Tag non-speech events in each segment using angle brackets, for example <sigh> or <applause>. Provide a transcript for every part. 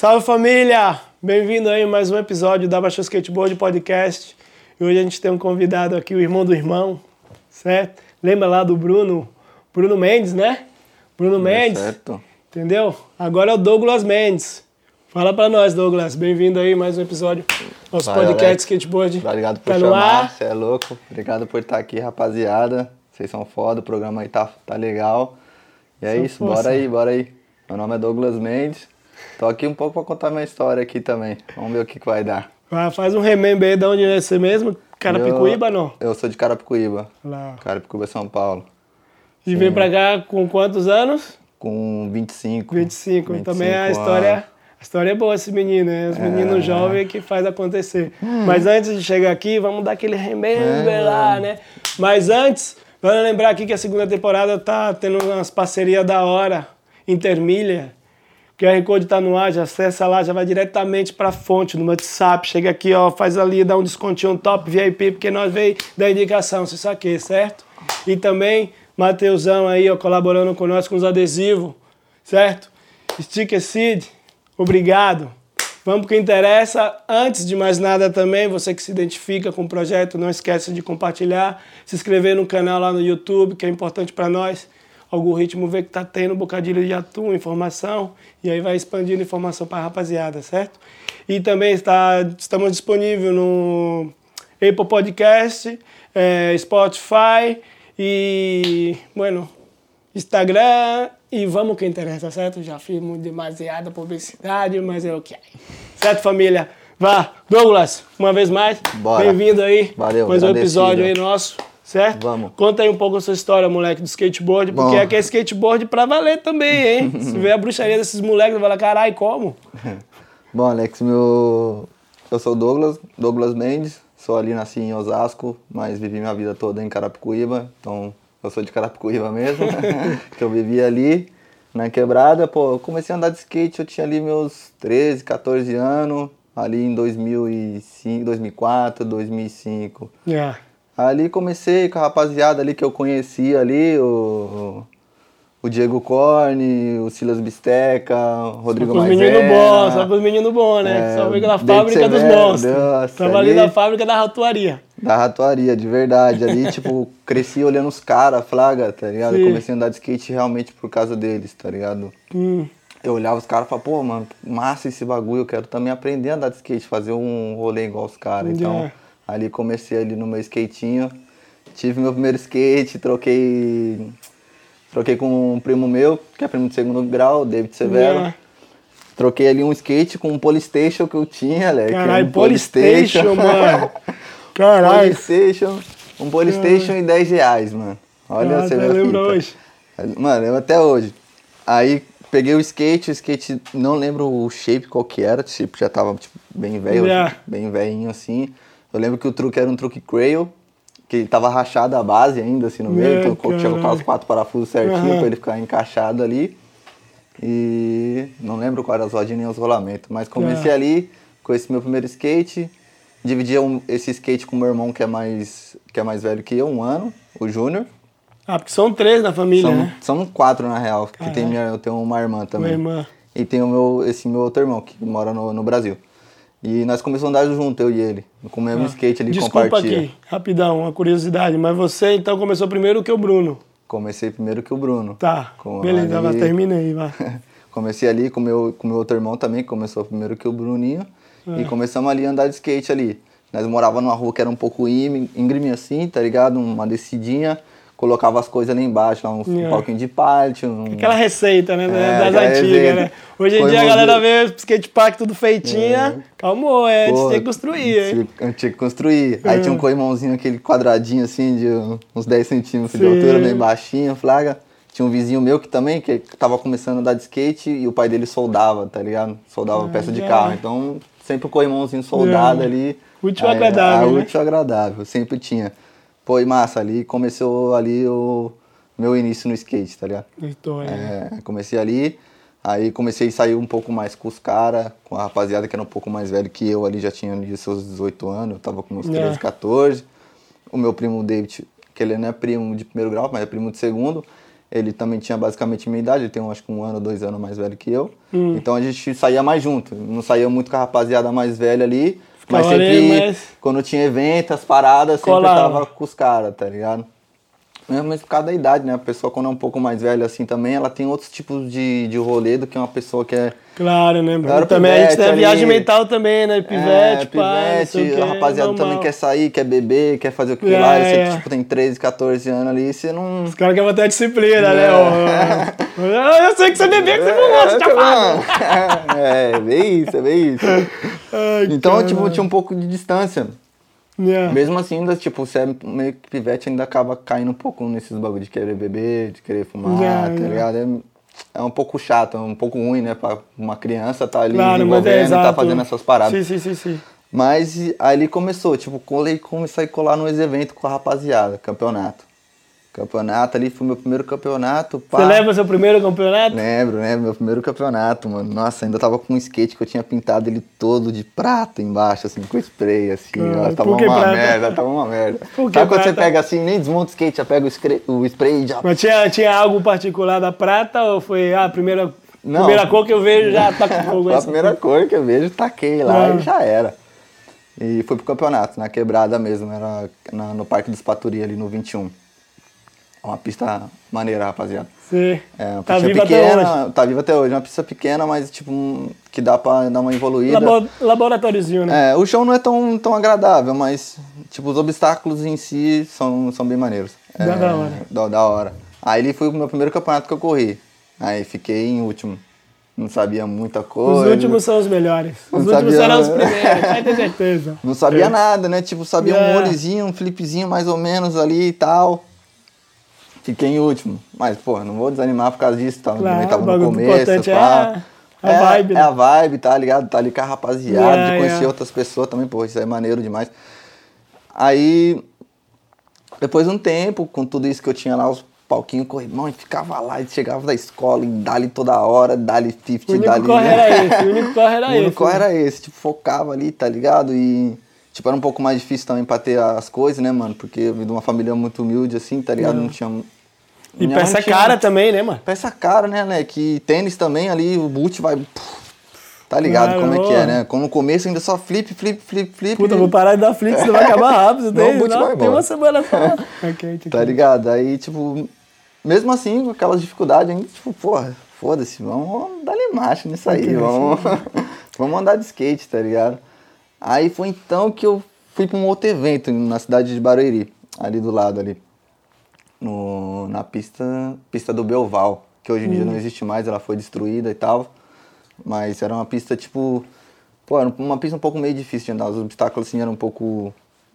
Salve família! Bem-vindo aí a mais um episódio da Baixou Skateboard Podcast. E hoje a gente tem um convidado aqui, o irmão do irmão, certo? Lembra lá do Bruno, Bruno Mendes, né? Bruno Mendes. Certo. Entendeu? Agora é o Douglas Mendes. Fala pra nós, Douglas. Bem-vindo aí mais um episódio do nosso Valeu, podcast Alex. Skateboard. Obrigado por tá chamar, ar. você é louco. Obrigado por estar aqui, rapaziada. Vocês são foda, o programa aí tá, tá legal. E é Só isso, força. bora aí, bora aí. Meu nome é Douglas Mendes. Tô aqui um pouco pra contar minha história aqui também. Vamos ver o que, que vai dar. Ah, faz um remember aí de onde é você mesmo. Carapicuíba, Eu- não? Eu sou de Carapicuíba. Lá. Carapicuíba, São Paulo. E veio pra cá com quantos anos? Com 25. 25. 25 Também a anos. história, a história é boa esse menino, né? Os meninos É. jovens que faz acontecer. Mas antes de chegar aqui, vamos dar aquele remember É. lá, né? Mas antes, vamos lembrar aqui que a segunda temporada tá tendo umas parcerias da hora, Intermilha. O QR Code tá no ar, já acessa lá, já vai diretamente pra fonte no WhatsApp. Chega aqui, ó, faz ali, dá um descontinho top VIP, porque nós veio da indicação, se saquei, certo? E também, Mateusão aí, ó, colaborando conosco com os adesivos, certo? Sticker Seed, obrigado. Vamos pro que interessa. Antes de mais nada também, você que se identifica com o projeto, não esqueça de compartilhar, se inscrever no canal lá no YouTube, que é importante para nós. Algoritmo vê que tá tendo um bocadilho de atum, informação, e aí vai expandindo informação para a rapaziada, certo? E também está, estamos disponíveis no Apple Podcast, eh, Spotify e, bueno, Instagram e vamos que interessa, certo? Já fiz muito demasiada publicidade, mas é o que é. Certo, família? Vá, Douglas, uma vez mais, bem-vindo aí. Valeu, Mais um episódio aí nosso, certo? Vamos. Conta aí um pouco a sua história, moleque, do skateboard, porque Bom. aqui é skateboard pra valer também, hein? <laughs> Se vê a bruxaria desses moleques, vai falar, caralho, como? <laughs> Bom, Alex, meu... eu sou o Douglas, Douglas Mendes, sou ali, nasci em Osasco, mas vivi minha vida toda em Carapicuíba, então eu sou de Carapicuíba mesmo, <laughs> que eu vivi ali na quebrada, pô, eu comecei a andar de skate, eu tinha ali meus 13, 14 anos, ali em 2005, 2004, 2005. Yeah. Ali comecei com a rapaziada ali que eu conhecia ali, o, o Diego Corne, o Silas Bisteca, o Rodrigo Só pros meninos bons, só pros meninos bons, né? É, só veio da David fábrica dos monstros. nossa, Tava ali na fábrica da ratuaria. Da ratuaria, de verdade. Ali, <laughs> tipo, cresci olhando os caras, flaga, tá ligado? Sim. Comecei a andar de skate realmente por causa deles, tá ligado? Hum. Eu olhava os caras e falava, pô, mano, massa esse bagulho, eu quero também aprender a andar de skate, fazer um rolê igual os caras. Então, Yeah. Ali comecei ali no meu skatinho, tive meu primeiro skate, troquei. Troquei com um primo meu, que é primo de segundo grau, David Severo. Yeah. Troquei ali um skate com um Polystation que eu tinha, Leque. Caralho, um Polystation, mano. <laughs> Caralho. Polystation, um Polystation e 10 reais, mano. Olha, Ah, você a lembra hoje? Mano, eu até hoje. Aí peguei o skate, o skate, não lembro o shape qual que era, tipo, já tava tipo, bem velho, Yeah. bem velhinho assim. Eu lembro que o truque era um truque Crail, que tava rachado a base ainda, assim, no meio, Yeah, então eu tinha que colocar os quatro parafusos certinho Aham. pra ele ficar encaixado ali. E não lembro qual era as rodinhas nem os rolamentos, mas comecei Ah. ali com esse meu primeiro skate. Dividia um- esse skate com meu irmão que é mais que é mais velho que eu, um ano, o Júnior. Ah, porque são três na família, São, né? são quatro na real, que tem minha, eu tenho uma irmã também. Uma irmã. E tem o meu, esse meu outro irmão que mora no, no Brasil. E nós começamos a andar junto, eu e ele, com o mesmo skate ali, Ah. Desculpa compartilha. aqui, rapidão, uma curiosidade. Mas você então começou primeiro que o Bruno. Comecei primeiro que o Bruno. Tá, Com beleza, ali- termina aí, vai. Comecei ali com meu, com meu outro irmão também, que começou primeiro que o Bruninho. É. E começamos ali a andar de skate ali. Nós morava numa rua que era um pouco íngreme assim, tá ligado? Uma descidinha. Colocava as coisas ali embaixo, lá uns É. um pouquinho de pallet. Um... Aquela receita, né? É, das antigas, receita. né? Hoje em Foi dia a galera vê skate park tudo feitinha. É, antes Pô, tinha que construir, hein? tinha- Tinha que construir. Aí tinha um corrimãozinho, aquele quadradinho assim, de uns 10 centímetros de Sim. altura, bem baixinho, flaga. Tinha um vizinho meu que também, que tava começando a andar de skate e o pai dele soldava, tá ligado? Soldava peça de carro. Então, sempre o corrimãozinho soldado É. ali. Útil Aí, agradável, ah, né? Útil agradável, sempre tinha. E massa, ali começou ali o meu início no skate, tá ligado? História. né? É, comecei ali, aí comecei a sair um pouco mais com os caras, com a rapaziada que era um pouco mais velho que eu ali, já tinha ali seus 18 anos, eu tava com É. 13, 14. O meu primo David, que ele não é primo de primeiro grau, mas é primo de segundo, ele também tinha basicamente minha idade, ele tem acho que um ano, dois anos mais velho que eu. Então a gente saía mais junto. Não saía muito com a rapaziada mais velha ali. Mas sempre, mas- quando tinha evento, as paradas, sempre Colava. tava com os caras, tá ligado? Mesmo mas por causa da idade, né? A pessoa quando é um pouco mais velha assim também, ela tem outros tipos de, de rolê do que uma pessoa que é... Claro, né? Era também a gente pivete tem a viagem mental também, né? Pivete, é, pivete, quê, a rapaziada normal. também quer sair, quer beber, quer fazer o que É, lá. E você é. tipo, tem 13, 14 anos ali, você não... Os caras querem manter a disciplina, É. né? Eu sei que você bebeu, que você fumou, você já paga. <laughs> É, é bem isso, é bem isso. <laughs> Ai, Então, cara. tipo, tinha um pouco de distância. É. Mesmo assim, ainda, tipo, você é meio que pivete, ainda acaba caindo um pouco nesses bagulho de querer beber, de querer fumar, É, tá é. ligado? É, é um pouco chato, é um pouco ruim, né? Pra uma criança tá ali Claro, é desenvolvendo e tá fazendo essas paradas. Sim, sim, sim, sim. Mas ele começou, tipo, colei, comecei a colar nos eventos com a rapaziada, campeonato. Campeonato ali, foi meu primeiro campeonato. Pá. Você lembra o seu primeiro campeonato? Lembro, lembro, meu primeiro campeonato, mano. Nossa, ainda tava com um skate que eu tinha pintado ele todo de prata embaixo, assim, com spray, assim. Tava uma prata? merda, tava uma merda. <laughs> Por que Sabe quando você pega assim, nem desmonta o skate, já pega o, scre- o spray e já... Mas tinha, tinha algo particular da prata ou foi ah, a primeira, Não. primeira cor que eu vejo já tá com fogo? <laughs> A primeira cor que eu vejo, taquei lá Ah. e já era. E fui pro campeonato, na quebrada mesmo, era na- no Parque dos Paturi ali no 21. É Uma pista maneira, rapaziada. Sim. É, uma tá pista vivo pequena, até hoje. tá viva até hoje. Uma pista pequena, mas tipo, um- que dá pra dar uma evoluída. Labo, laboratóriozinho, né? É, o show não é tão, tão agradável, mas tipo, os obstáculos em si são, são bem maneiros. É, Da- da hora. Da, da hora. Aí ele foi o meu primeiro campeonato que eu corri. Aí fiquei em último. Não sabia muita Os coisa. últimos são os melhores. Os Não últimos sabia- serão os primeiros, pode ter certeza. Não sabia nada, né? Tipo, sabia É. um molezinho, um flipzinho mais ou menos ali e tal. Fiquei em último. Mas, pô, não vou desanimar por causa disso. Tava, Claro, também tava o no começo. importante é pá. a- a vibe, É né? a vibe, tá ligado? Tá ali com a rapaziada, É, de conhecer é. outras pessoas também, pô, isso é maneiro demais. Aí, depois de um tempo, com tudo isso que eu tinha lá, os palquinhos corrimão, e ficava lá, e chegava da escola, e dali toda hora, dali 50, O único dali... corre era <laughs> esse, o único corre era O esse. único era esse, tipo, focava ali, tá ligado? E, tipo, era um pouco mais difícil também pra ter as coisas, né, mano? Porque eu vim de uma família muito humilde, assim, tá ligado? Não tinha... E peça tinha- cara também, né, mano? Peça cara, né, né? Que tênis também ali, o boot vai... Tá ligado Claro, como é que é, né? Quando no começo ainda só flip, flip, flip, flip. Puta, vou parar de dar flix, senão vai acabar rápido. <laughs> Não, Tem, não, vai tem uma semana só. <laughs> ok, Tá ligado? Aí, tipo, mesmo assim, com aquelas dificuldades, a gente, tipo, porra, foda-se, vamos dar marcha nisso aí, Ok, vamos, <laughs> vamos andar de skate, tá ligado? Aí foi então que eu fui pra um outro evento na cidade de Barueri, ali do lado ali. No, na pista, pista do Belval, que hoje em Hum. dia não existe mais, ela foi destruída e tal. Mas era uma pista tipo. Pô, era uma pista um pouco meio difícil de andar. Os obstáculos assim eram um pouco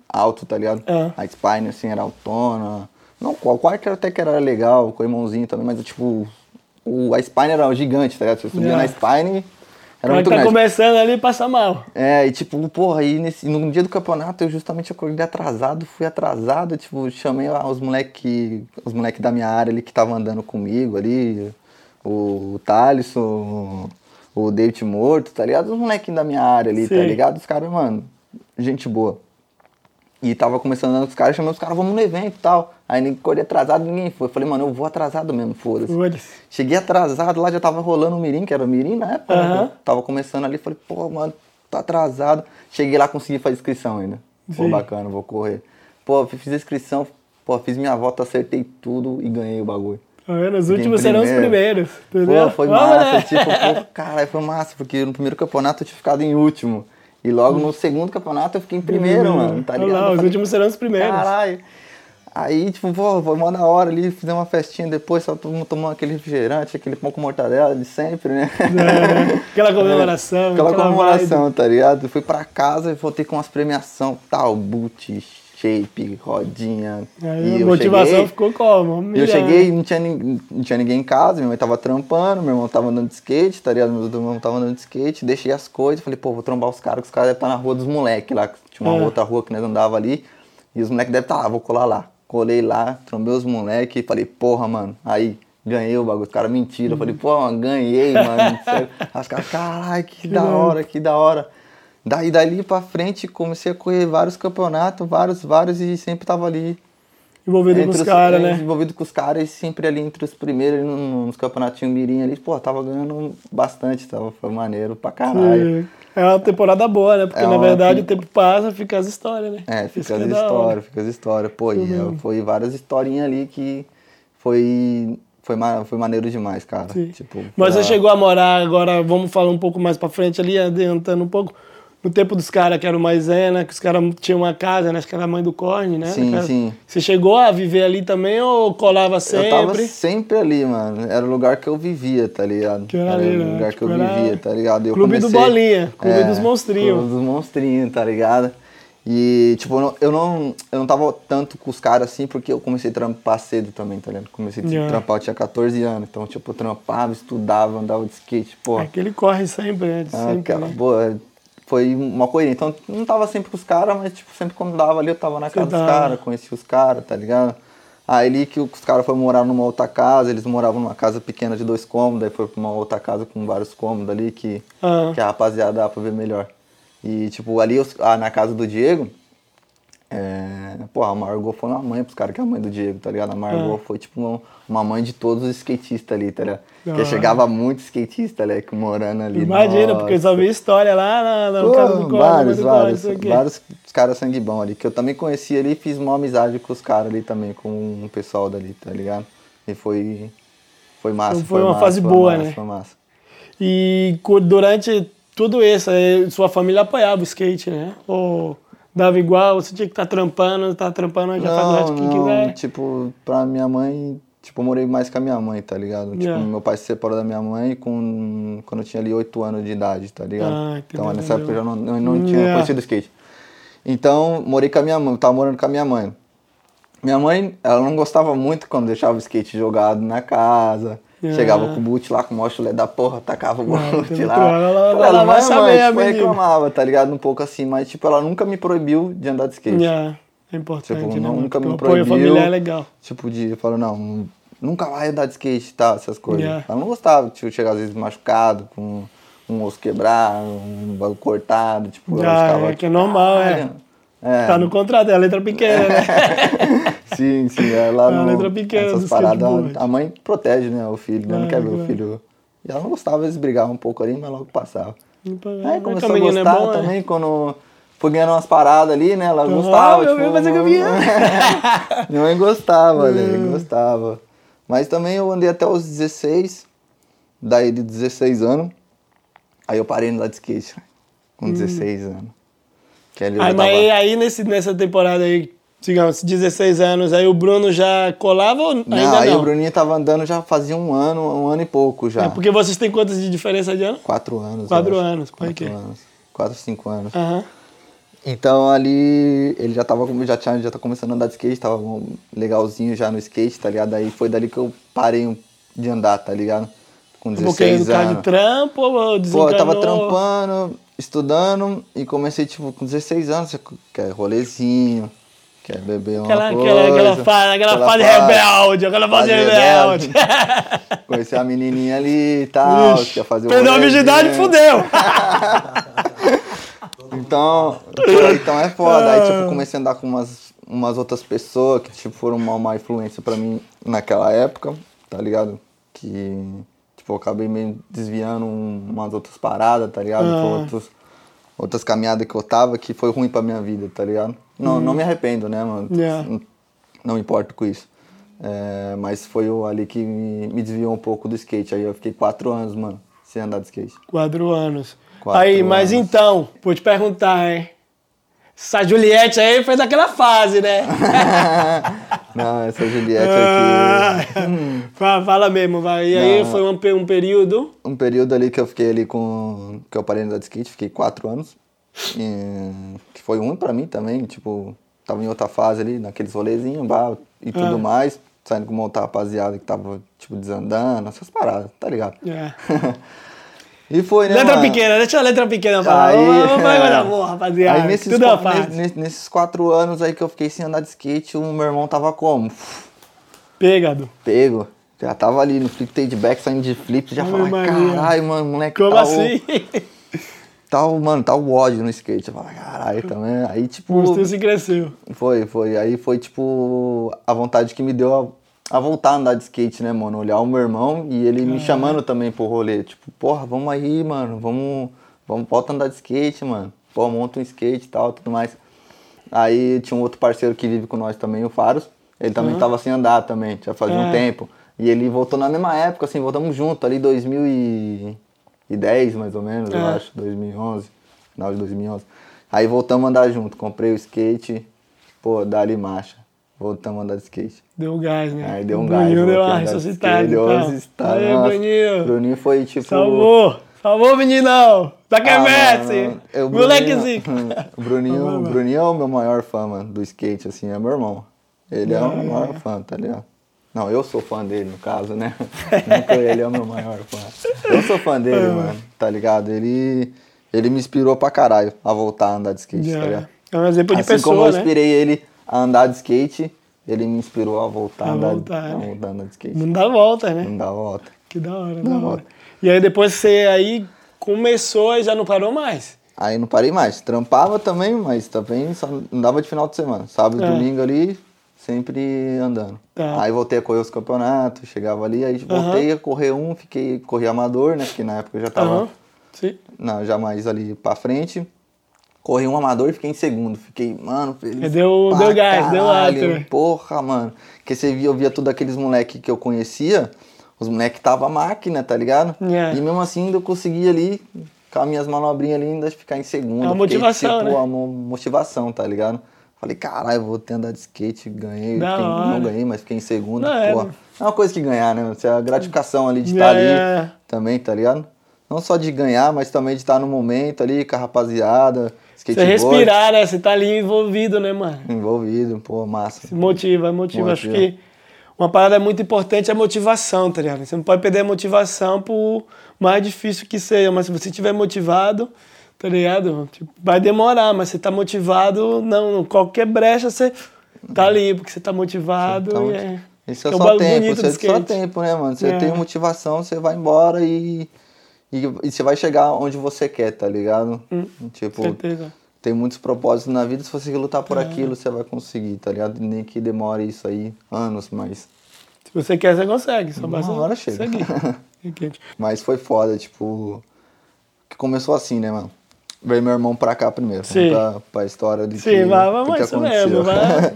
alto, tá ligado? Ah. A Spine assim era autona. Não, o quarto até que era legal, com o irmãozinho também, mas tipo. O, a Spine era gigante, tá ligado? Você subia É. na Spine, era muito tá grande. começando ali, passa mal. É, e tipo, porra, aí nesse, no dia do campeonato eu justamente acordei atrasado, fui atrasado, tipo, chamei lá os moleque, os moleque da minha área ali que estavam andando comigo ali, o, o Thalisson, o David Morto, tá ligado? Os molequinhos da minha área ali, tá Sim. ligado? Os caras, mano, gente boa. E tava começando os caras, chamei os caras, vamos no evento e tal. Aí nem acordei atrasado, ninguém foi. Eu falei, mano, eu vou atrasado mesmo, foda-se. Foda-se. Cheguei atrasado, lá já tava rolando o Mirim, que era o Mirim na época. né? Aham. Tava começando ali, falei, pô, mano, tô atrasado. Cheguei lá, consegui fazer inscrição ainda. Pô, Sim. bacana, vou correr. Pô, fiz a inscrição, pô, fiz minha volta, acertei tudo e ganhei o bagulho. Tá vendo? Os últimos serão os primeiro. primeiros. Entendeu? Pô, foi Vamos, massa, né? tipo, pô, caralho, foi massa, porque no primeiro campeonato eu tinha ficado em último. E logo no segundo campeonato eu fiquei em primeiro, mano, tá Olha ligado? lá, os últimos serão os primeiros. Caralho. Aí, tipo, pô, foi mó da hora ali, fizemos uma festinha depois, só todo mundo tomando aquele refrigerante, aquele pão com mortadela de sempre, né? É, <laughs> aquela comemoração. Aquela vibe. comemoração, tá ligado? Fui pra casa e voltei com umas premiação, tal, boot, shape, rodinha. Aí e a motivação cheguei, ficou como? Um eu cheguei, não tinha, não tinha ninguém em casa, minha mãe tava trampando, meu irmão tava andando de skate, tá ligado? Meu irmão tava andando de skate, deixei as coisas, falei, pô, vou trombar os caras, que os caras devem estar na rua dos moleques lá, que tinha uma É. outra rua que nós andava ali, e os moleques devem estar lá, vou colar lá. Colei lá, trombei os moleques e falei, porra, mano, aí, ganhei o bagulho. Os caras mentiram, eu falei, pô, ganhei, mano. Aí <laughs> os caras, caralho, que da hora, que da hora. Daí dali pra frente comecei a correr vários campeonatos, vários, vários, e sempre tava ali envolvido com os caras, é, né? Envolvido com os caras e sempre ali entre os primeiros, nos campeonatinhos mirim ali, pô, tava ganhando bastante, tava, foi maneiro pra caralho. Sim. É uma temporada boa, né? Porque É na verdade o tempo passa, fica as histórias, né? É, Isso fica as é hora. histórias, fica as histórias. Pô, e Uhum. foi várias historinhas ali que foi, foi, foi maneiro demais, cara. Sim. Tipo, Mas pra- você chegou a morar agora, vamos falar um pouco mais pra frente ali, adiantando um pouco, no tempo dos caras que eram maisena, que os caras tinham uma casa, né? Acho que era a mãe do Corne, né? Sim, Cara, sim. Você chegou a viver ali também ou colava sempre? Eu tava sempre ali, mano. Era o lugar que eu vivia, tá ligado? Que era era ali, o né? lugar Tipo, que eu era vivia, tá ligado? Eu Clube do comecei- Bolinha, Clube dos Monstrinhos. Clube dos monstrinhos, tá ligado? E, tipo, eu não, eu não, eu não tava tanto com os caras assim, porque eu comecei a trampar cedo também, tá ligado? Comecei a Yeah. trampar, eu tinha 14 anos. Então, tipo, eu trampava, estudava, andava de skate, pô. Aquele corre sempre, né? De Ah, sempre, aquela, né? boa, foi uma correria. Então, não tava sempre com os caras, mas, tipo, sempre quando dava ali, eu tava na casa dos caras, conhecia os caras, tá ligado? Aí ali que os caras foram morar numa outra casa, eles moravam numa casa pequena de dois cômodos, aí foi pra uma outra casa com vários cômodos ali que, Ah. que a rapaziada dá pra ver melhor. E, tipo, ali ah, na casa do Diego, é, pô, a Margot foi uma mãe pros caras, que é a mãe do Diego, tá ligado? A Margot foi, tipo, uma, uma mãe de todos os skatistas ali, tá ligado? Porque Ah. chegava muito skatista, que morando ali. Imagina, porque eu só nossa. vi história lá na, na Pô, do vários, vários, vários caras sangue bom ali, que eu também conheci ali e fiz uma amizade com os caras ali também, com o pessoal dali, tá ligado? E foi, foi massa. Então foi uma massa, fase foi boa, massa, né? Foi massa. E durante tudo isso, sua família apoiava o skate, né? Ou dava igual, você tinha que estar trampando, tá trampando, já faz o que quiser. tipo, pra minha mãe, tipo, eu morei mais com a minha mãe, tá ligado? Tipo, Yeah. meu pai se separou da minha mãe com, quando eu tinha ali 8 anos de idade, tá ligado? Ah, então nessa época eu já não, eu não tinha Yeah. conhecido skate. Então, morei com a minha mãe, eu tava morando com a minha mãe. Minha mãe, ela não gostava muito quando deixava o skate jogado na casa. Yeah. Chegava com o boot lá, com o maior chulé da porra, tacava o Ah, boot lá. Ela- ela- Ela, ela vai saber, tipo, reclamava, tá ligado? Um pouco assim, mas tipo, ela nunca me proibiu de andar de skate. Yeah, é importante, Tipo, né? nunca me apoio proibiu. familiar é legal. Tipo, de falo, não, nunca vai andar de skate e tal, essas coisas. Yeah. Ela não gostava, tipo, chegar às vezes machucado, com um osso quebrado, um bagulho cortado, tipo, ela Ah, ficava, é que é normal, é. É, Tá no contrato, é a letra pequena, né? <laughs> sim, sim, é lá É no, letra pequena essas do paradas, a mãe protege, né, o filho, né, não quer ver o filho. E ela não gostava, eles brigavam um pouco ali, mas logo passava. É, Aí começou a a menina é gostar bom, né? também, quando foi ganhando umas paradas ali, né, ela gostava, tipo... vi fazer campeão. <laughs> Minha mãe gostava, Hum. né? Gostava. Mas também eu andei até os 16, daí de 16 anos, aí eu parei no lado de skate, né? com 16 anos. Que Aí, mas aí, aí nesse, nessa temporada aí, digamos, 16 anos, aí o Bruno já colava ou ainda Não, não? aí o Bruninho tava andando já fazia um ano, um ano e pouco já. É porque vocês têm quantas de diferença de ano? Quatro anos. Quatro anos, por Quatro quê? anos. Quatro, cinco anos. Aham. Então ali ele já tava já tinha já tá começando a andar de skate, tava legalzinho já no skate, tá ligado? Aí foi dali que eu parei de andar, tá ligado? Com Porque no 16 caso de anos. trampo ou Pô, desencanou? eu tava trampando, estudando e comecei tipo com 16 anos, você quer rolezinho, quer beber uma Aquela, coisa. aquela, aquela, fase, aquela, fase rebelde, aquela fase, rebelde. <laughs> Conheci a menininha ali e tal, Ixi, quer fazer o Perdeu a virgindade, rolezinho. fudeu. <laughs> Então, pô, então é foda. Aí, tipo, comecei a andar com umas, umas outras pessoas que, tipo, foram uma má influência pra mim naquela época, tá ligado? Que, tipo, eu acabei meio desviando um- umas outras paradas, tá ligado? Ah. Outros, outras caminhadas que eu tava que foi ruim pra minha vida, tá ligado? Não, não me arrependo, né, mano? Yeah. Não, não importo com isso. É, mas foi o ali que me, me desviou um pouco do skate. Aí eu fiquei quatro anos, mano, sem andar de skate. Quatro anos. Quatro aí, mas anos. então, vou te perguntar, hein? Essa Juliette aí foi daquela fase, né? <laughs> não, essa Juliette Ah, aqui. <laughs> Fa- Fala mesmo, vai. E aí Não. foi um, um período. um período ali que eu fiquei ali com. que eu parei de skate, fiquei quatro anos. E, que foi ruim pra mim também, tipo, tava em outra fase ali, naqueles rolezinhos, bah, e tudo Ah. mais, saindo com uma outra rapaziada que tava, tipo, desandando, essas paradas, tá ligado? É. <laughs> E foi, né? Letra mano? pequena, deixa a letra pequena falar. Aí, Vamos vamos coisa é. boa, rapaziada. Aí nesses, Tudo é uma qua- fase. ne- nesses quatro anos aí que eu fiquei sem andar de skate, o meu irmão tava como? Pegado. Pego. Já tava ali no flip take back, saindo de flip, já falava, caralho, mano, moleque Como tá assim? tal, mano, tal o ódio no skate. Eu falei, caralho, também. Aí, tipo. Gostou se cresceu. Foi, foi. Aí foi, tipo, a vontade que me deu a, a voltar a andar de skate, né, mano? Olhar o meu irmão e ele me chamando também pro rolê. Tipo, porra, vamos aí, mano, vamos, vamos, volta a andar de skate, mano. Pô, monta um skate e tal, tudo mais. Aí tinha um outro parceiro que vive com nós também, o Faros. Ele também Uhum. tava sem andar também, já fazia um É. tempo. E ele voltou na mesma época, assim, voltamos junto, ali 2010 mais ou menos, eu É. acho, 2011, final de 2011. Aí voltamos a andar junto, comprei o skate, pô, dali marcha. Voltamos a andar de skate. Deu gás, né? Aí deu um o gás. Bruninho deu uma ressuscitada. skate, Deu uma então. ressuscitada. Aí. Bruninho. Bruninho foi tipo. Salvou. Salvou, meninão. Tá que é Ah, Messi. eu- Molequezinho. <laughs> O Bruninho. Bruninho é o meu maior fã, mano, do skate, assim, é meu irmão. Ele é, o meu maior fã, tá ligado? Não, eu sou fã dele, no caso, né? <laughs> Nunca ele é o meu maior fã. Eu sou fã dele, mano, tá ligado? Ele, ele me inspirou pra caralho a voltar a andar de skate, tá ligado? É um exemplo de assim como pessoa, eu né? inspirei ele a andar de skate, ele me inspirou a voltar a, andar, voltar, a né? andar de skate. Não dá volta, né? Não dá volta. Que da hora, Da da hora. hora. E aí depois você aí começou e já não parou mais. Aí não parei mais. Trampava também, mas também só não dava de final de semana. Sábado e É. domingo ali, sempre andando. Tá. Aí voltei a correr os campeonatos, chegava ali, aí voltei a correr um, fiquei, corri amador, né? Porque na época eu já tava Aham. Sim. não, já mais ali pra frente. Corri um amador e fiquei em segundo. Fiquei, mano, feliz. É, deu- deu gás, deu caralho. lado, né? Porra, mano. Porque você via, eu via tudo aqueles moleque que eu conhecia, os moleque tava máquina, tá ligado? É. E mesmo assim ainda eu conseguia ali, com as minhas manobrinhas ali, ainda ficar em segundo. É uma Porque, motivação, tipo, né? uma motivação, tá ligado? Falei, caralho, vou ter andar de skate, ganhei. Fiquei- não ganhei, mas fiquei em segundo. Não, é, porra. É uma coisa que ganhar, né? Você- A gratificação ali de É, estar ali é. também, tá ligado? Não só de ganhar, mas também de estar no momento ali com a rapaziada, Você respirar, né? Você tá ali envolvido, né, mano? envolvido, pô, massa. Motiva, motiva. Acho Motiva. que uma parada muito importante é a motivação, tá ligado? Você não pode perder a motivação por mais difícil que seja, mas se você estiver motivado, tá ligado? Tipo, vai demorar, mas você tá motivado, não, qualquer brecha você tá ali, porque você tá motivado Então, e é... Isso é o só tempo, isso é só tempo, né, mano? Você É. tem motivação, você vai embora e, e, e você vai chegar onde você quer, tá ligado? tipo, Hum, certeza. Tem muitos propósitos na vida, se você lutar É. por aquilo, você vai conseguir, tá ligado? Nem que demore isso aí anos, mas, Se você quer, você consegue. Só Uma hora chega. <laughs> mas foi foda, tipo, que começou assim, né, mano? Veio meu irmão pra cá primeiro, Sim. pra, pra história de Sim, que, vamos que isso mesmo, aconteceu. vai.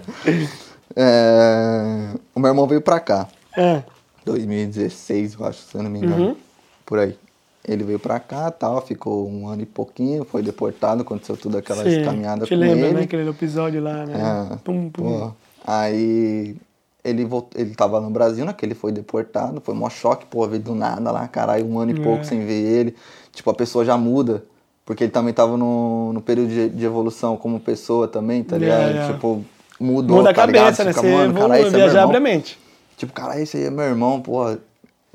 <laughs> É, o meu irmão veio pra cá. É. 2016, eu acho, se eu não me engano. Uhum. Por aí. Ele veio pra cá tal, ficou um ano e pouquinho, foi deportado, aconteceu tudo aquela Sim, caminhada te com lembra, ele. né? Aquele episódio lá, né? É, Pum, pum. pô, aí ele, voltou, ele tava no Brasil, né? Que ele foi deportado, foi mó choque, pô, veio do nada lá, caralho, um ano e É. pouco sem ver ele. Tipo, a pessoa já muda, porque ele também tava no, no período de, de evolução como pessoa também, tá É, ligado? é. Tipo, mudou, Muda a tá ligado? cabeça, né? Fica, Você mano, caralho, esse é meu irmão. Tipo, caralho, esse aí é meu irmão, porra.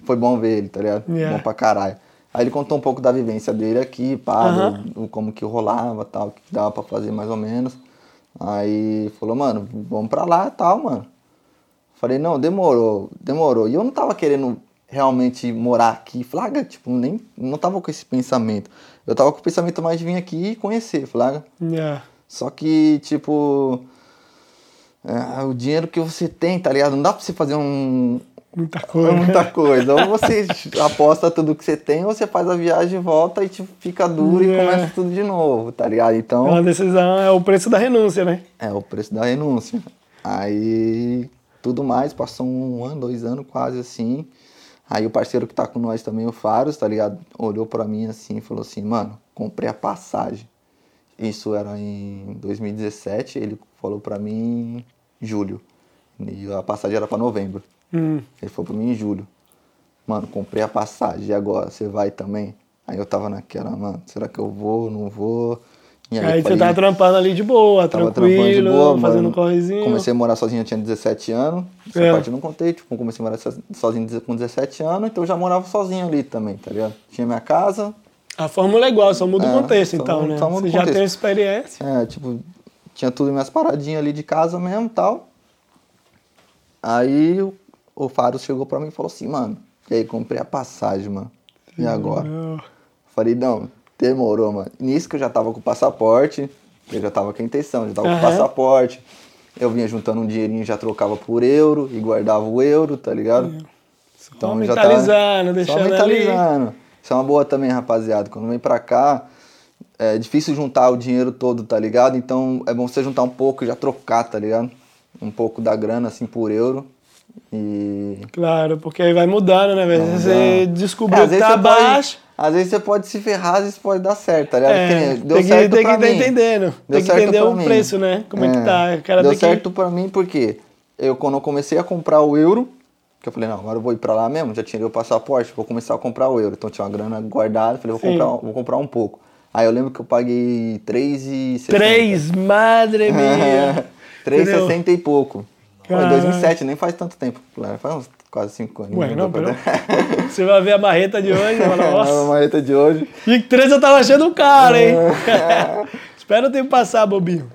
Foi bom ver ele, tá ligado? Yeah. Bom pra caralho. Aí ele contou um pouco da vivência dele aqui, pá, Aham. do- do como que rolava tal, o que dava pra fazer mais ou menos. Aí falou, mano, vamos pra lá e tal, mano. Falei, não, demorou, demorou. E eu não tava querendo realmente morar aqui, flaga, tipo, nem, não tava com esse pensamento. Eu tava com o pensamento mais de vir aqui e conhecer, flaga. Yeah. Só que, tipo, é, o dinheiro que você tem, tá ligado? Não dá pra você fazer um, Muita coisa. muita coisa. Ou você aposta tudo que você tem, ou você faz a viagem e volta e tipo, fica duro É. e começa tudo de novo, tá ligado? É Então, uma decisão, é o preço da renúncia, né? é o preço da renúncia. Aí, tudo mais, passou um ano, dois anos quase assim. Aí o parceiro que tá com nós também, o Faros, tá ligado? Olhou pra mim assim e falou assim, mano, comprei a passagem. Isso era em 2017, ele falou pra mim em julho. E a passagem era pra novembro. Hum. Ele falou pra mim em julho. Mano, comprei a passagem, e agora? Você vai também? Aí eu tava naquela, mano, será que eu vou, não vou? E Aí, eu você tava trampando ali de boa, tava tranquilo, trampando de boa, fazendo mano. um correzinho. Comecei a morar sozinho, eu tinha 17 anos. Essa É. parte eu não contei, tipo, comecei a morar so- sozinho com 17 anos, então eu já morava sozinho ali também, tá ligado? Tinha minha casa, A fórmula é igual, só muda É, o contexto, só então, né? só muda Você já contexto. tem experiência. É, tipo, tinha tudo minhas paradinhas ali de casa mesmo e tal. Aí o Faro chegou pra mim e falou assim, mano, e aí comprei a passagem, mano. E agora? Eu- Falei, não, Demorou, mano. Nisso que eu já tava com o passaporte, eu já tava com a intenção, já tava com Aham. o passaporte. Eu vinha juntando um dinheirinho, já trocava por euro e guardava o euro, tá ligado? Só já mentalizando, Só deixando ali. mentalizando. Isso é uma boa também, rapaziada. Quando vem pra cá, é difícil juntar o dinheiro todo, tá ligado? Então é bom você juntar um pouco e já trocar, tá ligado? Um pouco da grana, assim, por euro. E. Claro, porque aí vai mudando, né, velho? Você descobriu É, que tá pode- baixo. às vezes você pode se ferrar, às vezes pode dar certo, tá ligado? É, deu tem que, certo tem que mim. entendendo. Deu tem que certo entender o mim. preço, né? Como é, que tá. O cara Deu tem que- certo pra mim porque eu, quando eu comecei a comprar o euro, que eu falei, não, agora eu vou ir pra lá mesmo, já tirei o passaporte, vou começar a comprar o euro. Então tinha uma grana guardada, falei, vou Sim. comprar, vou comprar um pouco. Aí eu lembro que eu paguei 3,60. Três, madre <laughs> minha. 3,60 e pouco. Foi Caralho. 2007, nem faz tanto tempo. Faz uns quase 5 anos. Ué, não, dá pera. pra- <laughs> Você vai ver a marreta de hoje e fala, <laughs> nossa. marreta de hoje. E três eu tava achando caro, hein? É. <laughs> Espera o tempo passar, bobinho.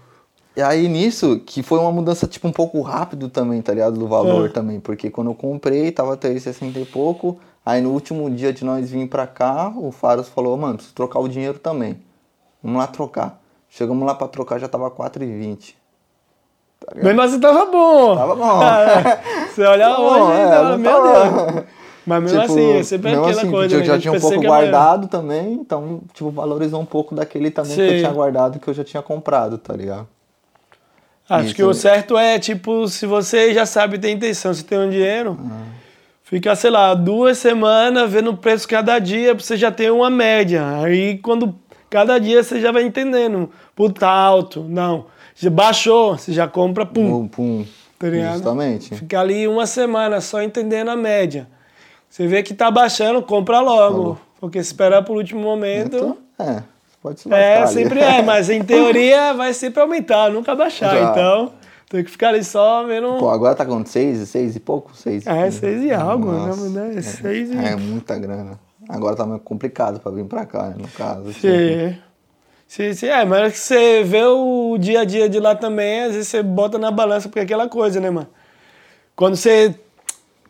E aí nisso, que foi uma mudança tipo um pouco rápido também, tá ligado? Do valor Ah. também. Porque quando eu comprei, tava 3,60 e pouco. Aí no último dia de nós vir pra cá, o Faros falou, mano, preciso trocar o dinheiro também. Vamos lá trocar. Chegamos lá pra trocar, já tava 4,20. Tá ligado? Mesmo assim tava bom. Tava bom. Ah, <laughs> Você olha Tava hoje, bom, é, tava, meu tava- Deus. Mas mesmo Tipo, assim, é sempre mesmo aquela assim, coisa. eu né, já a tinha um pensa pouco que era- guardado também, então, tipo, valorizou um pouco daquele também que eu Sim. tinha guardado, que eu já tinha comprado, tá ligado? Acho Isso. que o certo é, tipo, se você já sabe ter intenção, se tem um dinheiro, fica, sei lá, duas semanas vendo o preço cada dia, pra você já ter uma média. Aí quando cada dia você já vai entendendo. Puta, alto, não. Já baixou, você já compra, pum. Pum, pum. Tá? Justamente. Fica ali uma semana só entendendo a média. Você vê que tá baixando, compra logo. Porque se esperar por último momento. Então, é, pode se É, sempre é, mas em <laughs> teoria vai sempre aumentar, nunca baixar. Já. Então, tem que ficar ali só vendo. Pô, agora tá com seis, seis e pouco? Seis. É, seis e algo, Nossa, né? É seis e. É muita grana. Agora tá meio complicado pra vir pra cá, né, no caso. assim. Sim. Sim, é, mas que você vê o dia a dia de lá também, às vezes você bota na balança, porque é aquela coisa, né, mano? Quando você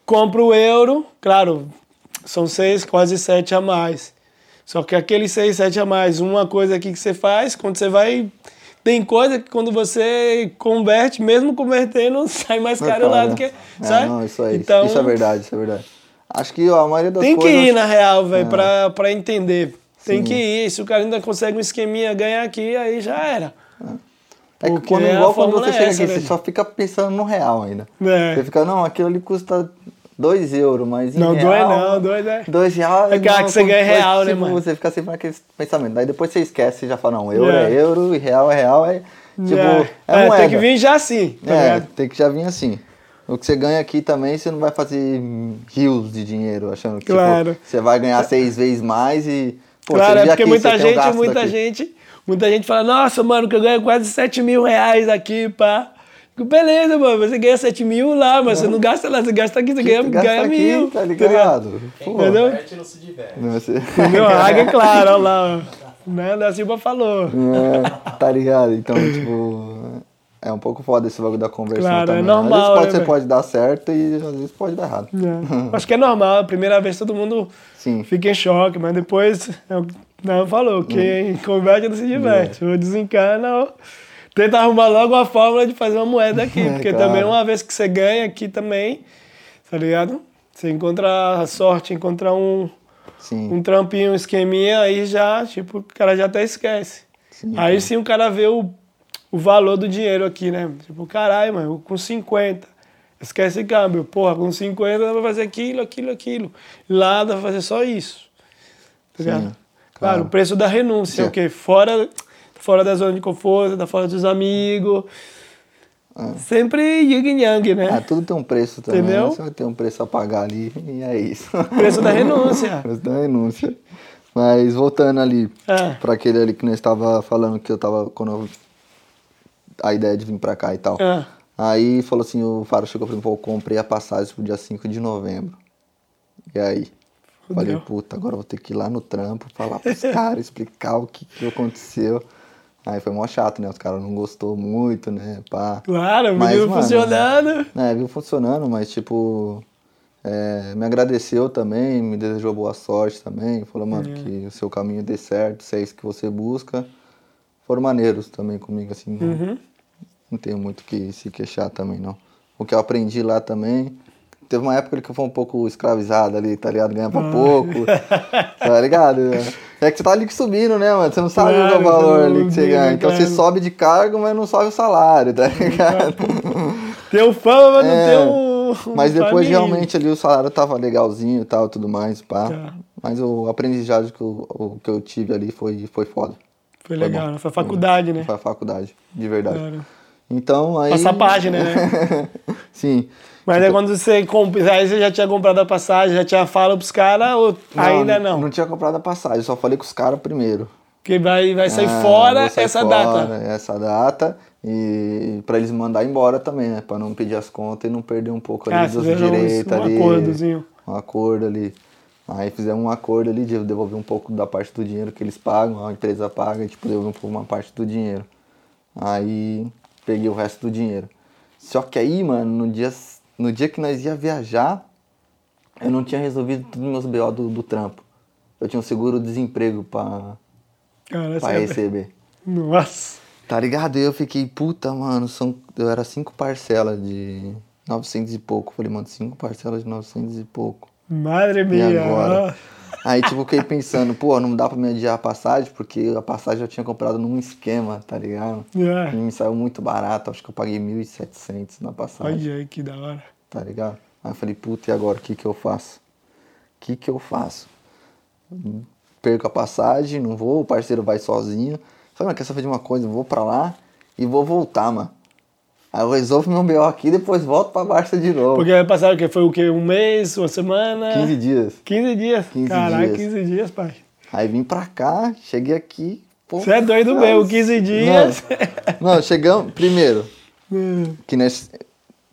compra o euro, claro, são seis, quase sete a mais. Só que aqueles seis, sete a mais, uma coisa aqui que você faz, quando você vai. Tem coisa que quando você converte, mesmo convertendo, <laughs> sai mais caro lá do que. É, Sabe? não, isso, é, então, isso é verdade, isso é verdade. Acho que ó, a maioria das Tem que coisas... ir, na real, velho, pra, pra entender. Tem que ir. Se o cara ainda consegue um esqueminha ganhar aqui, aí já era. É que quando, a igual quando você é chega essa, aqui, né? você só fica pensando no real ainda. É. Você fica, não, aquilo ali custa 2 euros, mas em Não, real... dois não, dois é. 2 reais... É claro não, que você ganha real, né, tipo, mano? Você fica sempre naquele pensamento. Daí depois você esquece e já fala, não, euro É. é, euro e real é real. É, tipo, é, é, É, moeda. tem que vir já assim, tá É, ligado? tem que já vir assim. O que você ganha aqui também, você não vai fazer rios de dinheiro, achando que tipo, Claro. você vai ganhar seis vezes mais e. Pô, claro, é porque aqui, muita um gente, gasto muita daqui. gente, muita gente fala, nossa, mano, que eu ganho quase 7 mil reais aqui, pá. Beleza, mano, você ganha 7 mil lá, mas você não gasta lá, você gasta aqui, você ganha, gasta ganha aqui, mil. tá ligado? ligado? Pô, Entendeu? Converte não se diverte. não, você- águia, é <laughs> claro, olha lá. ó. Né? Da Silva falou. É, tá ligado? Então, tipo, é um pouco foda esse bagulho da conversão Claro, é também. normal, às vezes pode, né, você pode dar certo e às vezes pode dar errado. É. <laughs> Acho que é normal, a primeira vez todo mundo Sim. fica em choque, mas depois, é não falou, quem converte não se diverte. Ou desencana, ou tenta arrumar logo uma fórmula de fazer uma moeda aqui. <laughs> É, porque também uma vez que você ganha aqui também, tá ligado? Você encontra a sorte, encontra um, Sim. um trampinho, um esqueminha, aí já, tipo, o cara já até esquece. aí sim o cara vê o, o valor do dinheiro aqui, né? Tipo, caralho, mano, com 50. Esquece câmbio. Porra, com 50 dá pra fazer aquilo, aquilo, aquilo. Lá dá pra fazer só isso. Tá ligado? Claro, claro. o preço da renúncia, Sim. o quê? Fora, fora da zona de conforto, da fora dos amigos. Sempre yin e yang, né? Ah, tudo tem um preço também. Entendeu? né? Você vai ter um preço a pagar ali e é isso. Preço da renúncia. <laughs> Preço da renúncia. Mas voltando ali É. pra aquele ali que nós estava falando que eu tava. Quando eu, a ideia de vir pra cá e tal. Ah. Aí falou assim, o Faro chegou pra mim, pô, eu comprei a passagem pro dia 5 de novembro. E aí? Falei, Fudeu. puta, agora eu vou ter que ir lá no trampo, falar pros <laughs> caras, explicar o que, que aconteceu. Aí foi mó chato, né? Os caras não gostou muito, né? Pá. Claro, Mas, menino mano, funcionando. É, viu funcionando, mas tipo. É, me agradeceu também, me desejou boa sorte também. Falou, mano, que o seu caminho dê certo, se é isso que você busca. Foram maneiros também comigo, assim. não- Uhum. Não tenho muito que se queixar também, não. O que eu aprendi lá também. Teve uma época que eu fui um pouco escravizado ali, tá ligado? Ganhava pouco, <laughs> tá ligado? É que você tá ali subindo, né, mano? Você não sabe Claro, o valor ali que não você ganha. Então você sobe de cargo, mas não sobe o salário, tá ligado? Tem o fama, mas não É, tem o. Mas depois família. realmente ali o salário tava legalzinho e tal, tudo mais, pá. Tá. Mas o aprendizado que eu, o que eu tive ali foi, foi foda. Foi Foi legal, bom. né? Foi faculdade, né? Foi a faculdade, de verdade. Claro. Então aí. Passar página, né? <laughs> Sim. Mas aí quando você compra. Aí você já tinha comprado a passagem, já tinha fala pros caras, ou ainda não? Não tinha comprado a passagem, só falei com os caras primeiro. Que vai, vai sair Ah, fora sair essa fora, data. Essa data. E pra eles mandar embora também, né? Pra não pedir as contas e não perder um pouco ali Ah, dos direitos um ali. acordozinho. Um acordo ali. Aí fizemos um acordo ali de devolver um pouco da parte do dinheiro que eles pagam, a empresa paga, e tipo, devolver um pouco uma parte do dinheiro. Aí peguei o resto do dinheiro. Só que aí, mano, no dia, no dia que nós ia viajar, eu não tinha resolvido todos os meus BO do, do trampo. Eu tinha um seguro-desemprego pra, Cara, pra é- receber. Nossa. Tá ligado? E eu fiquei, puta, mano, são, eu era cinco parcelas de 900 e pouco. Falei, mano, cinco parcelas de 900 e pouco. Madre E minha. agora? Aí, tipo, fiquei pensando, pô, não dá pra me adiar a passagem, porque a passagem eu tinha comprado num esquema, tá ligado? É. E me saiu muito barato, acho que eu paguei 1.700 na passagem, Olha aí que da hora. tá ligado? Aí eu falei, puta, e agora, o que que eu faço? O que que eu faço? Perco a passagem, não vou, o parceiro vai sozinho. Falei, mas quer saber de uma coisa? Eu vou pra lá e vou voltar, mano. Aí eu resolvo meu BO aqui, depois volto pra Barça de novo. Porque vai passar o quê? Foi o quê? Um mês, uma semana? 15 dias. 15 dias. 15 Caraca, dias. 15 dias, pai. Aí vim pra cá, cheguei aqui. Você é doido nossa. mesmo, 15 dias. Não, <laughs> não, chegamos. Primeiro, <laughs> Hum, que nós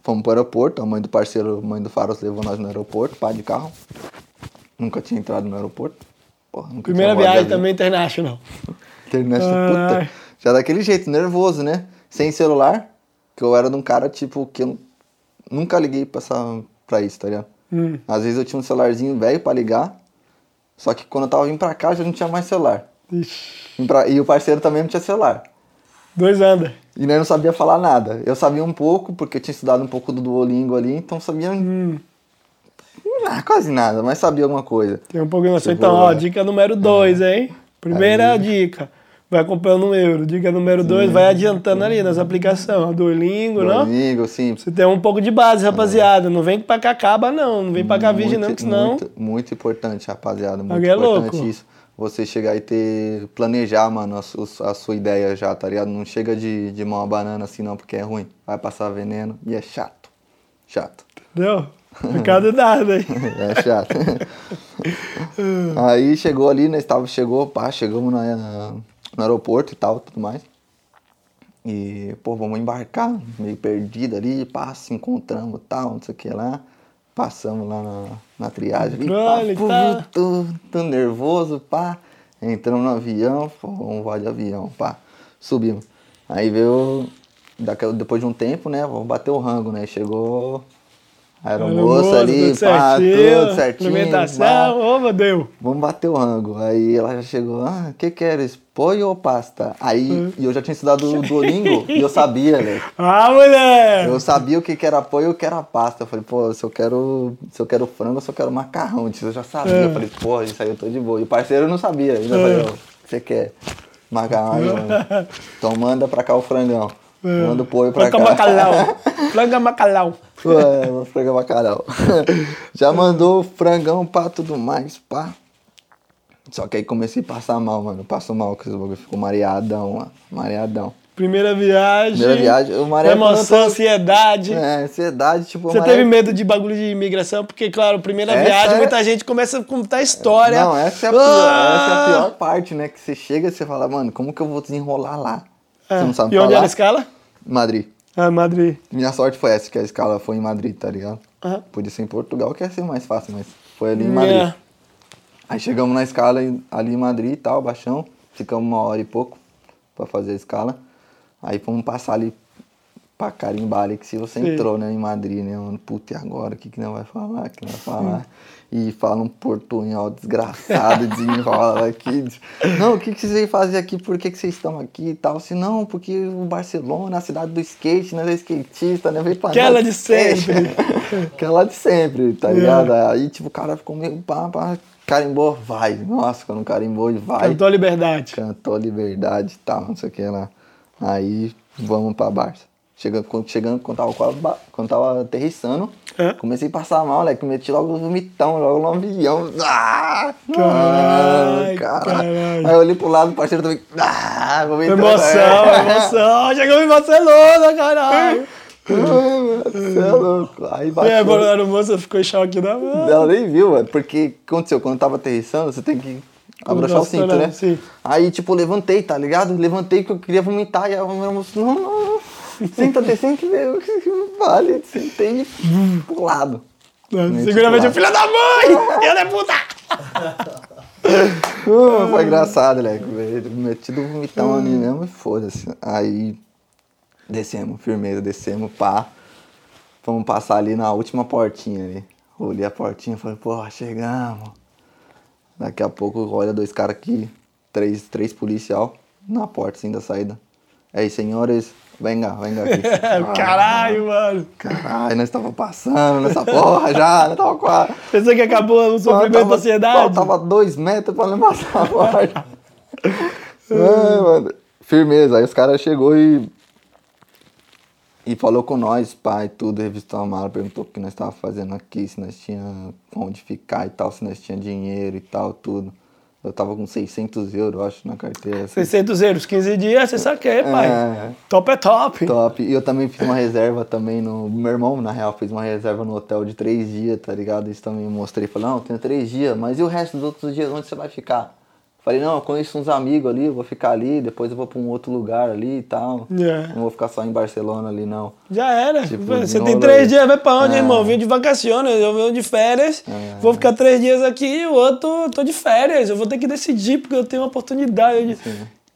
fomos pro aeroporto, a mãe do parceiro, a mãe do Faros levou nós no aeroporto, pá de carro. Nunca tinha entrado no aeroporto. Porra, nunca Primeira viagem também international. Internet, Ai. puta. Já daquele jeito, nervoso, né? Sem celular, que eu era de um cara, tipo, que eu nunca liguei pra, essa, pra isso, tá ligado? Hum. Às vezes eu tinha um celularzinho velho pra ligar, só que quando eu tava vindo pra cá já não tinha mais celular. Ixi, E o parceiro também não tinha celular. dois anda. E nós não sabia falar nada. Eu sabia um pouco, porque eu tinha estudado um pouco do Duolingo ali, então sabia Hum, ah, quase nada, mas sabia alguma coisa. tem um pouquinho de noção. Chegou Então, ó, dica número 2, hein? Primeira Aí. dica. Vai comprando um euro. Dica número 2, vai adiantando ali nas aplicações. Duolingo, não? Duolingo, sim. Você tem um pouco de base, rapaziada. Não vem pra cá acaba, não. Não vem pra cá virgem, não, Muito- que senão... Muito, muito importante, rapaziada. Muito Alguém é importante louco. isso. Você chegar e ter. planejar, mano, a, su- a sua ideia já, tá ligado? Não chega de, de mão a banana assim, não, porque é ruim. Vai passar veneno e é chato. Chato. Entendeu? Recado dado aí. É chato. <laughs> Aí chegou ali, né? Estava, chegou, pá, chegamos na- no aeroporto e tal, tudo mais. E, pô, vamos embarcar, meio perdido ali, pá, se encontramos tal, não sei o que lá. Passamos lá na, na triagem ali, pá, Controle, pô, tá. tô, tô nervoso, pá. Entramos no avião, pô, vamos voar de avião, pá. Subimos. Aí veio, daqui, depois de um tempo, né, vamos bater o rango, né? Chegou aeromoça ali, tudo pá, tudo certinho. Alimentação, ô meu Deus. Vamos bater o rango. Aí ela já chegou, ah, o que queres? Pollo ou pasta? Aí Hum. e eu já tinha estudado o Duolingo <laughs> e eu sabia, né? Ah, mulher! Eu sabia o que, que era apoio e o que era pasta. Eu falei, pô, se eu quero, se eu quero frango, se eu quero macarrão. Eu já sabia. É. Eu falei, pô, isso aí eu tô de boa. E o parceiro não sabia. Ainda falei, ó, o que você quer? Macarrão. Mano. Então manda pra cá o frangão. Manda o polho pra Franca cá. macalau. <laughs> Franca macalau. Ué, vou frangar bacalhau. <laughs> Já mandou frangão pra tudo mais, pá. Só que aí comecei a passar mal, mano. Passo mal com esse bagulho. Ficou mareadão, mano. Mareadão. Primeira viagem. Primeira viagem, o maré Emoção, ansiedade. É, ansiedade, tipo, Você maré- teve medo de bagulho de imigração? Porque, claro, primeira Essa viagem, é- muita gente começa a contar história. Não, essa é, a pior, Ah! essa é a pior parte, né? Que você chega e você fala, mano, como que eu vou desenrolar lá? É. Você não sabe E onde falar? era a escala? Madrid. Ah, Madrid. Minha sorte foi essa, que a escala foi em Madrid, tá ligado? Aham. Podia ser em Portugal, que ia ser mais fácil, mas foi ali em Madrid. É. Aí chegamos na escala ali em Madrid e tal, baixão. Ficamos uma hora e pouco pra fazer a escala. Aí fomos passar ali pra carimbar ali, que se você Sim. entrou, né, em Madrid, né, mano, puta, e agora, o que que não vai falar, o que não vai falar? E fala um portunhol desgraçado, <laughs> desenrola aqui. Não, o que que vocês fazem aqui, por que que vocês estão aqui e tal? Se não, porque o Barcelona, a cidade do skate, nós é skatista, né, veio pra Aquela de sempre. <laughs> Aquela de sempre, tá É. ligado? Aí, tipo, o cara ficou meio pá, pá, carimbou, vai. Nossa, quando carimbou, ele vai. Cantou a liberdade. Cantou liberdade e tal, não sei o que lá. Aí vamos pra Barça. Chegando, quando- chegando quando, tava, quando tava aterrissando, É. comecei a passar mal, moleque. Meti logo um vomitão, logo no avião. Ah, Caralho, caralho. Aí eu olhei pro lado, o parceiro também. Ah, vomitando. Emoção, emoção. Chegou em Barcelona, caralho. <laughs> Você é louco. Aí E baixou. agora a aeromoça ficou em choque, né? Ela nem viu, mano. Porque aconteceu? Quando tava aterrissando, você tem que abrochar o cinto, né? Sim. Aí, tipo, levantei, tá ligado? Levantei que eu queria vomitar. E a moça, não, não, não. Senta que veio. Vale, sentei pro lado. Seguramente o filho da mãe! Filho da puta! <laughs> Uh, foi engraçado, moleque. Metido vomitão ali mesmo e foda-se. Aí, descemos, firmeza, descemos, pá. Vamos passar ali na última portinha ali. Olhei a portinha e falei, porra, chegamos. Daqui a pouco, olha dois caras aqui, três, três policial na porta assim da saída. Aí, senhores, venga, venga aqui. <laughs> Caralho, mano. Caralho, nós tava passando nessa porra já, nós tava quase. Pensou que acabou o sofrimento da sociedade? Faltava dois metros pra não passar a porta. Ai, <laughs> mano. Firmeza. Aí os caras chegou e. E falou com nós, pai, tudo, revistou a mala, perguntou o que nós tava fazendo aqui, se nós tinha onde ficar e tal, se nós tinha dinheiro e tal, tudo. Eu tava com 600 euros, eu acho, na carteira. assim. 600 euros, 15 dias, você saquei, pai. É. Top é top. Top. E eu também fiz uma reserva também no. Meu irmão, na real, fez uma reserva no hotel de três dias, tá ligado? Isso também mostrei. Falei, não, tenho três dias, mas e o resto dos outros dias, onde você vai ficar? Falei, não, eu conheço uns amigos ali, eu vou ficar ali, depois eu vou pra um outro lugar ali e tal. É. Não vou ficar só em Barcelona ali, não. Já era. Tipo, você tem três aí. dias, vai pra onde, É. irmão? Vim de vacaciones, eu venho de férias, É. vou ficar três dias aqui e o outro tô de férias. Eu vou ter que decidir porque eu tenho uma oportunidade.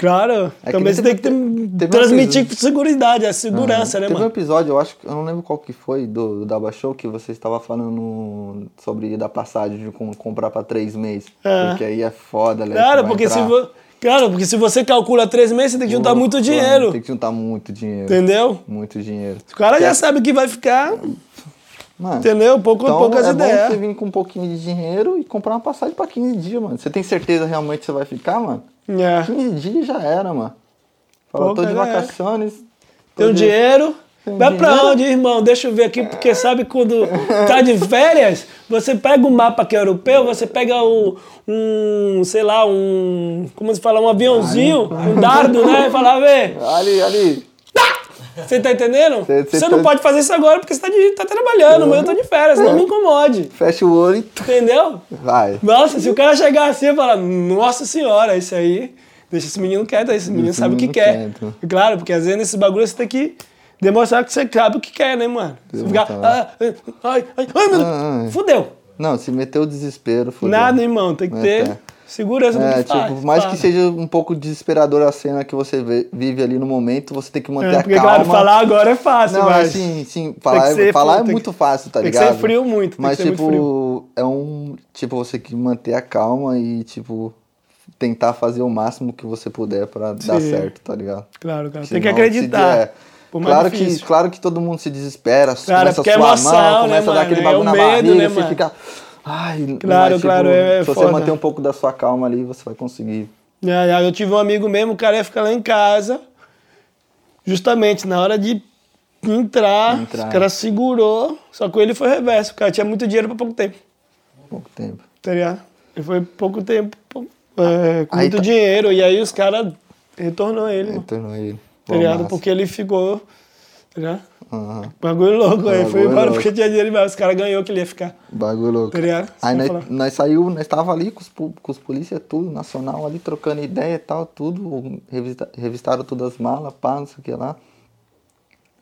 Claro, É que também você teve- tem que ter- teve um transmitir episódio- segurança, a segurança, né, Teve um mano? episódio, eu acho que eu não lembro qual que foi do, do Daba Show, que você estava falando sobre da passagem de com- comprar pra três meses. É. Porque aí é foda, né? Claro, porque se vo... Claro, porque se você calcula três meses, você tem que juntar muito Pô, dinheiro. Tem que juntar muito dinheiro. Entendeu? Muito dinheiro. O cara já É. sabe que vai ficar, Mano, entendeu? Pouco, então poucas é bom ideias. você vir com um pouquinho de dinheiro e comprar uma passagem pra 15 dias, mano. Você tem certeza realmente que você vai ficar, mano? É. 15 dias já era, mano. Fala, Pouca tô de vacaciones. tô Tem um de- dinheiro. Tem Vai pra dinheiro? onde, irmão? Deixa eu ver aqui, porque sabe quando <laughs> tá de férias, você pega o mapa que é europeu, você pega o, um, sei lá, um, como se fala, um aviãozinho, um dardo, né? E <laughs> fala, vê, Ali, ali. Você tá entendendo? Cê- Você cê não tá- pode fazer isso agora porque você tá, de- tá trabalhando, mas eu tô de férias, não me incomode. Fecha o olho e Entendeu? vai. Nossa, se o cara chegar assim e falar, nossa senhora, isso aí, deixa esse menino quieto, esse menino Esse sabe o que quer. quieto. Claro, porque às vezes nesse bagulho você tem que demonstrar que você sabe o que quer, né, mano? Você ficar, Demonstrar. ah, ai, ai, ai, meu Deus, Ah, fudeu. Não, se meteu o desespero, fodeu. Nada, irmão, tem que É, ter. Segurança no É, que faz. tipo, mais fala. que seja um pouco desesperadora a cena que você vê- vive ali no momento, você tem que manter É, a porque, calma. claro, falar agora é fácil, Não, mas... assim, sim, falar, que é- falar frio, é tem muito fácil, tá tem que ligado? ser frio muito, tem Mas, que ser muito tipo, é um. Tipo, você que manter a calma e, tipo, tentar fazer o máximo que você puder pra dar Sim. certo, tá ligado? Claro, cara, tem Senão, que se acreditar. mais Claro que, claro que todo mundo se desespera, Claro, começa a é suar a emoção, mão, né, começa a dar mano? aquele É bagulho o na medo, barriga, né, você mano? fica. Ai, Claro, mas, claro, é- é Se você foda. manter um pouco da sua calma ali, você vai conseguir. É, é, Eu tive um amigo mesmo, o cara ia ficar lá em casa, justamente na hora de entrar, Entrar. o cara segurou, só que ele foi reverso, o cara tinha muito dinheiro pra pouco tempo, Pouco tempo. tá ligado? Ele foi pouco tempo, é, com Aí muito tá- dinheiro, e aí os caras retornou ele, Retornou ele. tá ligado? massa. Porque ele ficou, tá ligado? Aham. Bagulho louco, aí foi embora louco. porque tinha dinheiro, mas os caras ganhou que ele ia ficar. Bagulho louco. Tá ligado? Aí nós, nós saiu, nós tava ali com os, com os polícia tudo, nacional ali, trocando ideia e tal, tudo, revista, revistaram todas as malas, pá, não sei o que lá.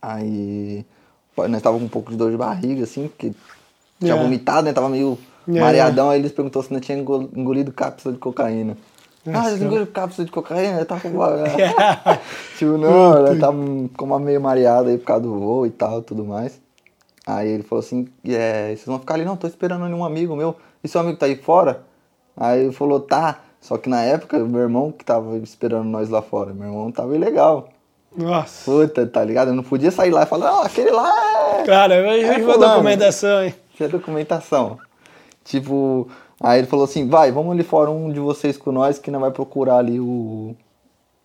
Aí nós tava com um pouco de dor de barriga, assim, porque tinha É. vomitado, né? Tava meio É. mareadão, aí eles perguntou se não tinha engol- engolido cápsula de cocaína. Ah, você engoliu cápsula de cocaína? Tá com... <laughs> tipo, não, ela tá com uma meio mareada aí por causa do voo e tal, tudo mais. Aí ele falou assim, é, vocês vão ficar ali? Não, tô esperando um amigo meu. E seu amigo tá aí fora? Aí ele falou, tá. Só que na época, meu irmão que tava esperando nós lá fora, meu irmão tava ilegal. Nossa. Puta, tá ligado? Eu não podia sair lá e falar, ah, aquele lá é... Cara, eu É vi a documentação, hein? Isso é documentação. Tipo, aí ele falou assim, vai, vamos ali fora um de vocês com nós que não vai procurar ali o,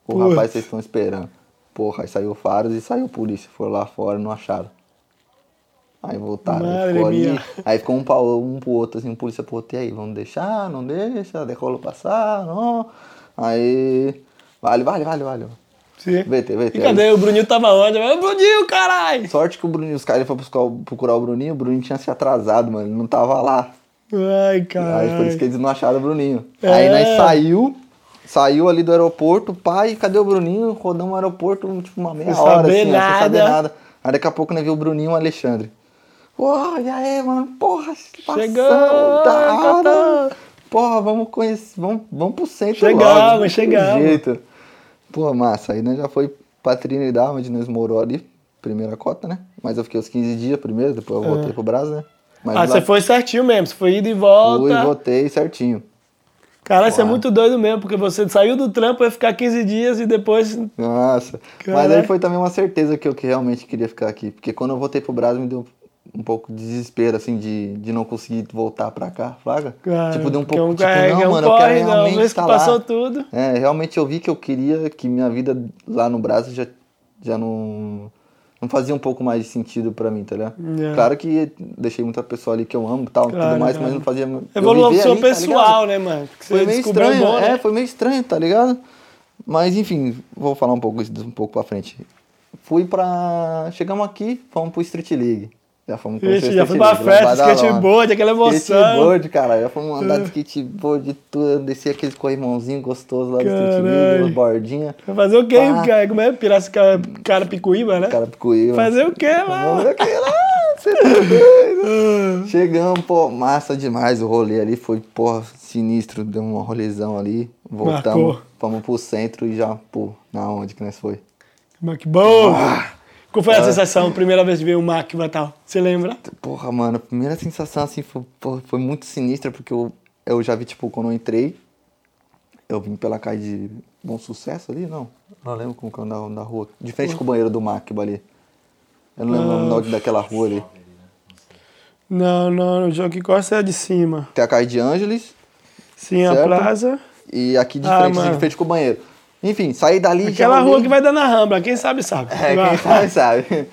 o rapaz que vocês estão esperando. Porra, aí saiu o Faros e saiu a polícia. Foram lá fora não acharam. Aí voltaram, ficou ali. Aí ficou um, pra, um pro outro, assim, um polícia pro outro, e aí, vamos deixar, não deixa, decolo passar, não. Aí, vale, vale, vale, vale. Sim. VT, VT. E cadê? O Bruninho tava onde? O Bruninho, caralho! Sorte que o Bruninho, os caras buscar, procurar o Bruninho, o Bruninho tinha se atrasado, mano, ele não tava lá. Ai, Aí por isso que eles não acharam o Bruninho. É. Aí nós saiu, saiu ali do aeroporto, pai, cadê o Bruninho? Rodamos o aeroporto tipo uma meia Sem hora, assim, ó, sem saber nada. nada. Aí daqui a pouco nós viu o Bruninho e o Alexandre. Pô, e aí, mano? Porra, Chegou, da hora. encantado. Porra, vamos conhecer, vamos, vamos pro centro Chegamos, logo, chegamos. jeito. Pô, massa, aí nós já foi pra Trinidad, onde nós morou ali, primeira cota, né? Mas eu fiquei os 15 dias primeiro, depois eu voltei pro Brasil, né? Mas Ah, lá você foi certinho mesmo. Você foi ida e volta. fui, voltei certinho. Cara, isso é muito doido mesmo, porque você saiu do trampo, ia ficar 15 dias e depois. Nossa. Mas Caraca. aí foi também uma certeza que eu que realmente queria ficar aqui. Porque quando eu voltei pro Brasil me deu um pouco de desespero, assim, de, de não conseguir voltar pra cá, Fraga. Cara, tipo, deu um é pouco, tipo, carrega, não, é um mano, eu corre, quero não, realmente vez que estar passou lá. tudo. É, realmente eu vi que eu queria que minha vida lá no Brasil já, já não, não fazia um pouco mais de sentido pra mim, tá ligado? É. Claro que deixei muita pessoa ali que eu amo e tal, Claro, tudo mais, mas não fazia... eu Evolução ali, tá pessoal, ligado? né, mano? Foi meio estranho, bom, né? é, foi meio estranho, tá ligado? Mas enfim, vou falar um pouco isso um pouco pra frente. Fui pra. Chegamos aqui, fomos pro Street League. Já fomos Ixi, o já fui pra festa, skateboard, aquela emoção. Skateboard, cara. Já fomos andar de skateboard, tudo, descer aquele corrimãozinho gostoso lá do os bordinha. Fazer o quê, Pá. cara? Como é? Piracicaba, cara picuíba, né? Cara picuí, Fazer o quê lá? Vamos ver aqui lá, <laughs> você tá doido. Chegamos, pô, massa demais o rolê ali, foi, porra, sinistro, deu uma rolezão ali, voltamos, Marcou. fomos pro centro e já, pô, na onde que nós foi? Mas que bom! Ah. Qual foi a sensação, primeira vez de ver o Mac e tal? Você lembra? Porra, mano, a primeira sensação, assim, foi, porra, foi muito sinistra, porque eu, eu já vi, tipo, quando eu entrei, eu vim pela calle de Bom Sucesso ali, não, não lembro como que é o nome da rua, de frente com o banheiro do Macba ali. Eu não lembro o nome daquela rua ali. Não, não, o Jockey Costa é de cima. Tem a calle de Ângeles, Sim, a Certo. praça. E aqui de Ah, frente, mano. de frente com o banheiro. Enfim, saí dali. Aquela rua que vai dar na Rambla, quem sabe sabe. É, quem sabe, sabe.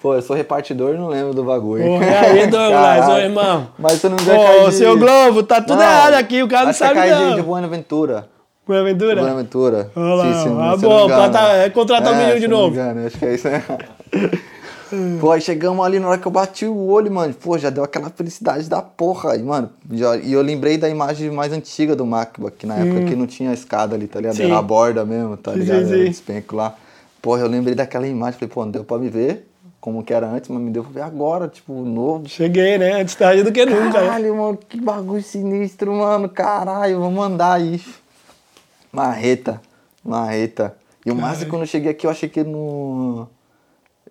Pô, eu sou repartidor e não lembro do bagulho. Porra, e aí, Douglas, ô irmão? Mas eu não engano, Ô, de... seu Globo, tá tudo errado aqui, o cara não é sabe não. de, de Buenaventura? Buenaventura. Buenaventura. Olha lá, Sim, sim, ah, não bom, engano. tá- é contratar o menino de eu não novo. engano, acho que é isso, Pô, aí chegamos ali, na hora que eu bati o olho, mano, pô, já deu aquela felicidade da porra. E, mano, já- e eu lembrei da imagem mais antiga do Macba, que na época que não tinha escada ali, tá ligado? Hum. Sim. Era a borda mesmo, tá ligado? sim, Era o sim. despenco lá. Porra, eu lembrei daquela imagem, falei, pô, não deu pra me ver como que era antes, mas me deu pra ver agora, tipo, novo. Cheguei, né? Antes tarde do que nunca. né? Caralho, mano, que bagulho sinistro, mano. Caralho, vamos andar aí. Marreta, marreta. E o massa, quando eu cheguei aqui, eu achei que não...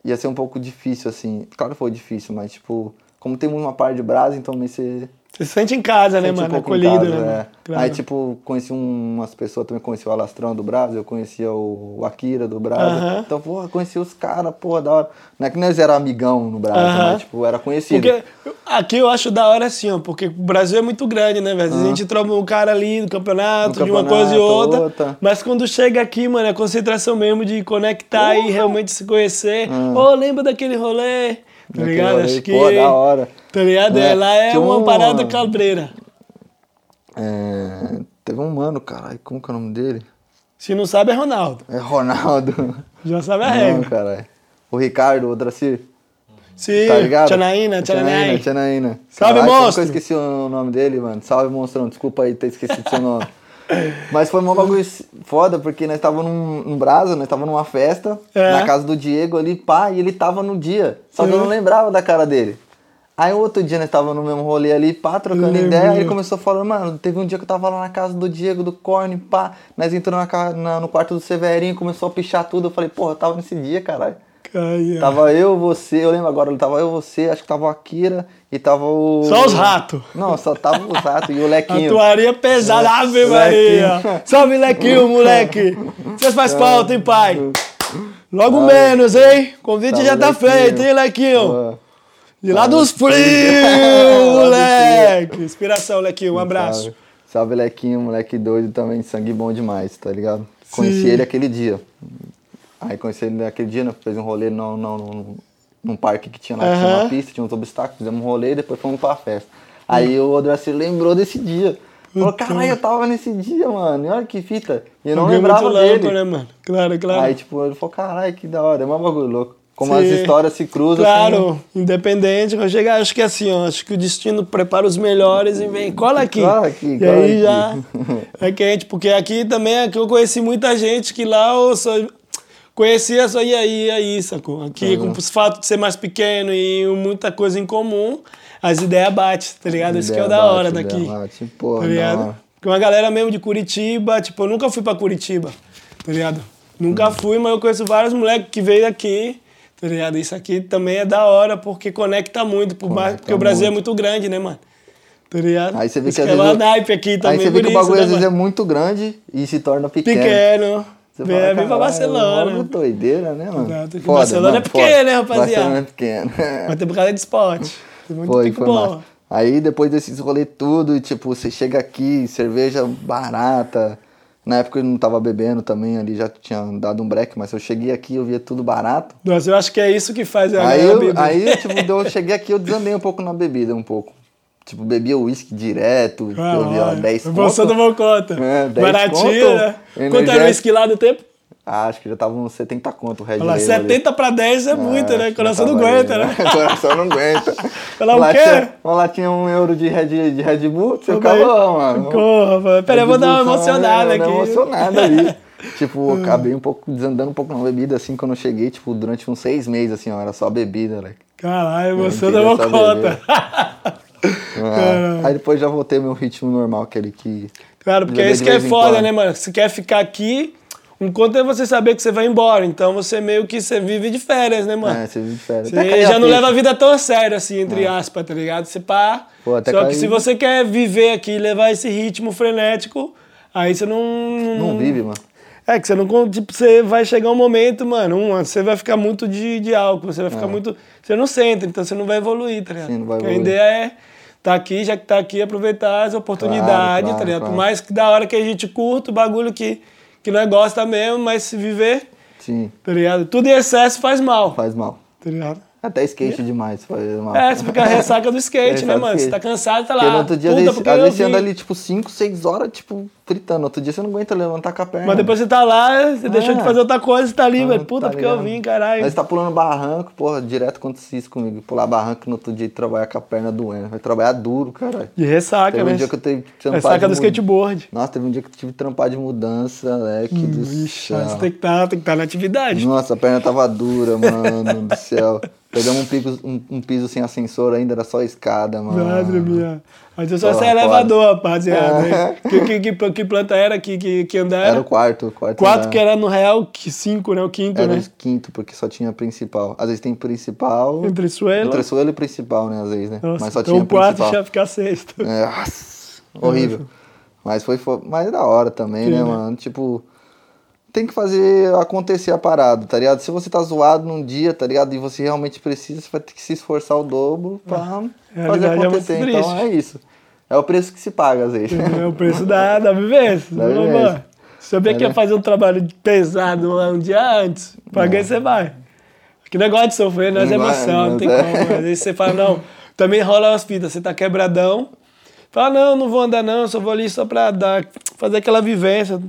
ia ser um pouco difícil, assim. Claro que foi difícil, mas, tipo, como tem uma parte de brasa, então meio você Você se sente em casa, né, um mano? em Acolhido, casa, né? é. Claro. Aí, tipo, conheci umas pessoas, também conheci o Alastrão do Brasil, eu conhecia o Akira do Brasil. Aham. Então, porra, conheci os caras, porra, da hora. Não é que nós era amigão no Brasil, Aham. mas, tipo, era conhecido. Porque aqui eu acho da hora assim, ó, porque o Brasil é muito grande, né, velho? Às vezes A gente tromba um cara ali no campeonato, No de uma coisa e campeonato, outra, outra. Mas quando chega aqui, mano, é a concentração mesmo de conectar e realmente se conhecer. Ô, lembra daquele rolê? Tá ligado? rolê, Acho que. pô, da hora. Tá ligado? É, É, lá é uma um- parada cabreira. É, teve um mano, caralho, como que é o nome dele? Se não sabe, é Ronaldo. É Ronaldo. Já sabe a Não, regra. caralho. O Ricardo, o Dracir. Sim, Tá ligado? Tchanaína, Tchanaína. Tchanaína. Salve, que monstro! Eu esqueci o nome dele, mano. Salve, monstrão. Desculpa aí ter esquecido seu nome. Mas foi um bagulho foda, porque nós tava num, num brasa, nós tava numa festa, É. na casa do Diego ali, pá, e ele tava no dia. Só que eu não lembrava da cara dele. Aí outro dia nós tava no mesmo rolê ali, pá, trocando ideia, aí ele começou falando, mano, teve um dia que eu tava lá na casa do Diego, do Corne, pá, nós entramos na, na- no quarto do Severinho, começou a pichar tudo, eu falei, porra, eu tava nesse dia, caralho. Caia. Tava eu, você, eu lembro agora, tava eu, você, acho que tava o Akira e tava o... Só os ratos. Não, só tava os ratos e o Lequinho. Atuaria pesada, Ave Maria. Lequinho. <laughs> Salve, Lequinho, moleque. Vocês faz falta, hein, pai? Logo Ai, menos, hein? Convite Salve, já tá Lequinho. feito, hein, Lequinho? De lá dos frios, moleque. Inspiração, Lequinho. Um abraço. Salve, salve Lequinho, moleque doido também, sangue bom demais, tá ligado? Conheci Sim. ele aquele dia. Aí conheci ele aquele dia, né? Fez um rolê no, no, no- num parque que tinha lá, que tinha uma pista, tinha uns obstáculos, fizemos um rolê e depois fomos pra festa. Aí o Odracir lembrou desse dia. Falou, caralho, eu tava nesse dia, mano. E olha que fita. E eu não Alguém lembrava muito louco, dele. né, mano? Claro, claro. Aí, tipo, ele falou, caralho, que da hora. É um bagulho louco. Como Sim. as histórias se cruzam. Claro, assim, independente, quando chegar, acho que é assim, ó, acho que o destino prepara os melhores e vem, cola aqui. Cola aqui, e cola aí aqui. já <laughs> é quente, porque aqui também é que eu conheci muita gente que lá eu só conhecia só ia aí, ia aí, sacou? Aqui, com o fato de ser mais pequeno e muita coisa em comum, as ideias batem, tá ligado? Isso que é o da hora bate, daqui. bate. Pô, tá ligado? Porque uma galera mesmo de Curitiba, tipo, eu nunca fui pra Curitiba, tá ligado? Nunca Hum. fui, mas eu conheço vários moleques que veio aqui, tá ligado? Isso aqui também é da hora, porque conecta muito, por Conecta porque o Brasil é muito. muito grande, né, mano? Tá ligado? Aí você vê Isso que às é uma vezes. naipe aqui também, Aí você vê que o bagulho né, às vezes é muito grande e se torna pequeno. Pequeno. Você fala, pra "Caralho, Barcelona. logo doideira, né, mano? Que Foda, Barcelona mano, é pequeno, foda. né, rapaziada? Barcelona é pequeno. Mas tem por causa de esporte. Tem muito Foi, pico foi bom. massa. Aí depois desses rolê tudo, tipo, você chega aqui, cerveja barata. Na época eu não tava bebendo também, ali já tinha dado um break, mas eu cheguei aqui, eu via tudo barato. Nossa, eu acho que é isso que faz a Aí, eu, beber. aí tipo, eu cheguei aqui, eu desandei um pouco na bebida, um pouco. Tipo, bebia uísque direto, eu via ó, 10 Você conto. tomou conta. <laughs> É, 10 Baratinho, conto, né? Quanto era o uísque lá do tempo? Ah, acho que já tava uns 70 conto o Red Olha lá, Label ali. 70 pra 10 é muito, Ah, né? acho que <laughs> Coração não aguenta, ali, né? Coração não aguenta. Falar o quê? tinha- Lá tinha um euro de Red, de Red Bull, você ficava, mano. Corra, mano. Pera, eu vou dar uma emocionada eu aqui. uma emocionada ali. <laughs> tipo, acabei um pouco, desandando um pouco na bebida, assim, quando eu cheguei, tipo, durante uns seis meses, assim, ó, era só bebida, né? Caralho, você saber conta. Ah, aí depois já voltei ao meu ritmo normal, aquele que... Claro, porque é isso que é foda, né, mano? Se quer ficar aqui, um conto é você saber que você vai embora. Então você meio que você vive de férias, né, mano? É, você vive de férias. Você já não leva a vida tão a sério, assim, entre aspas, tá ligado? Você pá. Pô, Só que se você quer viver aqui levar esse ritmo frenético, aí você não. Não vive, mano. É que você não. Tipo, você vai chegar um momento, mano, um, você vai ficar muito de, de álcool, você vai ficar muito. Você não sente, então você não vai evoluir, tá ligado? É. Sim, não vai Porque a evoluir. ideia é tá aqui, já que tá aqui, aproveitar as oportunidades, claro, tá ligado? claro. Por mais que da hora que a gente curta o bagulho que, que nós gosta mesmo, mas se viver, Sim, tá ligado? Tudo em excesso faz mal, faz mal. tá ligado? Até skate demais faz mal. É, você fica a ressaca do skate, né, Ressaca do mano? Você tá cansado, tá Porque lá. no outro dia, puta, às vezes, porque você anda ali, tipo, 5, 6 horas, tipo, fritando. Outro dia você não aguenta levantar com a perna. Mas depois você tá lá, você deixou de É. fazer outra coisa, você tá ali, Ah, velho. Puta, tá porque eu vim, caralho. Mas tá pulando barranco, porra, direto acontece isso comigo. Pular barranco no outro dia e trabalhar com a perna doendo. Vai trabalhar duro, caralho. De ressaca, Teve né? um dia que eu trampar Ressaca do skateboard. Nossa, teve um dia que eu tive que trampar de mudança, leque do Ixi, céu. você tem que estar tem que tá na atividade. Nossa, a perna tava dura, mano do céu. Pegamos um piso, um, um piso sem ascensor ainda, era só escada, mano. Madre minha. Mas eu só Porra, sei elevador, rapaziada. É. Que, que, que, planta era? Que, que, que andar Era era? o quarto, o quarto Quatro andar. que era no real, que cinco, né? O quinto, Era né? o quinto, porque só tinha principal. Às vezes tem principal. Entre suelo. Entre suelo e principal, né? Às vezes, né? Nossa, Mas só então tinha o quarto principal. já ficar sexto. É, nossa, horrível. Mas foi, foi mais da hora também, né, Sim, né? mano? Tipo, tem que fazer acontecer a parada, tá ligado? Se você tá zoado num dia, tá ligado? E você realmente precisa, você vai ter que se esforçar o dobro pra fazer realidade é acontecer. então triste. é isso. É o preço que se paga, às vezes. É o preço da, da vivência. Da vivência. Se sabia que É, ia né? fazer um trabalho pesado um dia antes, pra quem você vai? Que negócio de sofrer, nós é emoção, não tem é. como. Às vezes você fala, não, também rola as fitas, você tá quebradão. Fala, não, não vou andar não, só vou ali só pra dar, fazer aquela vivência.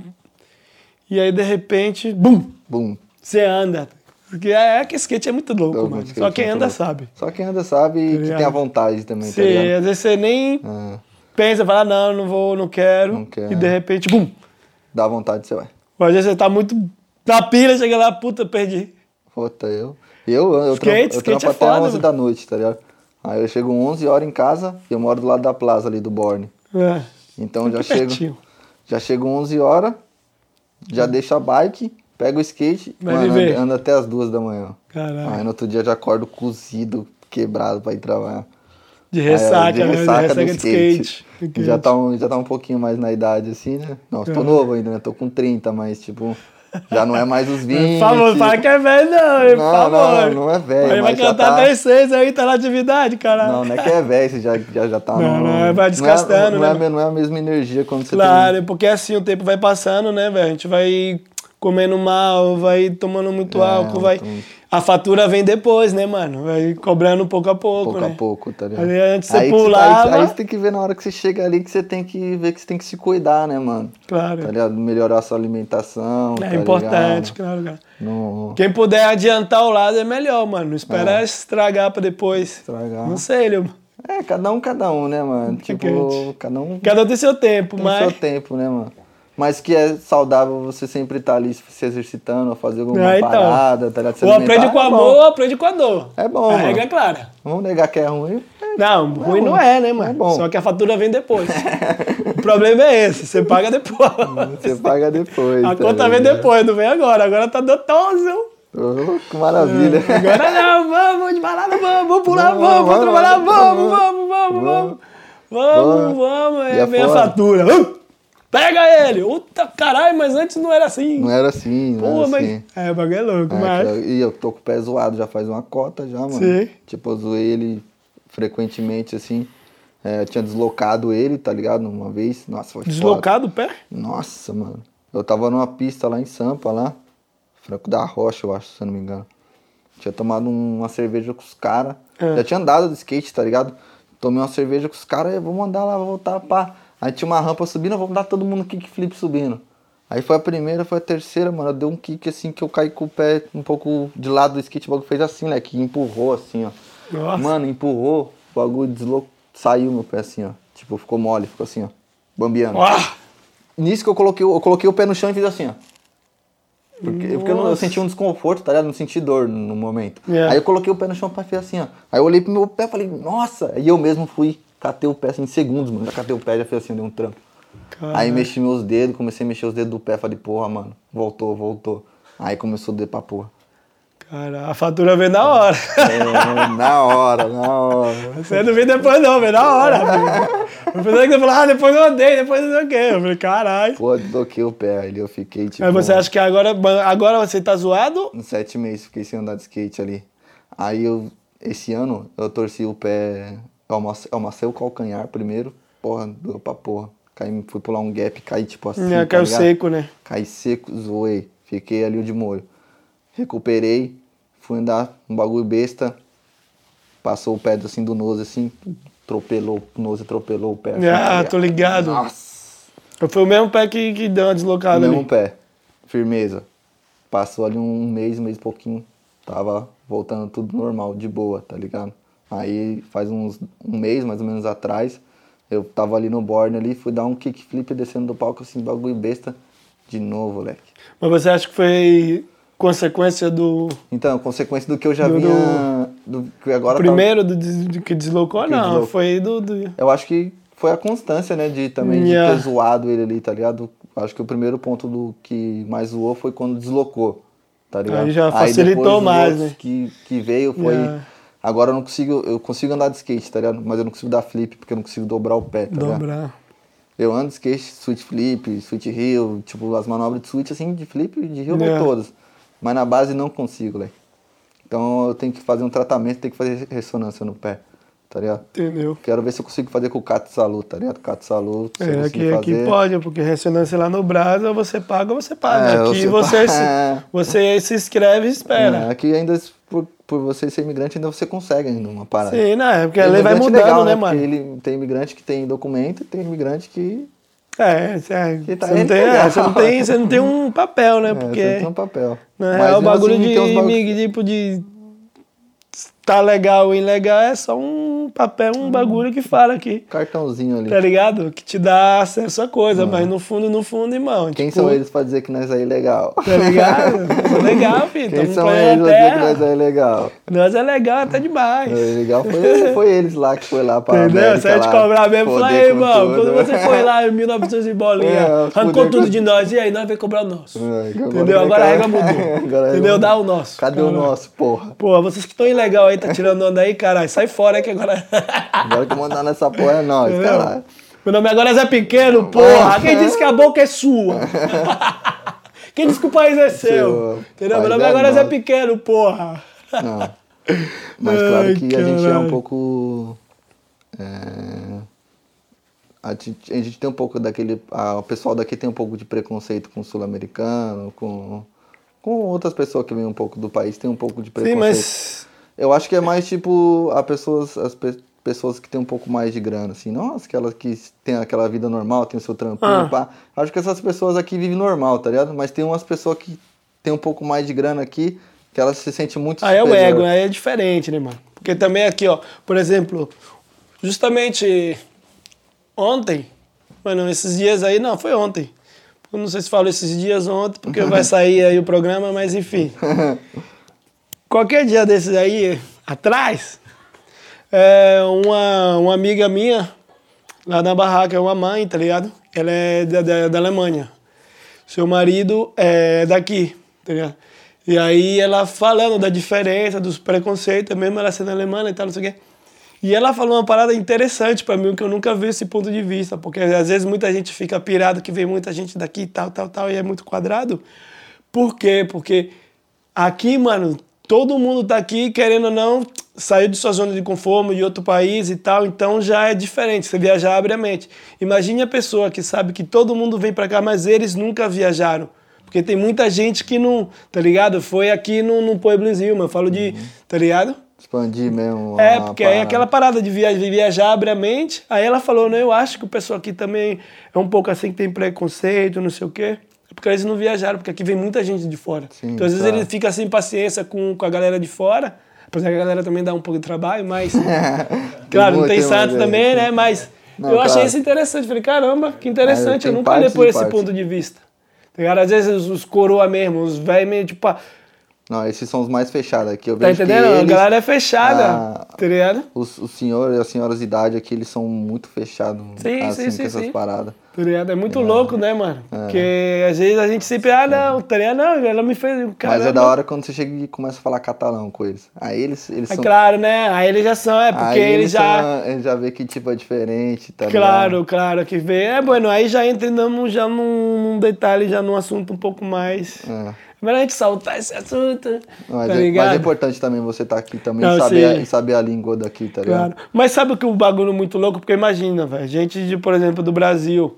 E aí, de repente, bum, Bum. você anda. Porque é, é que skate é muito louco, mano. Só quem é muito anda sabe. Só quem anda sabe e que ligado? tem a vontade também, tá Você, ligado? às vezes você nem Ah, pensa, fala, não, não vou, não quero. Não quer. E de repente, bum, dá vontade, você vai. Ou às vezes você tá muito na pilha, chega lá, puta, perdi. Puta, eu. Eu, eu, Skate, eu skate trampo é até foda, 11 mano. da noite, tá ligado? Aí eu chego 11 horas em casa e eu moro do lado da plaza ali do Borne. É. Então já chego, já chego 11 horas, já deixo a bike, pego o skate, Vai mano, viver. ando até as duas da manhã. Caralho. Aí no outro dia já acordo cozido, quebrado pra ir trabalhar. De Aí, ressaca, de né? De ressaca ressaca do de skate. skate. Já tá, um, já tá um pouquinho mais na idade, assim, né? Não, tô novo ainda, né? Tô com 30, mas, tipo, já não é mais os 20. Por favor, fala que é velho, não, hein? Por Não, favor. não, não é velho, Aí vai cantar tá- até seis aí, tá na atividade, caralho. Não, não é que é velho, você já, já, já tá Não, no- não, vai desgastando, não é, né? Não é, não é a mesma energia quando você Claro, é porque assim o tempo vai passando, né, velho? A gente vai comendo mal, vai tomando muito É, álcool, vai. então- A fatura vem depois, né, mano? Vai cobrando pouco a pouco, pouco né? a pouco, tá ligado? Ali antes você aí, que pulava- aí, aí você tem que ver na hora que você chega ali que você tem que ver que você tem que se cuidar, né, mano? Claro. Tá ligado? Melhorar a sua alimentação. É tá importante, ligado? claro, cara. Não Quem puder adiantar o lado é melhor, mano. Não espera estragar pra depois. estragar. Não sei, Leo. É, cada um, cada um, né, mano? Tipo, quente. cada um Cada um tem seu tempo, tem mas. seu tempo, né, mano? Mas que é saudável você sempre estar ali se exercitando, ou fazer alguma É, então. parada, tá ligado? Se Ou aprende com é amor, bom. ou aprende com a dor. É bom, A regra é clara. Vamos negar que é ruim. Não, ruim não é, né, mano? É bom. Só que a fatura vem depois. <laughs> o problema é esse, você paga depois. Você paga depois. A tá conta vem depois, não vem agora. Agora tá dotoso. Ô, que maravilha. Agora não, vamos de balada, vamos, vamos pular, Vamos, vamos, vamos vamos, trabalhar, vamos, vamos, vamos, vamos, vamos. Vamos, Vamos. vamos, E aí é vem a fatura. Hum, Pega ele! Puta caralho, mas antes não era assim. Não era assim, não Pô, era mas. assim. É, o bagulho é louco, É, mas. eu- e eu tô com o pé zoado já faz uma cota já, mano. Sim. Tipo, eu zoei ele frequentemente, assim. É, eu tinha deslocado ele, tá ligado? Uma vez. Nossa, foi foda. Deslocado o pé? Nossa, mano. Eu tava numa pista lá em Sampa, lá. Franco da Rocha, eu acho, se eu não me engano. Tinha tomado um- uma cerveja com os caras. É. Já tinha andado de skate, tá ligado? Tomei uma cerveja com os caras, vamos andar lá, voltar, pá. Aí tinha uma rampa subindo, vamos dar todo mundo kickflip subindo. Aí foi a primeira, foi a terceira, mano. Eu dei um kick assim que eu caí com o pé um pouco de lado do skate, o bagulho fez assim, né? Que empurrou assim, ó. Nossa. Mano, empurrou, o bagulho deslocou, saiu meu pé assim, ó. Tipo, ficou mole, ficou assim, ó. Bambiando. Ah, Nisso que eu coloquei, o- eu coloquei o pé no chão e fiz assim, ó. Porque, porque eu, não- eu senti um desconforto, tá ligado? Não senti dor no momento. É. Aí eu coloquei o pé no chão pra fiz assim, ó. Aí eu olhei pro meu pé e falei, nossa! Aí eu mesmo fui, catei o pé assim em segundos, mano. Já catei o pé, já fiz assim, dei um trampo. Caralho. Aí mexi meus dedos, comecei a mexer os dedos do pé, falei, porra, mano, voltou, voltou. Aí começou a doer pra porra. Cara, a fatura vem na hora. É, na hora, na hora. Você não vem depois, não, vem na hora. Eu pensei que você falou, ah, depois eu andei, depois não sei o quê. Eu falei, caralho. Pô, desloquei o pé, aí eu fiquei tipo. Aí você acha que agora, agora você tá zoado? Uns sete meses fiquei sem andar de skate ali. Aí eu, esse ano, eu torci o pé, eu amassei o calcanhar primeiro, porra, doeu pra porra. Caí, fui pular um gap, caí tipo assim. É, tá caiu ligado? seco, né? Caí seco, zoei. Fiquei ali de molho. Recuperei, fui andar um bagulho besta, passou o pé assim do nose assim, atropelou, o nose atropelou o pé. assim, tá Ah, tô ligado. Nossa! Foi o mesmo pé que, que deu uma deslocada Mesmo ali. pé. Firmeza. Passou ali um mês, um mês e pouquinho. Tava voltando tudo normal, de boa, tá ligado? Aí faz uns um mês mais ou menos atrás, eu tava ali no borne ali, fui dar um kickflip descendo do palco assim, bagulho besta. De novo, moleque. Mas você acha que foi consequência do Então, consequência do que eu já Do- vinha. Do, que agora tá- primeiro do, des- do que deslocou? Que não, deslocou. foi do, do- Eu acho que foi a constância, né? De também Yeah. de ter zoado ele ali, tá ligado? Acho que o primeiro ponto do que mais zoou foi quando deslocou, tá ligado? Aí já facilitou os mais, né? Que, que veio foi. Yeah. Agora eu não consigo. Eu consigo andar de skate, tá ligado? Mas eu não consigo dar flip porque eu não consigo dobrar o pé, tá ligado? dobrar. Eu ando de skate, switch flip, switch heel, tipo, as manobras de switch assim, de flip de heel yeah. todas. Mas na base não consigo, né? Então eu tenho que fazer um tratamento, tenho que fazer ressonância no pé, tá ligado? Entendeu? Quero ver se eu consigo fazer com o Cato Salu, tá ligado? Cato Salu, se É, aqui, aqui fazer. pode, porque ressonância lá no Brasa, você paga ou você paga. É, aqui você você, se, <laughs> você se inscreve e espera. É, aqui ainda, por, você ser imigrante, ainda você consegue ainda uma parada. Sim, não, é porque a lei vai mudando, legal, né, Porque mano? ele, tem imigrante que tem documento e tem imigrante que. É, é, Que tá você, não tem, é, legal. você, não tem, você não tem um <laughs> papel, né? É, porque você tem um papel. na Mas real, o bagulho assim, de, uns bagulho- mig- tipo de tá legal ou ilegal é só um papel, um bagulho que fala aqui. Cartãozinho ali. Tá ligado? Que te dá acesso a coisa, mas no fundo, no fundo, irmão. Quem tipo, são eles pra dizer que nós é ilegal? Tá ligado? Isso <laughs> é legal, filho. Quem Tamo são eles pra dizer que nós é ilegal? Nós é legal até demais. É, Legal foi, foi eles lá que foi lá pra Entendeu? América Se a gente lá, cobrar mesmo, fala, com irmão, tudo. quando você foi lá em 1900 e bolinha, <laughs> É, arrancou tudo com- de nós, e aí nós vamos cobrar o nosso. É, Entendeu? Agora a regra mudou. <laughs> Agora Entendeu? Dá o nosso. Cadê o nosso, porra? Pô, vocês que estão ilegal aí, tá tirando onda aí, caralho. Sai fora aí que agora. Agora que mandar nessa porra é nós, caralho. Meu nome agora é Zé Pequeno, porra. Quem disse que a boca é sua? <laughs> Quem disse que o país é seu? Seu. Entendeu? Meu nome é agora é Zé. Pequeno, porra. Não. Mas claro Ai, que a gente é um pouco. é, a, gente, a gente tem um pouco daquele. a- o pessoal daqui tem um pouco de preconceito com o sul-americano, com, com outras pessoas que vêm um pouco do país, tem um pouco de Sim, preconceito. mas. Eu acho que é mais tipo a pessoas, as pe- pessoas que têm um pouco mais de grana, assim, não aquelas que têm aquela vida normal, tem o seu trampinho, Ah. pá. Acho que essas pessoas aqui vivem normal, tá ligado? Mas tem umas pessoas que têm um pouco mais de grana aqui, que elas se sentem muito Aí é o superior. ego, aí é diferente, né, mano? Porque também aqui, ó, por exemplo, justamente ontem, mano, esses dias aí, não, foi ontem. Eu não sei se falo esses dias ontem, porque <laughs> vai sair aí o programa, mas enfim. <laughs> Qualquer dia desses aí, atrás, é, uma, uma amiga minha, lá na barraca, é uma mãe, tá ligado? Ela é da, da, da Alemanha. Seu marido é daqui, tá ligado? E aí ela falando da diferença, dos preconceitos, mesmo ela sendo alemã e tal, não sei o quê. E ela falou uma parada interessante pra mim, que eu nunca vi esse ponto de vista, porque às vezes muita gente fica pirado que vem muita gente daqui, tal, tal, tal, e é muito quadrado. Por quê? Porque aqui, mano, todo mundo tá aqui, querendo ou não, saiu de sua zona de conforto, de outro país e tal, então já é diferente, você viajar abre a mente. Imagine a pessoa que sabe que todo mundo vem pra cá, mas eles nunca viajaram. Porque tem muita gente que não, tá ligado? Foi aqui no, no Pueblozinho, mano, eu falo de, tá ligado? Expandir mesmo. É, porque aí parada. aquela parada de viajar, de viajar abre a mente. Aí ela falou, né? Eu acho que o pessoal aqui também é um pouco assim que tem preconceito, não sei o quê. Porque eles não viajaram, porque aqui vem muita gente de fora. Sim, então, às vezes, ele fica sem paciência com, com a galera de fora. Apesar que a galera também dá um pouco de trabalho, mas. <laughs> claro, não tem santo também, né? Mas <laughs> Não, eu achei claro. isso interessante. Falei, caramba, que interessante. Eu nunca olhei por esse partes. ponto de vista. Tá? Às vezes os, os coroa mesmo, os velhos meio tipo. ah, Não, esses são os mais fechados aqui. Eu Tá entendendo? A eles- galera é fechada. Ah, Tá ligado? Os, os senhores e as senhoras de idade aqui, eles são muito fechados Sim, assim, sim, sim, com essas sim. paradas. Tá ligado? É muito louco, né, mano? Porque às vezes a gente sempre, ah, não, tá ligado? Não, ela me fez. Mas Caramba. é da hora quando você chega e começa a falar catalão com eles. Aí eles, eles É são. claro, né? Aí eles já são, é, porque aí eles já. são- eles já vê que tipo é diferente, tá Claro, ligado? claro, que vê. É, bueno, aí já entramos já num, num detalhe, já num assunto um pouco mais. É. Melhor a gente saltar esse assunto. Mas, tá é, ligado? mas é importante também você estar aqui também Não, e saber, sim. saber a língua daqui, tá ligado? Claro. Mas sabe o que o bagulho muito louco? Porque imagina, velho, gente, de, por exemplo, do Brasil,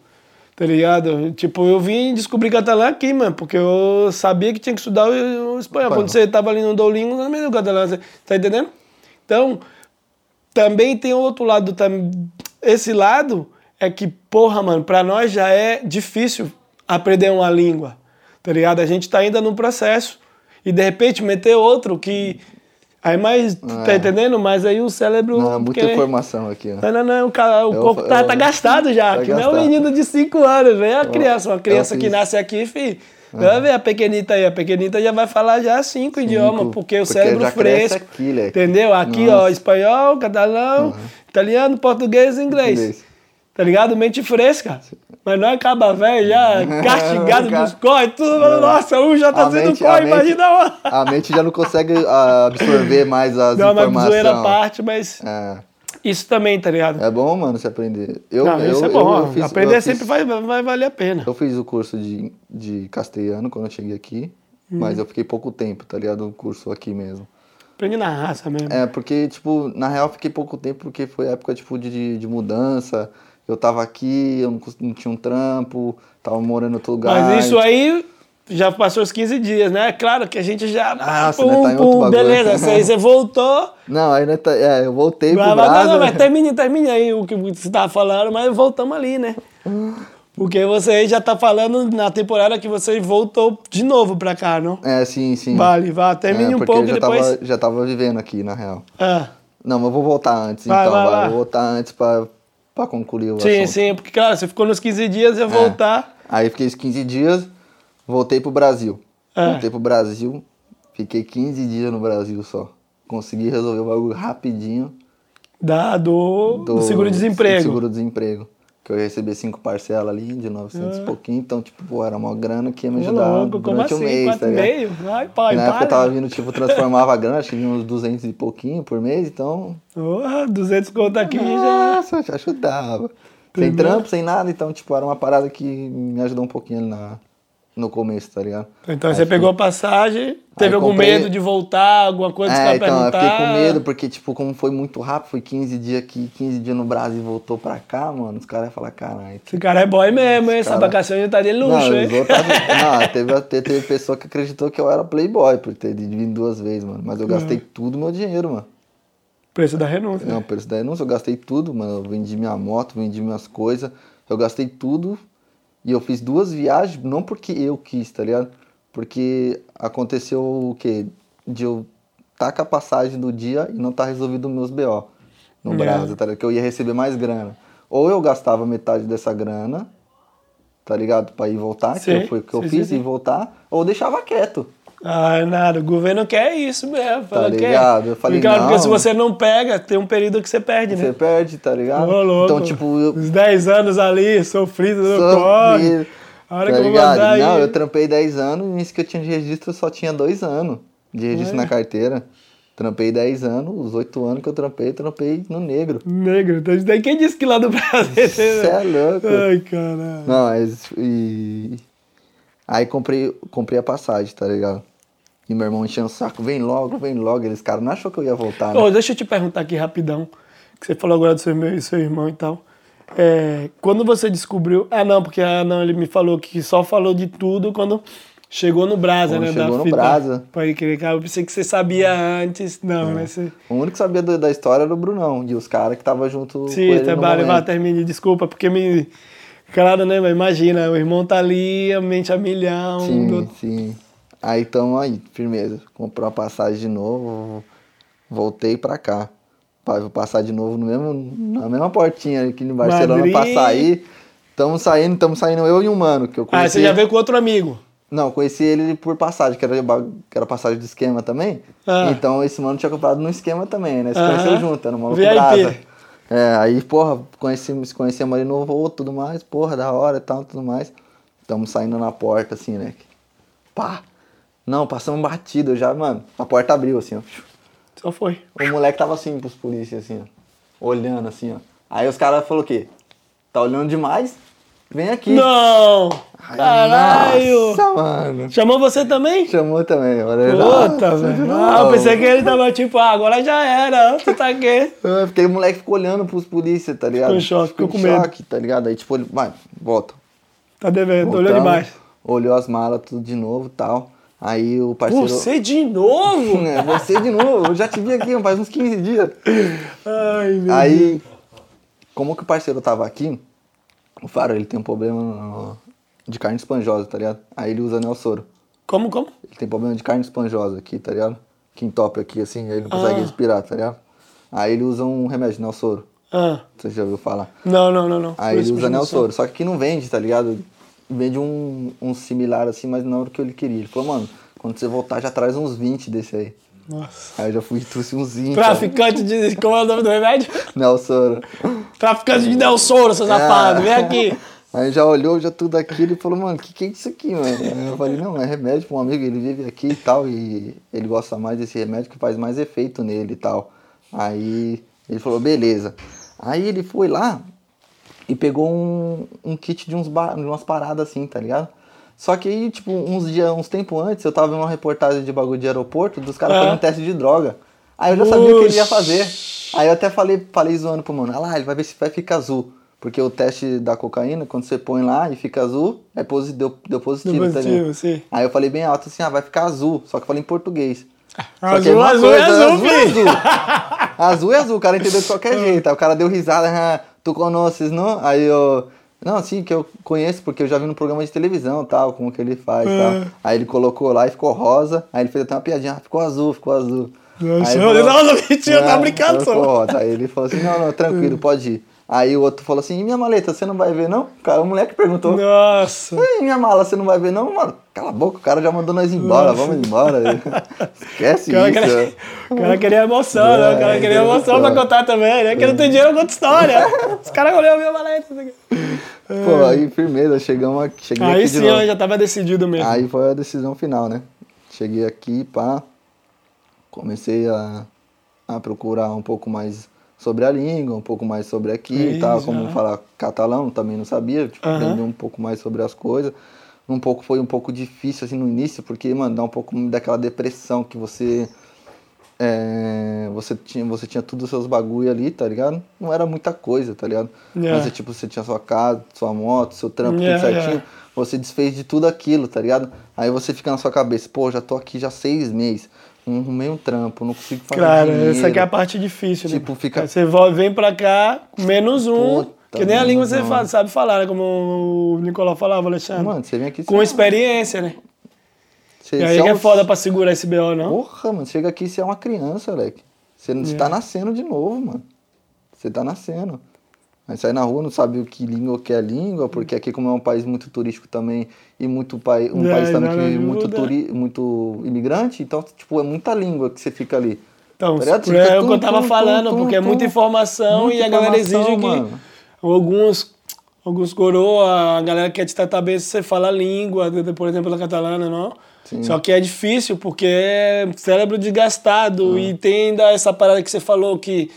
tá ligado? Tipo, eu vim descobrir catalão aqui, mano, porque eu sabia que tinha que estudar o, espanhol. Quando você tava ali no Duolingo, não é o catalão, você tá entendendo? Então, também tem outro lado, tam- esse lado é que, porra, mano, pra nós já é difícil aprender uma língua, tá ligado? A gente tá ainda no processo e de repente meter outro que... Aí mais, tá É. entendendo? Mas aí o cérebro... Não, muita porque- informação aqui, ó. não, não, não, o, cara, o Eu- corpo tá, eu- tá gastado já, tá que não é um gastado. menino de 5 anos, velho. É uma criança, uma criança que nasce aqui, filho. Vai ver a pequenita aí, a pequenita já vai falar já cinco, idiomas, porque o porque cérebro fresco. aqui, entendeu? Aqui, ó, Nossa. espanhol, catalão, italiano, português e inglês. Inglês. Tá ligado? Mente fresca. Mas não acaba velho, já <laughs> castigado Cara. dos corre, tudo. Nossa, um já tá A sendo mente- corre, mente- imagina outro. A mente já não consegue ah, absorver mais as uma informações. zoeira à parte, mas É. isso também, tá ligado? É bom, mano, se aprender. Eu, não, eu, isso é eu- bom. eu fiz- Aprender eu fiz- sempre vai, vai valer a pena. Eu fiz o curso de, de castelhano quando eu cheguei aqui, Uhum. mas eu fiquei pouco tempo, tá ligado? O curso aqui mesmo. Aprende na raça mesmo. É, porque, tipo, na real eu fiquei pouco tempo porque foi época, tipo, de, de mudança. Eu tava aqui, eu não, não tinha um trampo, tava morando em outro lugar. Mas isso aí já passou os 15 dias, né? Claro que a gente já. Ah, você ainda tá em outro bagulho. beleza, <laughs> você, você voltou. Não, aí né, tá- é, eu voltei pro Vai, vai, Brasa. não, mas termine, termine aí o que você tava falando, mas voltamos ali, né? Porque você já tá falando na temporada que você voltou de novo pra cá, não? É, sim, sim. Vale, vá, termine é, um pouco já depois. Tava, já tava vivendo aqui, na real. Ah, Não, mas eu vou voltar antes, Vai, então. vai, vai. vai. Eu vou voltar antes pra, pra concluir o sim, assunto. sim, porque, claro, você ficou nos 15 dias, ia voltar. Aí fiquei os 15 dias, voltei pro Brasil. É. Voltei pro Brasil, fiquei 15 dias no Brasil só. Consegui resolver o bagulho rapidinho. Da, do, do seguro-desemprego. Seguro-desemprego. Que eu ia receber cinco parcelas ali, de 900 e pouquinho. Então, tipo, pô, era uma grana que ia me É. Ajudar como durante assim? o mês, tá ligado? meio? Ai, pai, Na época eu para. tava vindo, tipo, transformava a grana, acho que vinha uns 200 e pouquinho por mês, então... Porra, 200 conto aqui já. Nossa, já ajudava. Sem Entendeu? trampo, sem nada, então, tipo, era uma parada que me ajudou um pouquinho ali na, no começo, tá ligado? Então Aí você pegou a passagem, teve algum comprei- medo de voltar, alguma coisa que você É, vai então, eu perguntar? fiquei com medo, porque, tipo, como foi muito rápido, foi 15 dias aqui, 15 dias no Brasil e voltou pra cá, mano, os caras iam falar, caralho. Esse cara é boy mesmo, hein? Essa vacação já tá de Não, luxo, hein? os <laughs> outros não teve, até teve pessoa que acreditou que eu era playboy por ter vindo duas vezes, mano. Mas eu gastei tudo meu dinheiro, mano. Preço da renúncia. Não, preço da renúncia, eu gastei tudo, mano. Eu vendi minha moto, vendi minhas coisas. Eu gastei tudo e eu fiz duas viagens, não porque eu quis, tá ligado? Porque aconteceu o quê? De eu tá com a passagem do dia e não tá resolvido meus BO no É. Brasil, tá ligado? Que eu ia receber mais grana. Ou eu gastava metade dessa grana, tá ligado? Pra ir voltar, Sim, que foi o que eu sim, fiz, sim, e voltar, ou deixava quieto. Ah, nada, o governo quer isso mesmo. que é. ligado? Eu falei, porque não. se você não pega, tem um período que você perde, Você né? perde, tá ligado? Ô, louco. Então, tipo, eu, Os 10 anos ali, sofrido no corre. A hora tá que eu vou ligado? mandar aí. Não, eu trampei 10 anos, nisso que eu tinha de registro eu só tinha 2 anos de registro É. na carteira. Trampei 10 anos, os 8 anos que eu trampei, eu trampei no negro. Negro, então isso daí quem disse que lá do Brasil. Você é louco. Ai, caralho. Não, mas. E... Aí comprei, comprei a passagem, tá ligado? E meu irmão enchendo o saco, vem logo, vem logo. Eles, cara, não achou que eu ia voltar, né? Ô, deixa eu te perguntar aqui rapidão, que você falou agora do seu, irmão- seu irmão e tal. É, quando você descobriu. Ah, não, porque ah, não, ele me falou que só falou de tudo quando chegou no Brasa, Quando né? chegou da no fita. Brasa. Pode crer, cara. Eu pensei que você sabia antes. Não, né? Você... O único que sabia da história era o Brunão, e os caras que tava junto com Sim, ele no trabalho, momento. termine, desculpa, porque me. Claro, né? Mas imagina, o irmão tá ali, a mente a milhão. Sim, do- sim. Aí tamo aí, firmeza. Comprou a passagem de novo, voltei pra cá. Pai, vou passar de novo no mesmo, na mesma portinha aqui em Barcelona Madrid. pra sair. Tamo saindo, tamo saindo eu e um mano que eu Ah, conheci. você já veio com outro amigo. Não, conheci ele por passagem, que era, que era passagem do esquema também. Ah. Então esse mano tinha comprado no esquema também, né? Se Aham. conheceu junto, era um maluco VIP. brasa. É, aí, porra, conhecemos, conhecemos ali no voo, tudo mais, porra, da hora e tal, tudo mais. Tamo saindo na porta, assim, né? Pá! Não, passamos batido, já, mano, a porta abriu, assim, ó. Só foi. O moleque tava assim pros polícias, assim, ó. Olhando, assim, ó. Aí os caras falaram o quê? Tá olhando demais? Vem aqui. Não! Ai, Caralho! Nossa, mano. Chamou você também? Chamou também, olha. Puta, velho. Ah, eu pensei que ele tava tipo, ah, agora já era, <laughs> tu tá aqui. Eu fiquei, o moleque ficou olhando pros polícias, tá ligado? Ficou em choque, ficou com medo. choque, tá ligado? Aí, tipo, ele, vai, volta. Tá devendo, olhou demais. Olhou as malas, tudo de novo e tal. Aí o parceiro. Você de novo? <laughs> É, você de novo, eu já te vi aqui faz uns 15 dias. Ai, meu Deus. Aí, como que o parceiro tava aqui, o Faro, ele tem um problema no- de carne esponjosa, tá ligado? Aí ele usa Nelsoro. Como, como? Ele tem problema de carne esponjosa aqui, tá ligado? Que entope aqui assim, aí ele não consegue Ah. respirar, tá ligado? Aí ele usa um remédio, Nelsoro. Ah, Você já ouviu falar? não, não, não, não. Aí ele usa Nelsoro. Só que aqui não vende, tá ligado? Vende um, um similar assim, mas não era o que ele queria. Ele falou, mano, quando você voltar já traz uns 20 desse aí. Nossa. Aí eu já fui e trouxe uns 20. Traficante de. Como é o nome do remédio? Nelsoro. Traficante de Del Soro, seu safado. Vem aqui. Aí já olhou, já tudo aqui, ele falou, mano, que que é isso aqui, mano? Aí eu falei, não, é remédio pra um amigo, ele vive aqui e tal, e ele gosta mais desse remédio que faz mais efeito nele e tal. Aí ele falou, beleza. Aí ele foi lá e pegou um, um kit de, uns de umas paradas assim, tá ligado? Só que aí, tipo, uns dias, uns tempos antes, eu tava vendo uma reportagem de bagulho de aeroporto dos caras Ah. fazendo teste de droga. Aí eu já sabia o que ele ia fazer. Aí eu até falei, falei zoando pro mano, ah lá, ele vai ver se vai ficar azul. Porque o teste da cocaína, quando você põe lá e fica azul, é posi deu, deu positivo, Deu tá positivo, ligado? sim. Aí eu falei bem alto assim, ah, vai ficar azul. Só que eu falei em português. Só que Azul, é azul é coisa, azul, é filho. azul. azul é azul, o cara entendeu de qualquer <laughs> jeito. Aí o cara deu risada, ah, tu conheces, não? Aí eu, Não, sim, que eu conheço porque eu já vi no programa de televisão tal, como que ele faz É. tal. Aí ele colocou lá e ficou rosa, aí ele fez até uma piadinha, ah, ficou azul, ficou azul. Nossa, Aí falou- não, não, mentira, tá É, brincando só. rosa. Aí ele falou assim, não, não, tranquilo, pode ir. Aí o outro falou assim, e minha maleta, você não vai ver não? Cara, o moleque perguntou, Nossa. e minha mala, você não vai ver não? Mano, cala a boca, o cara já mandou nós embora, Nossa. vamos embora. <laughs> Esquece cara, isso. queria, o cara queria emoção, né? O É, cara queria emoção pra contar também, né? Que não tem dinheiro, conta história. Os caras olham a minha maleta. Pô, aí firmeza, chegamos aqui, cheguei Aí aqui sim, eu já tava decidido mesmo. Aí foi a decisão final, né? Cheguei aqui, pá, comecei a, a procurar um pouco mais sobre a língua, um pouco mais sobre aqui e tal, Isso, como falar catalão, também não sabia, tipo, Aham. aprender um pouco mais sobre as coisas. Um pouco foi um pouco difícil assim no início, porque, mano, dá um pouco daquela depressão que você é, você tinha você tinha tudo os seus bagulho ali, tá ligado? Não era muita coisa, tá ligado? Yeah. Mas é tipo, você tinha sua casa, sua moto, seu trampo, Yeah, tudo certinho. yeah. Você desfez de tudo aquilo, tá ligado? Aí você fica na sua cabeça, pô, já tô aqui já seis meses, não arrumei um trampo, não consigo fazer Cara, dinheiro. essa aqui é a parte difícil, né? Tipo, fica- Aí Você vo- vem pra cá, menos um, Puta, que nem a língua você mano. fa- sabe falar, né? Como o Nicolau falava, Alexandre. Mano, você vem aqui... Com você- experiência, né? Você- E aí é um- foda pra segurar esse BO, não? Porra, mano, chega aqui você é uma criança, moleque. Você, você É. tá nascendo de novo, mano. Você tá nascendo. Aí sai na rua, não sabe o que língua que é língua, porque aqui como é um país muito turístico também, e muito pai, um É, país também que vive muito, turi, muito imigrante, então, tipo, é muita língua que você fica ali. Então, Tá é Fica o que eu tava tum, falando, tum, porque é tum, muita tum. informação Muita e a galera exige informação, que mano. alguns, alguns coroa, a galera quer te tratar bem se você fala a língua, por exemplo, a catalana, não? Sim. Só que é difícil, porque é cérebro desgastado Ah. e tem ainda essa parada que você falou que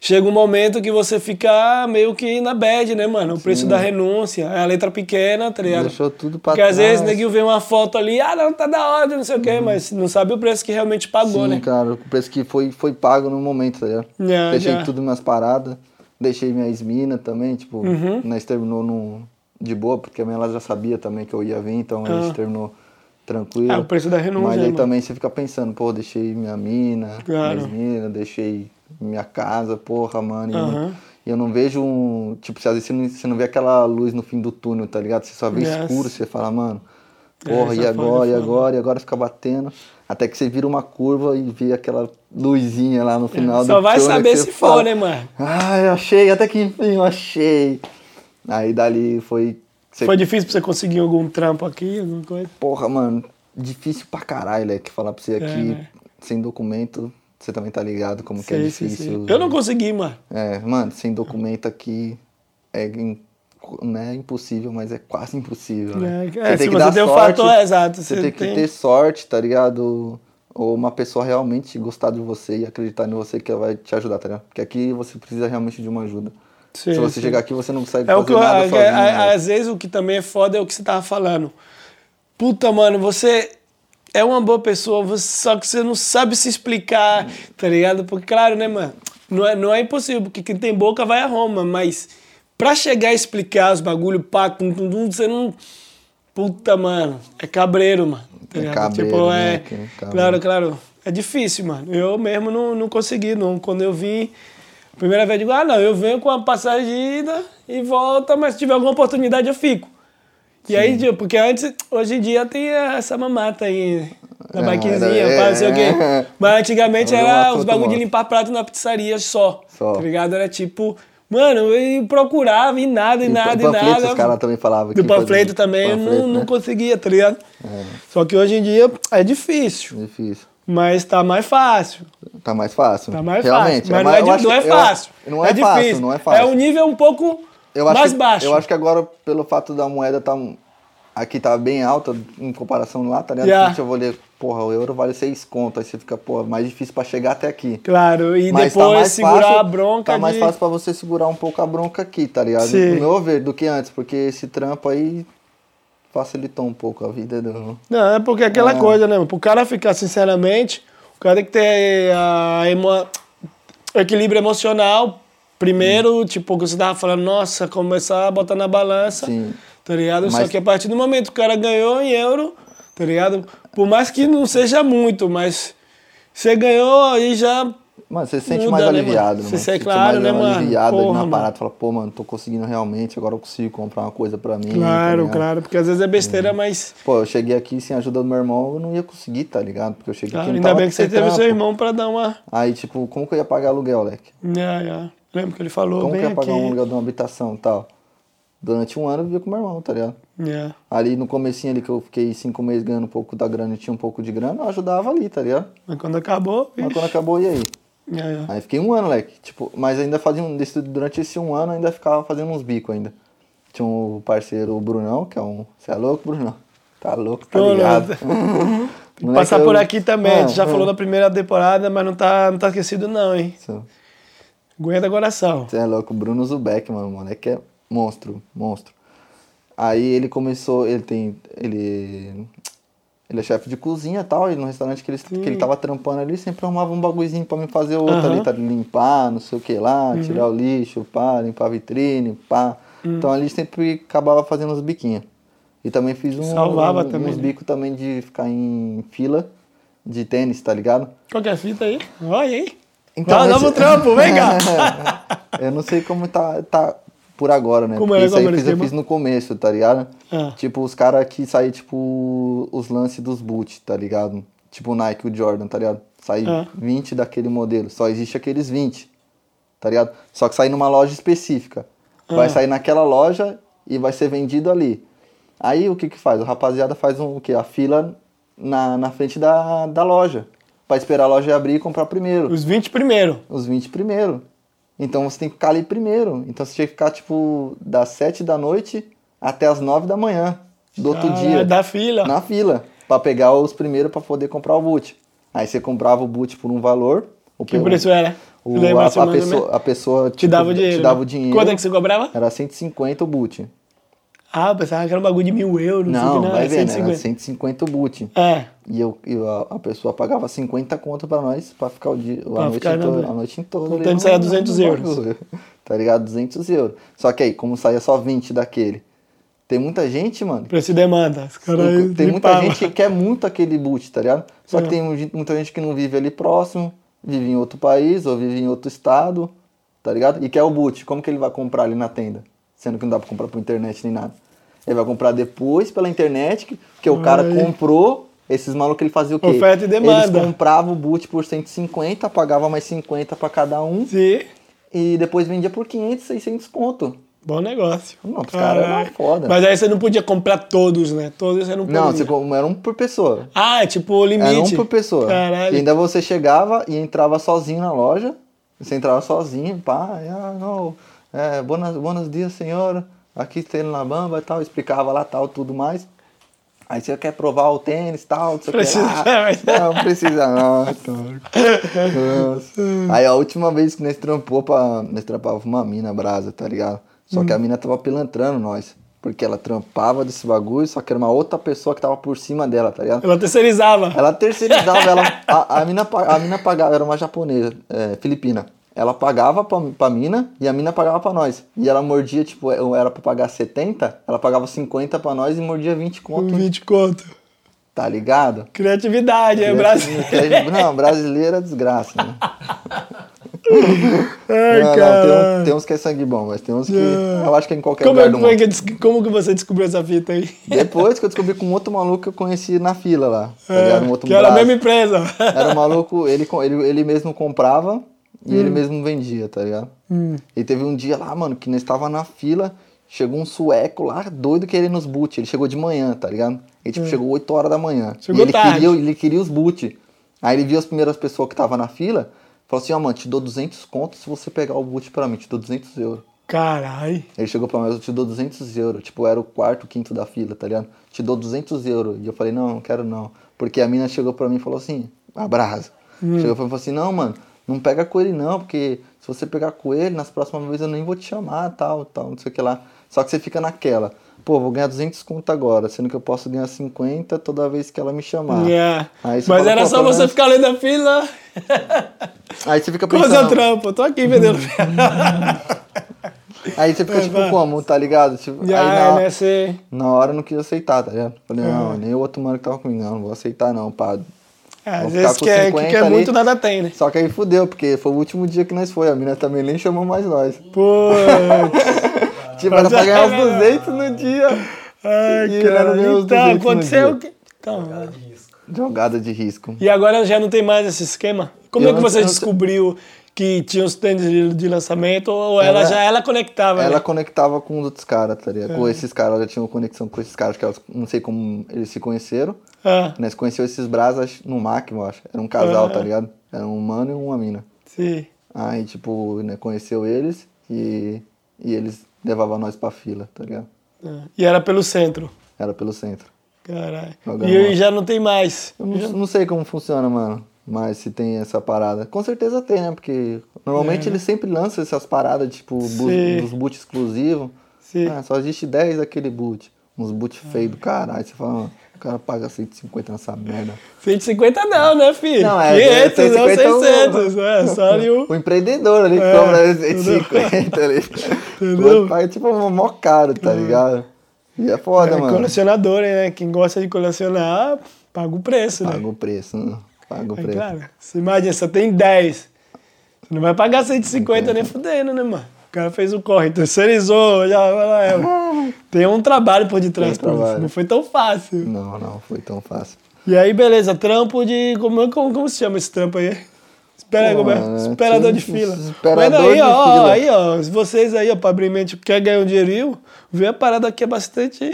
chega um momento que você fica meio que na bad, né, mano? O preço da renúncia, é a letra pequena, tá ligado? Deixou tudo pra Porque às trás. vezes o neguinho vê uma foto ali, ah, não, tá da hora, não sei o quê, mas não sabe o preço que realmente pagou, Sim, né? cara, o preço que foi, foi pago no momento, tá ligado? Deixei já. tudo minhas paradas, deixei minha esmina também, tipo, Uhum. nós terminou no, de boa, porque a minha ela já sabia também que eu ia vir, então a Ah. gente terminou tranquilo. É, o preço da renúncia, Mas aí mano? também você fica pensando, pô, deixei minha mina, Claro. minha esmina, deixei minha casa, porra, mano. e eu não- Aham. E eu não vejo um. Tipo, às vezes você não, você não vê aquela luz no fim do túnel, tá ligado? Você só vê Yes. escuro, você fala, mano, É, porra, essa e agora, e agora, e agora fica batendo. Até que você vira uma curva e vê aquela luzinha lá no final do Só vai túnel saber se você for, fala, né, mano? Ah, eu achei, até que enfim eu achei. Aí dali foi. Você, Foi difícil pra você conseguir algum trampo aqui, alguma coisa? Porra, mano, difícil pra caralho, é que falar pra você aqui, né? sem documento, você também tá ligado como que é sei, difícil. sei. Eu não consegui, mano. É, mano, sem documento aqui é não é impossível, mas é quase impossível. Né? É, é, se você tem o fator, é, exato, Você, você tem que tem- ter sorte, tá ligado? Ou uma pessoa realmente gostar de você e acreditar em você que vai te ajudar, tá ligado? Porque aqui você precisa realmente de uma ajuda. Sim, Se você sim. chegar aqui, você não consegue É o fazer que eu, nada é- sozinho. é- né? às vezes o que também é foda é o que você tava falando. Puta, mano, você é uma boa pessoa, você- só que você não sabe se explicar, tá ligado? Porque, claro, né, mano? Não é, não é impossível, porque quem tem boca vai a Roma, mas pra chegar a explicar os bagulho, pá, tum, tum, tum, você não. Puta, mano, é cabreiro, mano. Tá É ligado? cabreiro, tipo, né, é. que é cabreiro. Claro, claro. É difícil, mano. Eu mesmo não, não consegui, não. Quando eu vim, primeira vez, eu digo, ah, não, eu venho com a passagem de ida e volta, mas se tiver alguma oportunidade eu fico. E aí, tipo, porque antes, hoje em dia tem essa mamata aí, na baquezinha, era- pá, não sei o quê. é. Mas antigamente Era os bagulho de limpar prato na pizzaria só. Só. Tá ligado? Era tipo, mano, eu procurava e nada, e E nada, e nada. os caras também falavam. Do panfleto também, eu panfleto, não, não né? conseguia, tá ligado? Só que hoje em dia é difícil, Difícil. Mas tá mais fácil. Tá mais fácil. Tá mais Realmente. fácil. Mas não mais- é, eu não é eu- fácil. Não é, fácil, difícil. não é fácil. É um nível um pouco Eu mais que, baixo. Eu acho que agora, pelo fato da moeda tá aqui tá bem alta em comparação lá, tá ligado? Yeah. Eu vou ler, porra, o euro vale 6 conto, aí você fica, pô, mais difícil pra chegar até aqui. Claro, e Mas depois tá mais segurar fácil, a bronca Tá mais de... fácil pra você segurar um pouco a bronca aqui, tá ligado? Sim. No meu ver, do que antes, porque esse trampo aí facilitou um pouco a vida do... Não, é porque é aquela É. coisa, né? Pro cara ficar, sinceramente, o cara tem que ter a emo... o equilíbrio emocional. Primeiro, tipo, o que você tava falando, nossa, começar a botar na balança, Sim. tá ligado? Só Mas- que a partir do momento que o cara ganhou em euro, tá ligado? Por mais que não seja muito, mas você ganhou aí já Mano, você se sente Muda, mais né, aliviado, mano? né? Você sente, Você claro, né, mano? aliviado ali Porra, na mano. parada. Fala, pô, mano, tô conseguindo realmente, agora eu consigo comprar uma coisa pra mim. tá Claro, ligado? claro, porque às vezes é besteira, mas. Pô, eu cheguei aqui sem a ajuda do meu irmão, eu não ia conseguir, tá ligado? Porque eu cheguei Claro, aqui não ainda bem que você teve trampo. seu irmão pra dar uma. Aí, tipo, como que eu ia pagar aluguel, leque? Yeah, yeah. Lembro que ele falou Como que eu ia pagar aqui. um aluguel de uma habitação e tal? Durante um ano eu vivia com meu irmão, tá ligado? Yeah. Ali no comecinho ali que eu fiquei cinco meses ganhando um pouco da grana e tinha um pouco de grana, eu ajudava ali, tá ligado? Mas quando acabou, Mas quando acabou, e aí? Yeah, yeah. Aí fiquei um ano, leque. Tipo, mas ainda fazia um. Durante esse um ano ainda ficava fazendo uns bicos ainda. Tinha um parceiro, o Brunão, que é um. Você é louco, Brunão? Tá louco, tá ligado? <laughs> Moleque, Passar eu- por aqui também, a gente já Ah, falou ah. da primeira temporada, mas não tá, não tá esquecido não, hein? Isso. Aguenta coração. Você é louco, o Bruno Zubeck, mano, moleque é monstro, monstro. Aí ele começou, ele tem, ele, ele é chefe de cozinha e tal, e no restaurante que ele, que ele tava trampando ali, sempre arrumava um bagulhozinho pra me fazer outro Aham. ali, tá? Limpar, não sei o que lá, tirar o lixo, pá, limpar a vitrine, pá. Então ali sempre acabava fazendo uns biquinhos. E também fiz um, Salvava um- também, uns né? bicos também de ficar em fila de tênis, tá ligado? Qual que é a fita aí? Olha aí. Então, esse- novo trampo, vem cá. <laughs> eu não sei como tá, tá por agora, né? Como Porque era, isso aí fiz, eu fiz no começo, tá ligado? Ah. Tipo, os caras que saem, tipo, os lances dos boot, tá ligado? Tipo o Nike, o Jordan, tá ligado? Sai Ah. 20 daquele modelo. Só existe aqueles 20, tá ligado? Só que sai numa loja específica. Vai Ah. sair naquela loja e vai ser vendido ali. Aí o que que faz? O rapaziada faz um, o quê? A fila na, na frente da, da loja. Pra esperar a loja abrir e comprar primeiro Os 20 primeiro. os 20 primeiro. Então você tem que ficar ali primeiro. Então você tinha que ficar, tipo, das 7 da noite até as 9 da manhã do outro Caralho, dia. Da fila. Na fila. Pra pegar os primeiros pra poder comprar o boot. Aí você comprava o boot por um valor. O Que preço era? o- a, a pessoa, a pessoa Te tipo, dava o dinheiro. Te dava né? o dinheiro. Quanto é que você cobrava? Era 150 o boot. Ah, pensava que era um bagulho de mil euros. Não, que vai ver, né? Era 150. 150 o boot. É. E eu, eu- a, a pessoa pagava 50 conto pra nós pra ficar o dia, a, Pra noite ficar na- toda, a noite toda. ali Então no 200 euros. bagulho. <laughs> Tá ligado? 200 euros. Só que aí, como saía só 20 daquele, tem muita gente, mano. Preço e demanda. Tem muita gente que quer muito aquele boot, tá ligado? Só que É. tem mu- muita gente que não vive ali próximo, vive em outro país ou vive em outro estado, tá ligado? E quer o boot. Como que ele vai comprar ali na tenda? Sendo que não dá pra comprar por internet nem nada. Ele vai comprar depois pela internet, que, que o cara comprou. Esses malucos ele fazia o quê? Oferta e demanda. Eles compravam o boot por 150, pagava mais 50 pra cada um Sim. e depois vendia por 500, 600 conto. Bom negócio. Não, os caras eram foda. Mas aí você não podia comprar todos, né? Todos você não podia. Não, você, era um por pessoa. Ah, é tipo o limite. Era um por pessoa. Caralho. E ainda você chegava e entrava sozinho na loja. Você entrava sozinho, pá, ah, não, é, buenos, buenos dias, senhor. Aqui tem na bamba e tal, explicava lá tal, tudo mais. Aí você quer provar o tênis e tal, você Precisa, quer. mas- Não, precisa não. Nossa. Aí a última vez que nós trampou pra. Nós trampava uma mina brasa, tá ligado? Só Hum. que a mina tava pilantrando nós. Porque ela trampava desse bagulho, só que era uma outra pessoa que tava por cima dela, tá ligado? Ela terceirizava. Ela terceirizava, ela, a, a, mina, a mina pagava, era uma japonesa, é, filipina. Ela pagava pra, pra mina e a mina pagava pra nós. E ela mordia, tipo, eu- era pra pagar 70, ela pagava 50 pra nós e mordia 20 Com conto, 20 conto. tá ligado? Criatividade, é Brasil. Não, brasileira é desgraça, né? <laughs> Ai, não, não, cara. tem, um- tem uns que é sangue bom, mas tem uns que. Eu acho que é em qualquer Como, lugar é, do como, é mundo. que, des- como que você descobriu essa fita aí? Depois que eu descobri com um outro maluco que eu conheci na fila lá. Tá É? Um que era a braço. mesma empresa. Era um maluco, ele, ele, ele mesmo comprava e Hum. ele mesmo vendia, tá ligado? E teve um dia lá, mano, que nós estava na fila, chegou um sueco lá, doido querendo os boot. Ele chegou de manhã, tá ligado? Ele tipo, chegou 8 horas da manhã. Hum. Chegou e ele tarde. queria, ele queria os boot. Aí ele viu as primeiras pessoas que estavam na fila, falou assim, ó, mano, te dou 200 contos se você pegar o boot pra mim, te dou 200 euros. Caralho. Ele chegou pra mim, eu te dou 200 euros. Tipo, era o quarto, quinto da fila, tá ligado? Te dou 200 euros. E eu falei, não, não quero não. Porque a mina chegou pra mim e falou assim, abraço. Hum. Chegou pra mim e falou assim, não, mano, não pega com ele não, porque se você pegar com ele, nas próximas vezes eu nem vou te chamar, tal, tal, não sei o que lá. Só que você fica naquela, pô, vou ganhar 200 conto agora, sendo que eu posso ganhar 50 toda vez que ela me chamar. Yeah. Aí Mas fala, era só pelo você menos- ficar além da fila. <laughs> Aí você fica é pensando... seu trampo? Tô aqui vendendo. <laughs> Aí você fica Vai, tipo como, tá ligado? Tipo, aí Já na- é, né? Na hora eu não quis aceitar, tá ligado? Falei, É. não, nem o outro mano que tava comigo, não, não vou aceitar não, pá. É, às vezes que é, 50 que é ali. muito, nada tem, né? Só que aí fudeu, porque foi o último dia que nós foi. A mina também nem chamou mais nós. Pô, <laughs> Tipo, era pra ganhar uns é, 200 no dia. ai, E cara. Então, 200 no aconteceu o que... Então, Jogada de risco. e agora já não tem mais esse esquema? Como Eu é que você não- descobriu que tinha os tênis de, lançamento ou ela, Ela- já ela conectava? Ela né? conectava com os outros caras, tá ligado? É. Com esses caras, ela tinha uma conexão com esses caras, que elas, não sei como eles se conheceram. Ah, Nós conheceu esses brasas no MAC, eu acho. Era um casal, Ah. tá ligado? Era um mano e uma mina. sim. Aí, tipo, né, conheceu eles e, e eles levavam nós pra fila, tá ligado? Ah, E era pelo centro. Era pelo centro. Caralho. E já não tem mais. Eu não, não sei como funciona, mano. Mas se tem essa parada. Com certeza tem, né? Porque normalmente eles sempre lançam essas paradas, tipo, Sim. dos boot exclusivos. Sim. Ah, só existe 10 daquele boot. Uns boot feio do caralho. Você fala, o cara paga 150 nessa merda. 150 não, né, filho? Não, é, 500, não 150 é 600. né? Só ali o... O <laughs> empreendedor ali É, cobra 150 ali. Outro paga tipo um mó caro, tá ligado? E é foda, É, mano. colecionador, né? Quem gosta de colecionar, paga o preço, né? Paga o preço, né? Paga o preço. claro. Você imagina, só tem 10. Você não vai pagar 150 nem fudendo, né, mano? O cara fez o corre, terceirizou, já vai lá. é. <laughs> Tem um trabalho por detrás, pô. Não foi tão fácil. Não, não, foi tão fácil. E aí, beleza, trampo de. Como, como, como se chama esse trampo aí? Espera, Pô, como é? é, Esperador de fila. esperador aí, de ó, fila. aí, ó, vocês aí, ó, pra abrir mente, quer ganhar um dinheirinho, vê a parada aqui é bastante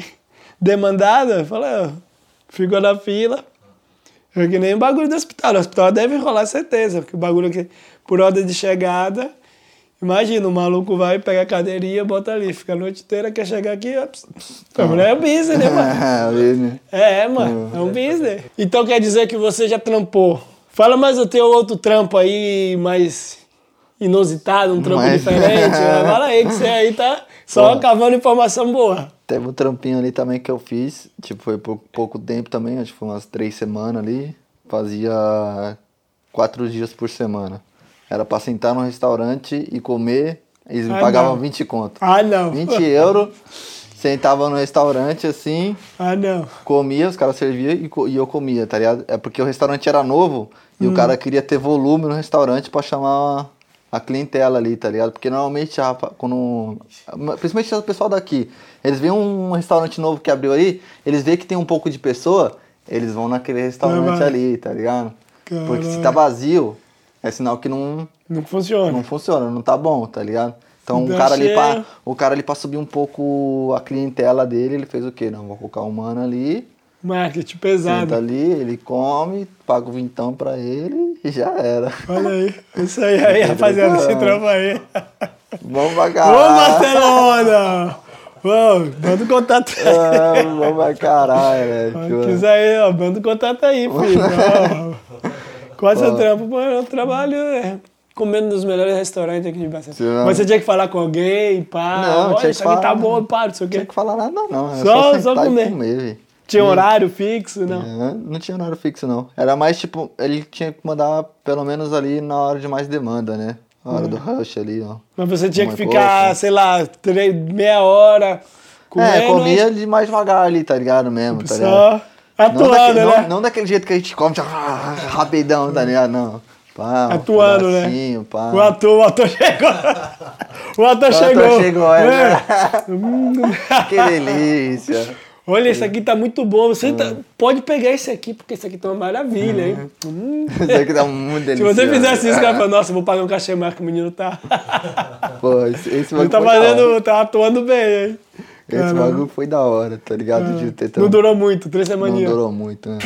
demandada. Fala, ó, ficou na fila. É que nem o bagulho do hospital. O hospital deve rolar certeza, porque o bagulho aqui, por ordem de chegada, imagina, o maluco vai, pega a cadeirinha, bota ali, fica a noite inteira, quer chegar aqui, ó, a mulher é business, né, mano? Né? <laughs> É, mano, é um business. Então quer dizer que você já trampou. Fala mais o teu outro trampo aí, mais inusitado, um trampo Mais- diferente. Fala aí que você aí tá só cavando informação boa. Teve um trampinho ali também que eu fiz, tipo, foi por pouco tempo também, acho que foi umas três semanas ali. Fazia quatro dias por semana. Era pra sentar num restaurante e comer, eles me Ah, pagavam não. 20 conto. Ah, não. 20 euros, sentava no restaurante assim, Ah, não. comia, os caras serviam e, e eu comia, tá ligado? É porque o restaurante era novo e Hum. o cara queria ter volume no restaurante pra chamar a clientela ali, tá ligado? Porque normalmente, a quando, principalmente o pessoal daqui, eles veem um restaurante novo que abriu aí, eles veem que tem um pouco de pessoa, eles vão naquele restaurante ali, tá ligado? Porque se Caralho. tá vazio, é sinal que não, Não funciona. não funciona, não tá bom, tá ligado? Então Dá o cara, ali pra, o cara ali pra subir um pouco a clientela dele, ele fez o quê? Não, vou colocar um mano ali, <laughs> Marketing pesado. senta ali, ele come, paga o vintão pra ele e já era. Olha aí. Isso aí, aí rapaziada, esse trampo aí. Vamos <laughs> Ô, caralho. Barcelona! Vamos, manda o contato aí. Ah, Vamos pra caralho, Tipo, quiser aí, ó, manda o contato aí, filho. Qual é seu trampo? Pô, eu trabalho é, comendo nos melhores restaurantes aqui de Barcelona. Mas você tinha que falar com alguém, pá. Não, Olha, tinha isso que aqui tá falar. bom, pá, não sei o Não tinha quê. que falar nada, não. Era Só- só, só comer. comer, velho. Tinha horário fixo, não? É, não tinha horário fixo, não. Era mais tipo, ele tinha que mandar pelo menos ali na hora de mais demanda, né? Na hora do rush ali, ó. Mas você tinha que ficar, coisa. sei lá, três, meia hora comendo. é, comia de mais devagar ali, tá ligado mesmo, tá ligado? Só Não, atuando, daquele, né? não, não daquele jeito que a gente come já, <laughs> rapidão, tá ligado? Não. Pá, um Atuando, né? pedacinho, Pá. O ator, o ator chegou. <laughs> O ator O chegou. ator chegou, é. Ué, <laughs> que delícia. Olha, esse aqui tá muito bom. Você tá- pode pegar esse aqui, porque esse aqui tá uma maravilha, hein? Hum. <laughs> Isso aqui tá muito Se delicioso. você fizesse isso, o cara nossa, vou pagar um cachê mais que o menino tá. <laughs> Pô, esse, esse Ele bagulho tá fazendo, tá atuando bem, hein? Esse bagulho foi da hora, tá ligado? De ter Não durou muito, três não semaninhas. durou muito, né?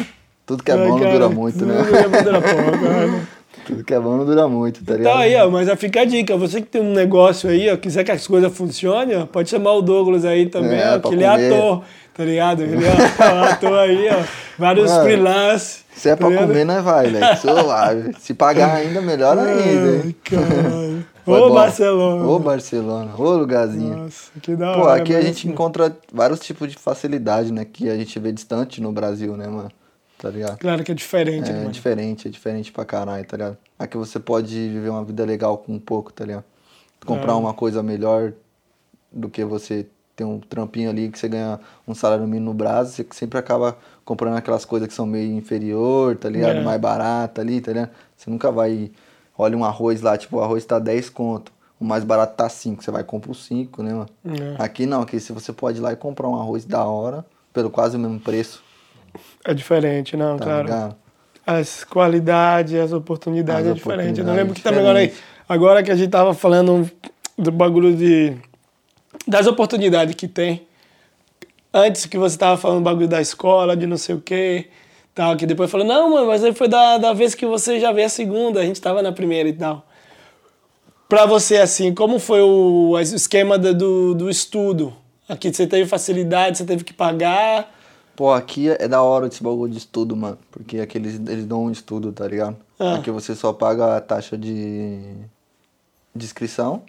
Tudo que é bom não cara, dura muito, tudo né? que é bom dura pouco, cara. <laughs> Tudo que é bom não dura muito, tá ligado? Então aí, ó, mas já fica a dica. Você que tem um negócio aí, ó, quiser que as coisas funcionem, ó, pode chamar o Douglas aí também, É, ó, que ele é ator, tá ligado? Ele é ator aí, ó. Vários Mano, freelance. Se é tá pra comer, nós vai, velho. Suave. Se pagar ainda, melhor ainda, Ai, caralho. Ô. Barcelona. Ô, Barcelona. Ô, lugarzinho. Nossa, que da Pô, hora. aqui a gente assim, encontra vários tipos de facilidade, né? Que a gente vê distante no Brasil, né, mano? Tá ligado? Claro que é diferente, É mano. diferente, é diferente pra caralho, tá ligado? Aqui você pode viver uma vida legal com um pouco, tá ligado? Comprar É. uma coisa melhor do que você tem um trampinho ali que você ganha um salário mínimo no Brasil, você sempre acaba comprando aquelas coisas que são meio inferior, tá ligado? É. Mais barata ali, tá ligado? Você nunca vai. Olha um arroz lá, tipo, o arroz tá 10 conto. O mais barato tá 5. Você vai e compra os 5, né, mano? É. Aqui não, aqui se você pode ir lá e comprar um arroz da hora, pelo quase o mesmo preço, É diferente, não, tá claro. ligado? As qualidades, as oportunidades As é diferente. Eu oportunidades lembro que também agora, aí- agora que a gente tava falando do bagulho de. Das oportunidades que tem. Antes que você tava falando do bagulho da escola, de não sei o quê, tal, que depois falou, não, mano, mas aí foi da, da vez que você já veio a segunda, a gente tava na primeira e tal. Pra você, assim, como foi o, o esquema do, do, do estudo? Aqui você teve facilidade, você teve que pagar. Pô, aqui é da hora esse bagulho de estudo, mano. Porque aqui eles, eles dão um estudo, tá ligado? Ah. Aqui você só paga a taxa de, de inscrição,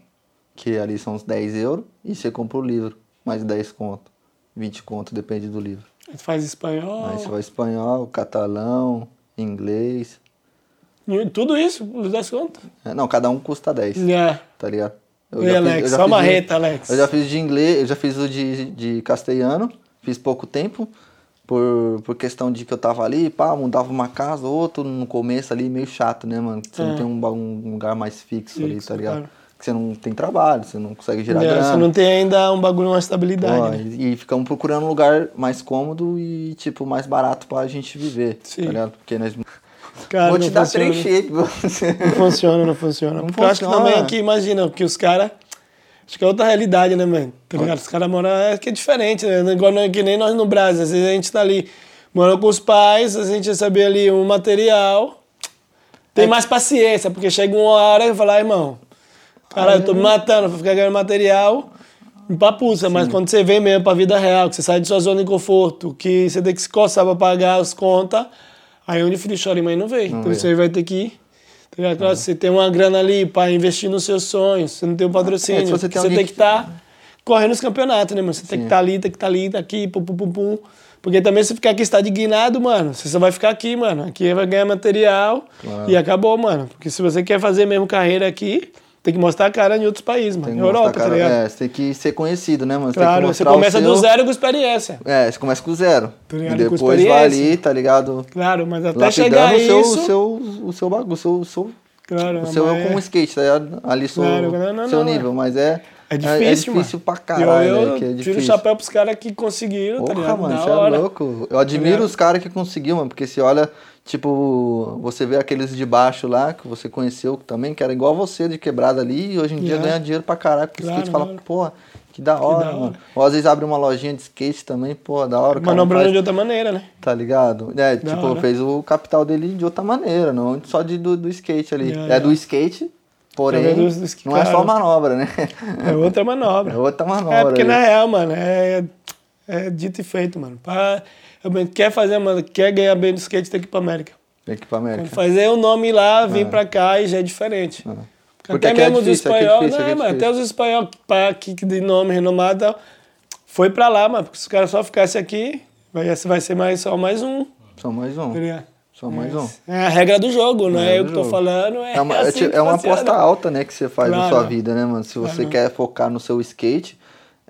que ali são uns 10 euros, e você compra o livro, mais 10 conto. 20 conto, depende do livro. Você faz espanhol. Aí você vai espanhol, catalão, inglês. E Tudo isso, nos das contas? É, Não, cada um custa 10, É. tá ligado? Eu E Alex, fiz- eu só fiz marreta, de- Alex. Eu já fiz de inglês, eu já fiz o de, de castelhano, fiz pouco tempo, por, por questão de que eu tava ali, pá, mudava uma casa, outro no começo ali, meio chato, né, mano? Você É. não tem um, um lugar mais fixo, ali, Fixo, tá ligado? Que você não tem trabalho, você não consegue gerar É, grana. você não tem ainda um bagulho, uma estabilidade. Né? e, ficamos procurando um lugar mais cômodo e, tipo, mais barato pra gente viver, Sim. tá ligado? Porque nós... Cara, Vou te dar funciona. três shapes, você... <laughs> Não funciona, não funciona. Não Porque eu acho que funciona. também aqui, imagina, que os caras. Acho que é outra realidade, né, mano? Tá ligado? Os caras moram. É que é diferente, né? Igual não- que nem nós no Brasil. Às vezes a gente tá ali, mora com os pais, a gente recebe ali um material. Tem É. mais paciência, porque chega uma hora e fala, ah, irmão, cara, eu tô me matando pra ficar ganhando material. Empapuça, mas quando você vem mesmo pra vida real, que você sai de sua zona de conforto, que você tem que se coçar pra pagar as contas, aí onde o filho chora e mãe não vê. então vê. você vai ter que ir. Tá? Claro, Você tem uma grana ali pra investir nos seus sonhos, você não tem o patrocínio. É, você tem você tem que estar correndo os campeonatos, né, mano? Você tem que Sim. estar ali, tem que estar ali, tá aqui, pum, pum, pum, pum. Porque também se ficar aqui estagnado, mano, você só vai ficar aqui, mano. Aqui vai ganhar material Claro. e acabou, mano. Porque se você quer fazer mesmo carreira aqui, tem que mostrar a cara em outros países, mano. Tem que Europa, mostrar, tá cara, ligado? É, você tem que ser conhecido, né, mano? Você Claro, tem que você começa do seu- zero com experiência. É, você começa com zero. Tá e ligado? Com depois vai experiência. ali, tá ligado? Claro, mas até chegar o seu, isso... o seu, o seu bagulho, o seu, o seu, Claro, o seu é como skate, tá ligado? Ali seu, Claro, não, não, seu não, nível, mas é... É difícil, é, difícil mano. pra caralho, eu, eu né, que é tiro difícil. o chapéu pros caras que conseguiram, tá Porra, ligado? mano, você é louco. Eu admiro ligado? os caras que conseguiu, mano, porque se olha, tipo, você vê aqueles de baixo lá, que você conheceu também, que era igual você, de quebrada ali, e hoje em dia Yeah. ganha dinheiro pra caralho, porque Claro, skate fala, claro. porra, que da hora, da mano. hora. Ou às vezes abre uma lojinha de skate também, pô, da hora. Manobrando faz- de outra maneira, né? Tá ligado? É, Da tipo, hora. fez o capital dele de outra maneira, não só de, do, do skate ali. Yeah, é do skate, porém, É do- do skate, não é só manobra, né? É outra manobra. <laughs> É outra manobra. É porque ali. na real, mano, é, é dito e feito, mano. Pra, quer fazer, mano, quer ganhar bem do skate, tem que ir pra América. Tem que ir pra América. Fazer o nome lá, vir pra cá e já é diferente. Porque Até aqui é mesmo os é espanhóis, né, é mano? Até os espanhóis que de nome renomado, tal, foi pra lá, mano. Porque se os caras só ficassem aqui, vai, vai ser mais, só mais um. Só mais um. tá? Só mais um. É a regra do jogo, não é, eu que tô falando. É, É uma, <laughs> é assim que é uma aposta alta, né, que você faz na Claro. sua vida, né, mano? Se você Claro. quer focar no seu skate,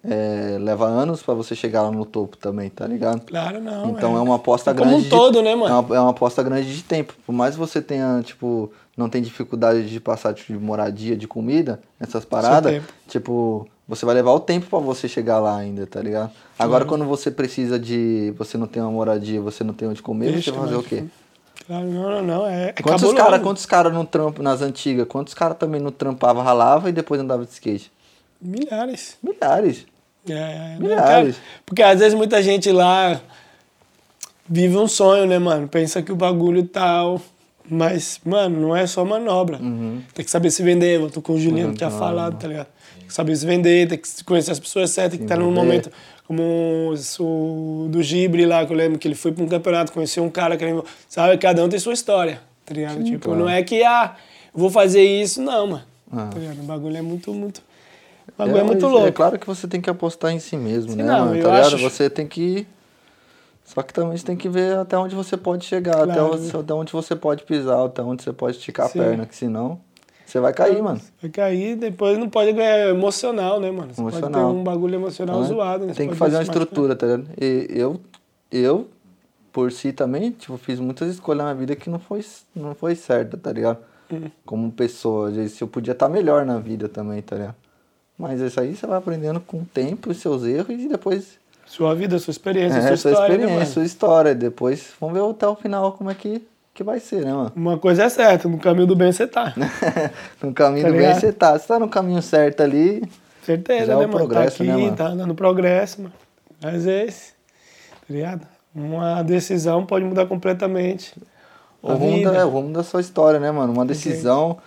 é, leva anos pra você chegar lá no topo também, tá ligado? Claro, não. Então é uma aposta Como grande. um de- todo, né, mano? É uma, é aposta grande de tempo. Por mais que você tenha, tipo, não tem dificuldade de passar tipo, de moradia, de comida, essas paradas, tipo, você vai levar o tempo pra você chegar lá ainda, tá ligado? Agora quando você precisa de. Você não tem uma moradia, você não tem onde comer, Deixa, você vai fazer o quê? Não, não, não. É, é Quantos caras quantos cara no trampo nas antigas? Quantos caras também não trampava, ralava e depois andava de skate? Milhares. Milhares. É, é, né, Milhares. cara? Porque às vezes muita gente lá vive um sonho, né, mano? Pensa que o bagulho tal. Mas, mano, não é só manobra. Uhum. Tem que saber se vender. Eu tô com o Juliano que tinha falado, tá ligado? Tem que saber se vender, tem que conhecer as pessoas certas, tem que estar num envolver. momento como o do Gibre lá, que eu lembro que ele foi pra um campeonato, conheceu um cara que ele, sabe, cada um tem sua história, tá ligado? tipo, claro. não é que, ah, vou fazer isso, não, mano. Ah. Tá ligado? O bagulho é muito, muito. O bagulho é, muito mas louco. É claro que você tem que apostar em si mesmo, Sim, né? não, mano? tá ligado? acho- Você tem que. Só que também você tem que ver até onde você pode chegar, até, Claro. onde, até onde você pode pisar, até onde você pode esticar Sim. a perna, que senão. Você vai cair, mano. Vai cair, depois não pode ganhar emocional, né, mano? Você pode ter Emocional. um bagulho emocional Né? zoado, né? Você Tem que fazer uma estrutura, tá ligado? E eu, eu, por si também, tipo, fiz muitas escolhas na vida que não foi, não foi certa, tá ligado? Uhum. Como pessoa, às vezes eu podia estar melhor na vida também, tá ligado? Mas isso aí você vai aprendendo com o tempo, os seus erros e depois Sua vida, sua experiência, é, sua sua história, experiência, né, sua história. Depois vamos ver até o final como é que, que vai ser, né, mano? Uma coisa é certa, no caminho do bem você tá. <laughs> no caminho Tá do bem ligado? você tá. Você tá no caminho certo ali. Certeza, Já é né, o mano? progresso, tá aqui, né, mano? tá andando progresso, mano. Às vezes, tá ligado? Uma decisão pode mudar completamente O a rumo, da, é, o rumo da sua história, né, mano? Uma decisão,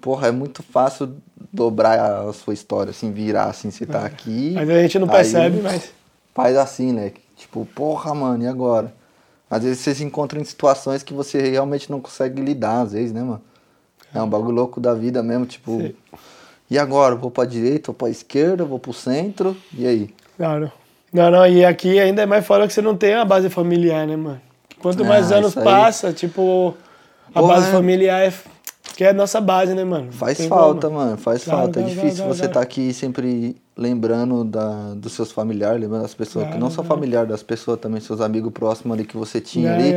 porra, é muito fácil dobrar a sua história, assim, virar, assim, você tá aqui. Mas a gente não percebe, mas... Faz assim, né? Tipo, porra, mano, e agora? Às vezes você se encontra em situações que você realmente não consegue lidar, às vezes, né, mano? É um bagulho louco da vida mesmo, tipo. Sim. E agora? Vou pra direita, vou pra esquerda, vou pro centro, e aí? Claro. Não, não, e aqui ainda é mais fora que você não tem a base familiar, né, mano? Quanto mais Ah, anos passa, tipo, a Porra, base é. familiar é, que é a nossa base, né, mano? Faz tem falta, mano, faz Claro, falta. É claro, difícil claro, você estar aqui sempre lembrando da, dos seus familiares, lembrando das pessoas, que não só familiar, das pessoas também, seus amigos próximos ali que você tinha ali.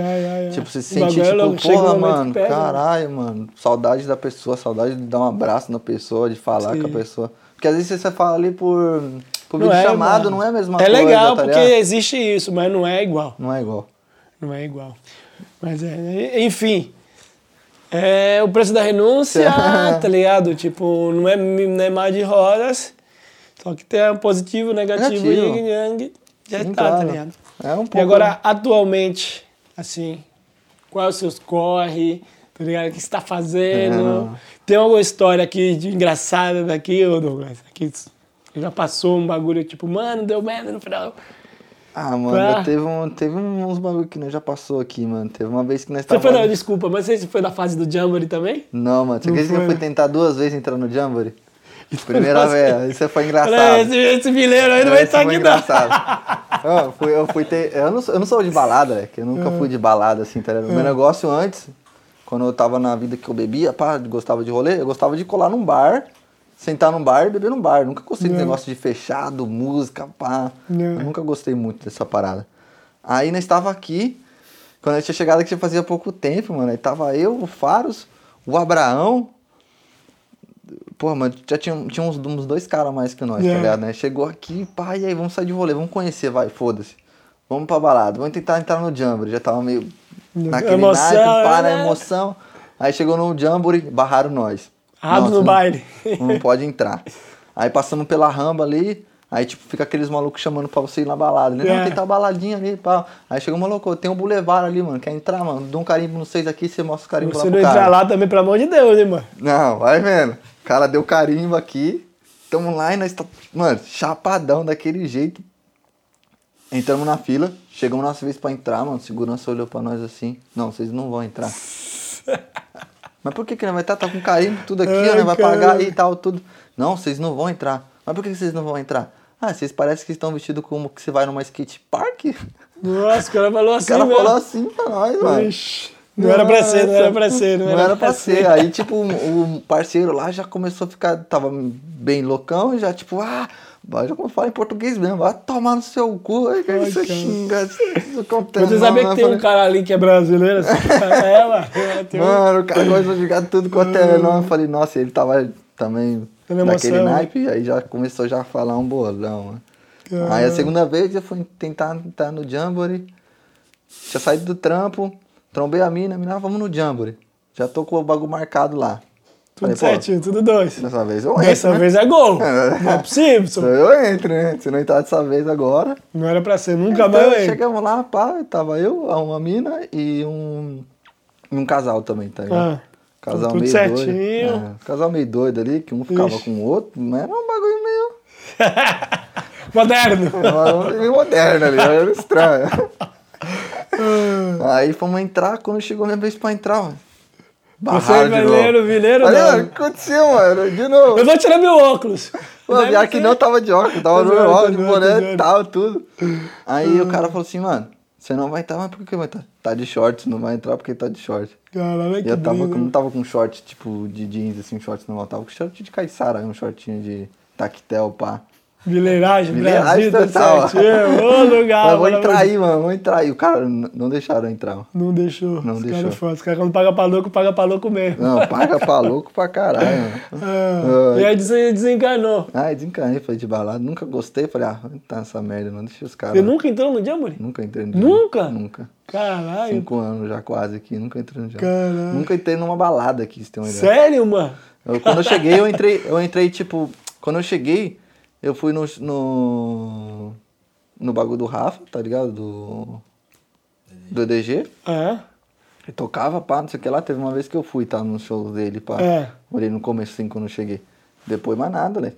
Tipo, você se bagulho é tipo, porra, mano, pega, né? caralho, mano, saudade da pessoa, saudade de dar um abraço na pessoa, de falar Sim. com a pessoa. Porque às vezes você fala ali por, por Não vídeo é, chamado, mano. não é a mesma É coisa, legal, tá porque existe isso, mas não é igual. Não é igual. Não é igual. Mas é, enfim. É o preço da renúncia, <laughs> tá ligado? Tipo, não é, não é mar de rodas. Só que tem um positivo, negativo, Negativo. yin yang. Já Sim, tá, tá claro. ligado? É um pouco. E agora, atualmente, assim, quais os seus corre, tá ligado? O que você tá fazendo? É. Tem alguma história aqui de engraçada daqui, ô Douglas? Aqui já passou um bagulho tipo, mano, deu merda no final. Ah, mano, teve, um, teve uns bagulho que nós já passou aqui, mano. Teve uma vez que nós Você tava... foi, não, desculpa, mas você foi na fase do Jamboree também? Não, mano, você Não acredita que eu fui né? tentar duas vezes entrar no Jamboree? Primeira Nossa. vez, isso foi engraçado. Olha, esse, esse mineiro aí não vai estar aqui, não. engraçado. <laughs> eu, fui, eu, fui ter, eu, não, sou- eu não sou de balada, é, que eu nunca fui de balada, assim, tá ligado? Meu negócio antes, quando eu tava na vida que eu bebia, pá, gostava de rolê, eu gostava de colar num bar, sentar num bar e beber num bar. Nunca gostei de Não. negócio de fechado, música, pá. Nunca gostei muito dessa parada. Aí nós estava aqui, quando eu tinha chegado aqui fazia pouco tempo, mano. Aí tava eu, o Faros, o Abraão. Pô, mano, já tinha, tinha uns, uns dois caras a mais que nós, É. tá ligado, né? Chegou aqui, pá, e aí, vamos sair de rolê, vamos conhecer, vai, foda-se. Vamos pra balada, vamos tentar entrar no Jamboree. Já tava meio naquele Emoção, naipe, pá, na né? emoção. Aí chegou no Jamboree, barraram nós. Nossa, no não- baile. Não pode entrar. Aí passamos pela ramba ali, aí tipo, fica aqueles malucos chamando pra você ir na balada. Né? É. Não, tem tal baladinha ali, pá. Aí chegou um maluco, tem um boulevard ali, mano. Quer entrar, mano? Dá um carimbo no seis aqui, você mostra o carimbo Você lá não pro entrar lá também, pelo amor de Deus, hein, mano? Não, vai vendo. O cara deu carimbo aqui. Tamo lá e nós tá, mano, chapadão daquele jeito. Entramos na fila, chegamos nossa vez pra entrar, mano. Segurança olhou pra nós assim. Não, vocês não vão entrar. <laughs> Mas por que que não vai estar? Tá com carimbo, tudo aqui, Ai, ó, né? Vai pagar e tal, tudo. Não, vocês não vão entrar. Mas por que que vocês não vão entrar? Ah, vocês parecem que estão vestidos como que você vai numa skate park? Nossa, o cara falou O assim, cara mesmo. falou assim pra nós, mano. Ixi, Não era pra ser, não era pra ser, não, Não era pra ser. Aí, tipo, o o parceiro lá já começou a ficar, tava bem loucão e já, tipo, ah, já como fala em português mesmo, vai tomar no seu cu, aí que Ai, você cara. xinga, isso acontece. Mas você sabia que tem um cara ali que é brasileiro? Assim, <laughs> é, mano. Tem um- Mano, o cara começou a jogar tudo quanto é nome. Eu falei, nossa, ele tava também naquele emoção, né? naipe, aí já começou já a falar um bolão, mano. Aí a segunda vez eu fui tentar entrar no Jamboree, tinha saído do trampo, trombei a mina, a mina, ah, vamos no Jamboree. Já tô com o bagulho marcado lá. Tudo Falei, certinho, tudo dois. Dessa vez eu entro, Dessa né? vez é gol. <laughs> Não é possível. Só. eu entro, né? Se não entrar dessa vez agora. Não era pra ser, nunca Então, mais eu entro. chegamos lá, pá, tava eu, uma mina e um, e um casal também, tá ligado? Ah, casal tudo meio certinho. doido. É, casal meio doido ali, que um ficava Ixi. com o outro, mas era um bagulho meio, <laughs> Moderno. <laughs> meio moderno ali, era estranho. Aí fomos entrar, quando chegou a minha vez pra entrar, mano. Você é Falei, mano, não. o que aconteceu, mano? De novo. Eu vou tirar meu óculos. Pô, Deve pior que não tava de óculos, tava zoando, normal, tá de boné e tal, tudo. Aí o cara falou assim, mano, Você não vai entrar, mas por que vai estar? Tá de shorts, não vai entrar porque tá de short. Caralho, que eu tava, brisa. não tava com short, tipo, de jeans, assim, shorts normal. Tava com short de caiçara, um shortinho de tactel, pá. Vileiragem, Vileiragem Brasil, total. certinho. Ô, <laughs> lugar. Mas vou mano. entrar aí, mano, vou entrar aí. O cara não deixaram entrar. mano. Não deixou. Não Os deixou. caras foda. Os caras quando paga pra louco, paga pra louco mesmo. Não, paga pra louco pra caralho, mano. <laughs> Ah, e aí desen- desenganou. Ai, desencanei, falei de balada. Nunca gostei, falei, ah, entrar nessa merda, não deixa os caras. Você nunca entrou no Jamboree? Nunca entrei no Nunca? dia. Nunca. Caralho. Cinco anos já quase aqui, nunca entrei no dia. Caralho. Nunca entrei numa balada aqui, se tem uma ideia. Sério, mano? Eu- quando eu cheguei, eu entrei, eu entrei, tipo, quando eu cheguei, eu fui no, no, no bagulho do Rafa, tá ligado? Do, do EDG. É. Ele tocava, pá, não sei o que lá. Teve uma vez que eu fui, tá, no show dele, pá. É. Olhei no começo, assim, quando eu cheguei. Depois mais nada, né?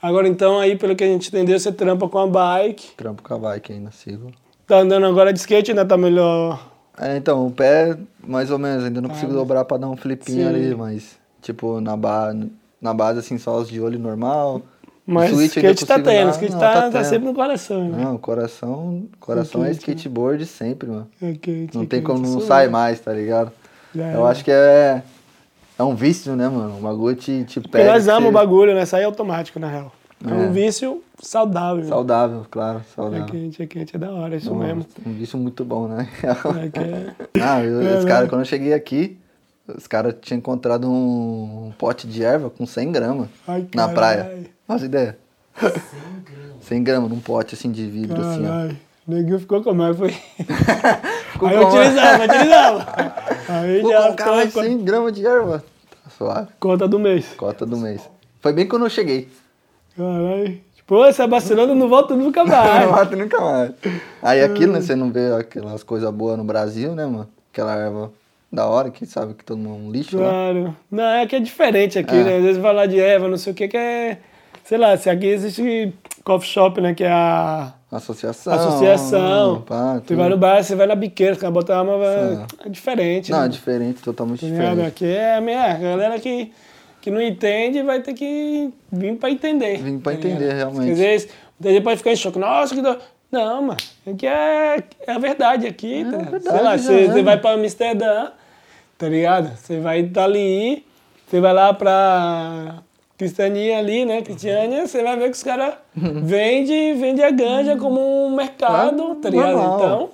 Agora então, aí, pelo que a gente entendeu, você trampa com a bike. Trampo com a bike ainda, sigo. Tá andando agora de skate, ainda tá melhor. É, então, o pé, mais ou menos, ainda não consigo dobrar pra dar um flipinho Sim. ali, mas, tipo, na, ba na base, assim, só os de olho normal. Mas ainda skate tá tendo, skate Não, tá, tá tá sempre no coração, né? Não, o coração, coração é Skate, né? skateboard sempre, mano. Skate, Não tem como não isso sai é. mais, tá ligado? Já Eu é. acho que é, é um vício, né, mano? O bagulho te, te Porque pega. nós você- amamos o bagulho, né? Sair automático, na real. É, É. um vício saudável. Saudável, claro, É saudável. quente, é quente, é da hora, é isso Um- mesmo. Um vício muito bom, né? É que é... Ah, É, os né? caras, quando eu cheguei aqui, os caras tinham encontrado um, pote de erva com 100 gramas Ai, na praia. Faz ideia? 100 gramas num pote assim de vidro, assim, ó. O neguinho ficou como é? Foi... <laughs> Ficou Aí eu utilizava, eu utilizava. <laughs> Aí Vou já mais ficou 100 gramas de erva. Tá suave. conta do mês. Cota do mês. Foi bem quando eu cheguei. Caralho. Pô, Sebastiano não volta nunca <laughs> Não mais. mata nunca mais. Aí aquilo, né? Você não vê aquelas coisas boas no Brasil, né, mano? Aquela erva da hora que sabe que todo mundo é um lixo, né? Claro. Não, é que é diferente aqui, É. né? Às vezes falar de erva, não sei o que, que é. Sei lá, se aqui existe coffee shop, né? Que é a Associação. associação. Pá, Você tudo. vai no bar, você vai na biqueira, os caras botam uma. Sim. É diferente. Não, né? é diferente, totalmente ligado? diferente. Aqui é a minha a galera que, que não entende vai ter que vir pra entender. Vir pra entender, realmente. Às vezes, muita gente pode ficar em choque. Nossa, que do... Não, mano. Aqui é, é a verdade aqui. tá ligado? verdade, Sei lá, você, é, você mano. vai pra Amsterdã, tá ligado? Você vai dali, você vai lá pra Cristianinha ali, né? Cristiania, você vai ver que os caras vendem vende a ganja como um mercado, É, tá ligado? Então,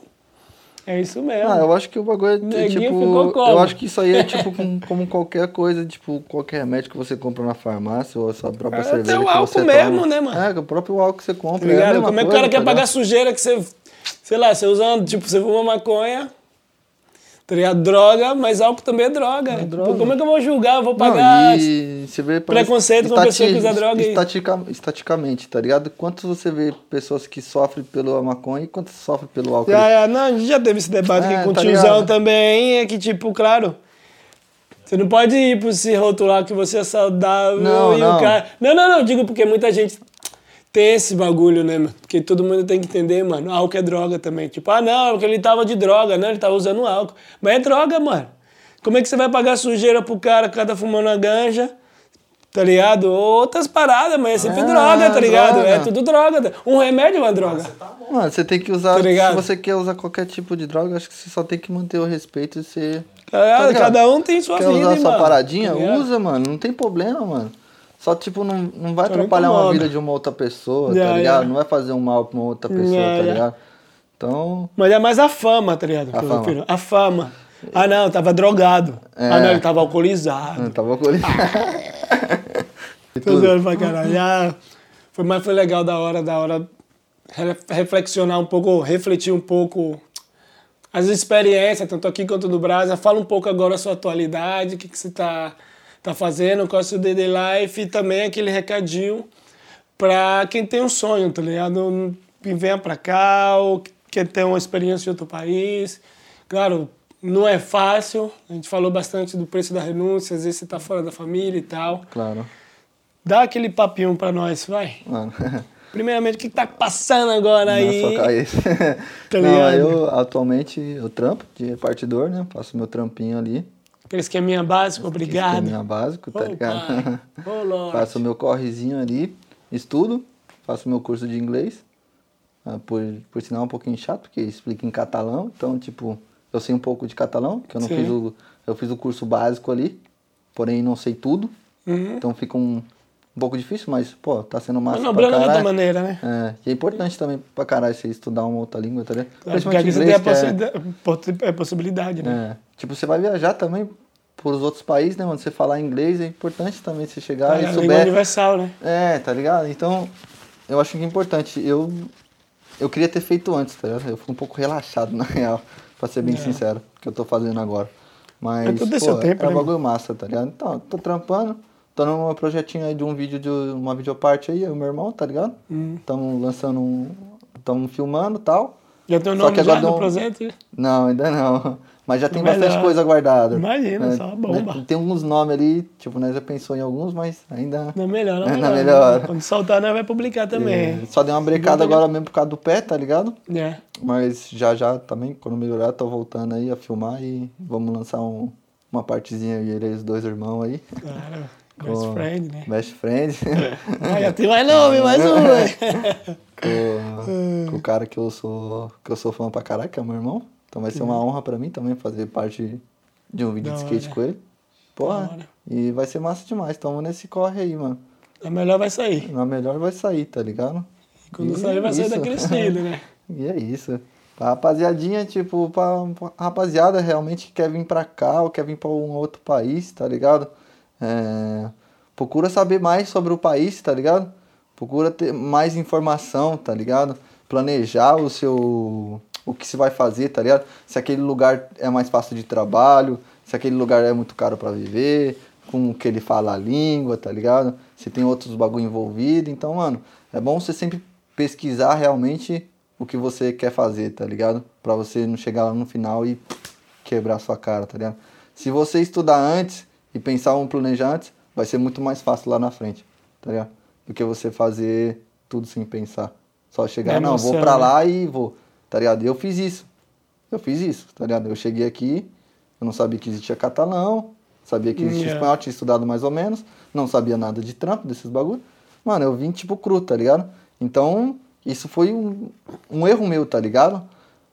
é isso mesmo. Ah, eu acho que o bagulho é tipo. Eu acho que isso aí é tipo com- como qualquer coisa, tipo, qualquer remédio que você compra na farmácia ou a sua própria É, cerveja. até o álcool mesmo, toma. né, mano? É, o próprio álcool que você compra. Tá é Como é que o cara quer tá pagar sujeira que você. Sei lá, você usando, tipo, você fuma maconha, tá ligado? Droga, mas álcool também é droga. Tipo, droga. como é que eu vou julgar? Eu vou Não, pagar. e pra- preconceito com a pessoa que usa droga e- estatica- estaticamente, tá ligado? Quantos você vê pessoas que sofrem pela maconha e quantos sofrem pelo álcool? Já, já, não, a gente já teve esse debate É, aqui com o tá tiozão ligado? também, é que, tipo, claro. Você não pode ir por se rotular que você é saudável Não, e não. o cara. Não, não, não, digo porque muita gente tem esse bagulho, né, mano? Porque todo mundo tem que entender, mano. Álcool é droga também. Tipo, ah, não, é porque ele tava de droga, não, ele tava usando álcool. Mas é droga, mano. Como é que você vai pagar sujeira pro cara que tá fumando uma ganja? Tá ligado? Outras paradas, mas é sempre Ah, droga, tá ligado? droga. É tudo droga. Um remédio é uma droga. Mano, você tem que usar. Tá se você quer usar qualquer tipo de droga, acho que você só tem que manter o respeito e ser. Tá ligado? Cada um tem sua Quer vida, usar sua mano. paradinha? Tá? Usa, mano. Não tem problema, mano. Só, tipo, não, não vai não atrapalhar uma vida de uma outra pessoa, Já, tá ligado? já. Não vai fazer um mal pra uma outra pessoa, Já, tá ligado? Então. Mas é mais a fama, tá ligado? A fama. A fama. Ah, não, tava drogado. É. Ah, não, ele tava alcoolizado. Eu tava ele. <laughs> E Tô zoando pra caralho. Ah, foi, mas foi legal, da hora, da hora re- reflexionar um pouco, refletir um pouco as experiências, tanto aqui quanto no Brasil. Fala um pouco agora a sua atualidade, o que, que você tá, tá fazendo, qual é o seu day life e também aquele recadinho pra quem tem um sonho, tá ligado? Venha pra cá ou que quer ter uma experiência em outro país. Claro, não é fácil, a gente falou bastante do preço da renúncia, às vezes você tá fora da família e tal. Claro. Dá aquele papinho pra nós, vai. Mano. <laughs> Primeiramente, o que tá passando agora aí? Não, só cair. Tá Não, ligado? eu atualmente eu trampo de repartidor, né? Faço meu trampinho ali. Aquele esqueminha básico, obrigado. Esqueminha básico, tá Ô, ligado? Lorde. faço meu correzinho ali, estudo, faço meu curso de inglês. ah, por, por sinal é um pouquinho chato, porque explica em catalão, então, tipo, eu sei um pouco de catalão, que eu não Sim. fiz o. Eu fiz o curso básico ali, porém não sei tudo. Uhum. Então fica um, um pouco difícil, mas, pô, tá sendo massa pra Manobrando de maneira, né? É, e é importante também pra caralho você estudar uma outra língua, tá ligado? Claro, porque aqui você tem a que é- possibilidade, possi- é possibilidade, né? é, tipo, você vai viajar também por os outros países, né, mano? Você falar inglês é importante também você chegar É, e a souber. universal, né? É, tá ligado? Então, eu acho que é importante. Eu, eu queria ter feito antes, tá ligado? Eu fui um pouco relaxado, <laughs> na real, pra ser bem É. sincero, que eu tô fazendo agora. Mas, É tudo pô, seu tempo, é né, bagulho massa, tá ligado? Então, tô trampando, tô num projetinho aí de um vídeo, de uma videoparte aí, eu o meu irmão, tá ligado? Hum. Estamos lançando um... Estamos filmando e tal. Já tem o nome já um- projeto? Não, ainda não. Mas já tem Melhor. bastante coisa guardada. Imagina, É, só uma bomba. né, Tem alguns nomes ali, tipo, nós já pensou em alguns, mas ainda... É melhor, <laughs> é É, melhor. é melhor. Quando soltar, nós vai publicar também. É, só deu uma brecada agora mesmo por causa do pé, tá ligado? É. Mas já já também, quando melhorar, tô voltando aí a filmar e vamos lançar um- uma partezinha aí, ele e os dois irmãos aí. Claro. <laughs> Best friend, né? Best friend. Ah, já tem mais nome, mais um. <laughs> né? com, com o cara que eu sou que eu sou fã pra caralho, que é meu irmão. Então vai ser uma honra pra mim também fazer parte de um vídeo Da de skate hora. com ele. Porra, e vai ser massa demais. Tamo nesse corre aí, mano. A melhor vai sair. Na melhor vai sair, tá ligado? Quando E sair, vai é sair isso. daquele estilo, né? <laughs> E é isso. Pra rapaziadinha, tipo, pra, pra rapaziada realmente que quer vir pra cá ou quer vir pra um outro país, tá ligado? É, procura saber mais sobre o país, tá ligado? Procura ter mais informação, tá ligado? Planejar o seu. O que se vai fazer, tá ligado? Se aquele lugar é mais fácil de trabalho, se aquele lugar é muito caro pra viver, como que ele fala a língua, tá ligado? Se tem outros bagulho envolvido. Então, mano, é bom você sempre pesquisar realmente o que você quer fazer, tá ligado? Pra você não chegar lá no final e quebrar sua cara, tá ligado? Se você estudar antes e pensar um planejar antes, vai ser muito mais fácil lá na frente, tá ligado? Do que você fazer tudo sem pensar. Só chegar, É não, vou emoção, pra né? lá e vou, tá ligado? Eu fiz isso. Eu fiz isso, tá ligado? Eu cheguei aqui, eu não sabia que existia catalão, sabia que existia Yeah. espanhol, tinha estudado mais ou menos, não sabia nada de trampo, desses bagulho. Mano, eu vim tipo cru, tá ligado? Então, isso foi um, um erro meu, tá ligado?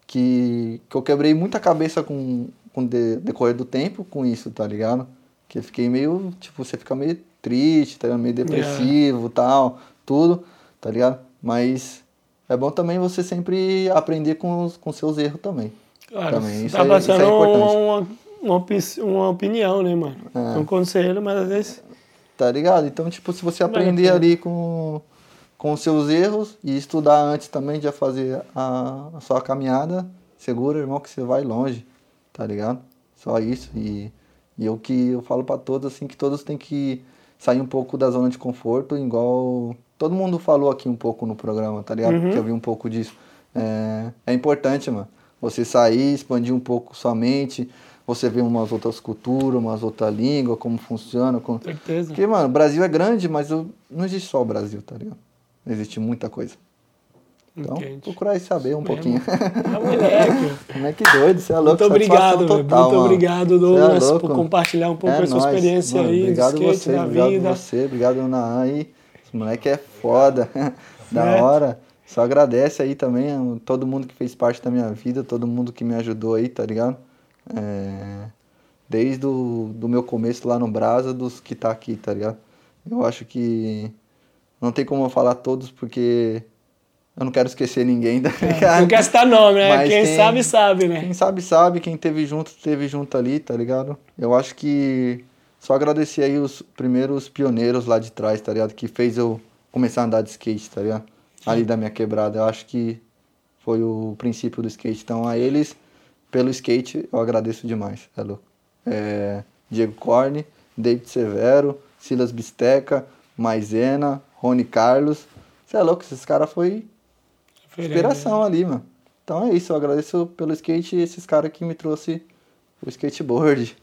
Que, que eu quebrei muita cabeça com, com o de- decorrer do tempo com isso, tá ligado? Que eu fiquei meio, tipo, você fica meio triste, tá ligado? Meio depressivo tal, tudo, tá ligado? Mas é bom também você sempre aprender com os com seus erros também. Claro, Também, isso tá é- isso é importante. uma, uma, uma opinião, né, mano? É. Um conselho, mas às vezes. Tá ligado? Então, tipo, se você aprender ali com, com os seus erros e estudar antes também de fazer a, a sua caminhada, segura, irmão, que você vai longe, tá ligado? Só isso. E, e o que eu falo pra todos, assim, que todos têm que sair um pouco da zona de conforto, igual todo mundo falou aqui um pouco no programa, tá ligado? Uhum. Que eu vi um pouco disso. É, é importante, mano. Você sair, expandir um pouco sua mente, você ver umas outras culturas, umas outras línguas, como funciona, como... Certeza. Porque, mano, o Brasil é grande, mas não existe só o Brasil, tá ligado? Existe muita coisa. Então, Entende. procurar saber um pouquinho. Ah, moleque. <laughs> Moleque doido, você é louco. Muito obrigado, satisfação velho. total, Muito mano. obrigado, é Douglas, louco. por compartilhar um pouco É a sua nóis, experiência mano. aí Obrigado do skate, você, obrigado vida. você, obrigado Naan aí. Esse moleque é foda. <laughs> da Certo. hora. Só agradece aí também a todo mundo que fez parte da minha vida, todo mundo que me ajudou aí, tá ligado? É, Desde o do meu começo lá no Brasa, dos que tá aqui, tá ligado? Eu acho que não tem como eu falar todos, porque eu não quero esquecer ninguém, <laughs> tá ligado? Não quer citar nome, né? Mas Quem tem- sabe, sabe, né? Quem sabe, sabe. Quem teve junto, teve junto ali, tá ligado? Eu acho que só agradecer aí os primeiros pioneiros lá de trás, tá ligado? Que fez eu começar a andar de skate, tá ligado? Ali da minha quebrada. Eu acho que foi o princípio do skate. Então, a eles, pelo skate, eu agradeço demais, é louco. É, Diego Corne, David Severo, Silas Bisteca, Maisena, Rony Carlos. Você é louco, esses caras foi inspiração ali, mano. Então é isso, eu agradeço pelo skate e esses caras que me trouxe o skateboard.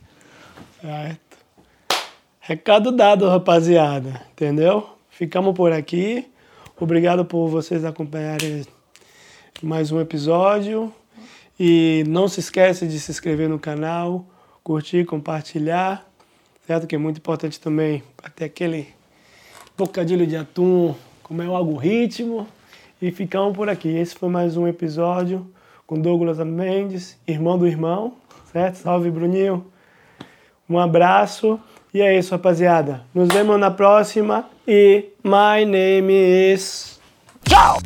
Certo. Recado dado, rapaziada. Entendeu? Ficamos por aqui. Obrigado por vocês acompanharem mais um episódio. E não se esquece de se inscrever no canal, curtir, compartilhar. Certo? Que é muito importante também ter aquele bocadilho de atum, como é o algoritmo. E ficamos por aqui. Esse foi mais um episódio com Douglas Mendes, irmão do irmão, certo? Salve, Bruninho. Um abraço. E é isso, rapaziada. Nos vemos na próxima. E my name is. Tchau!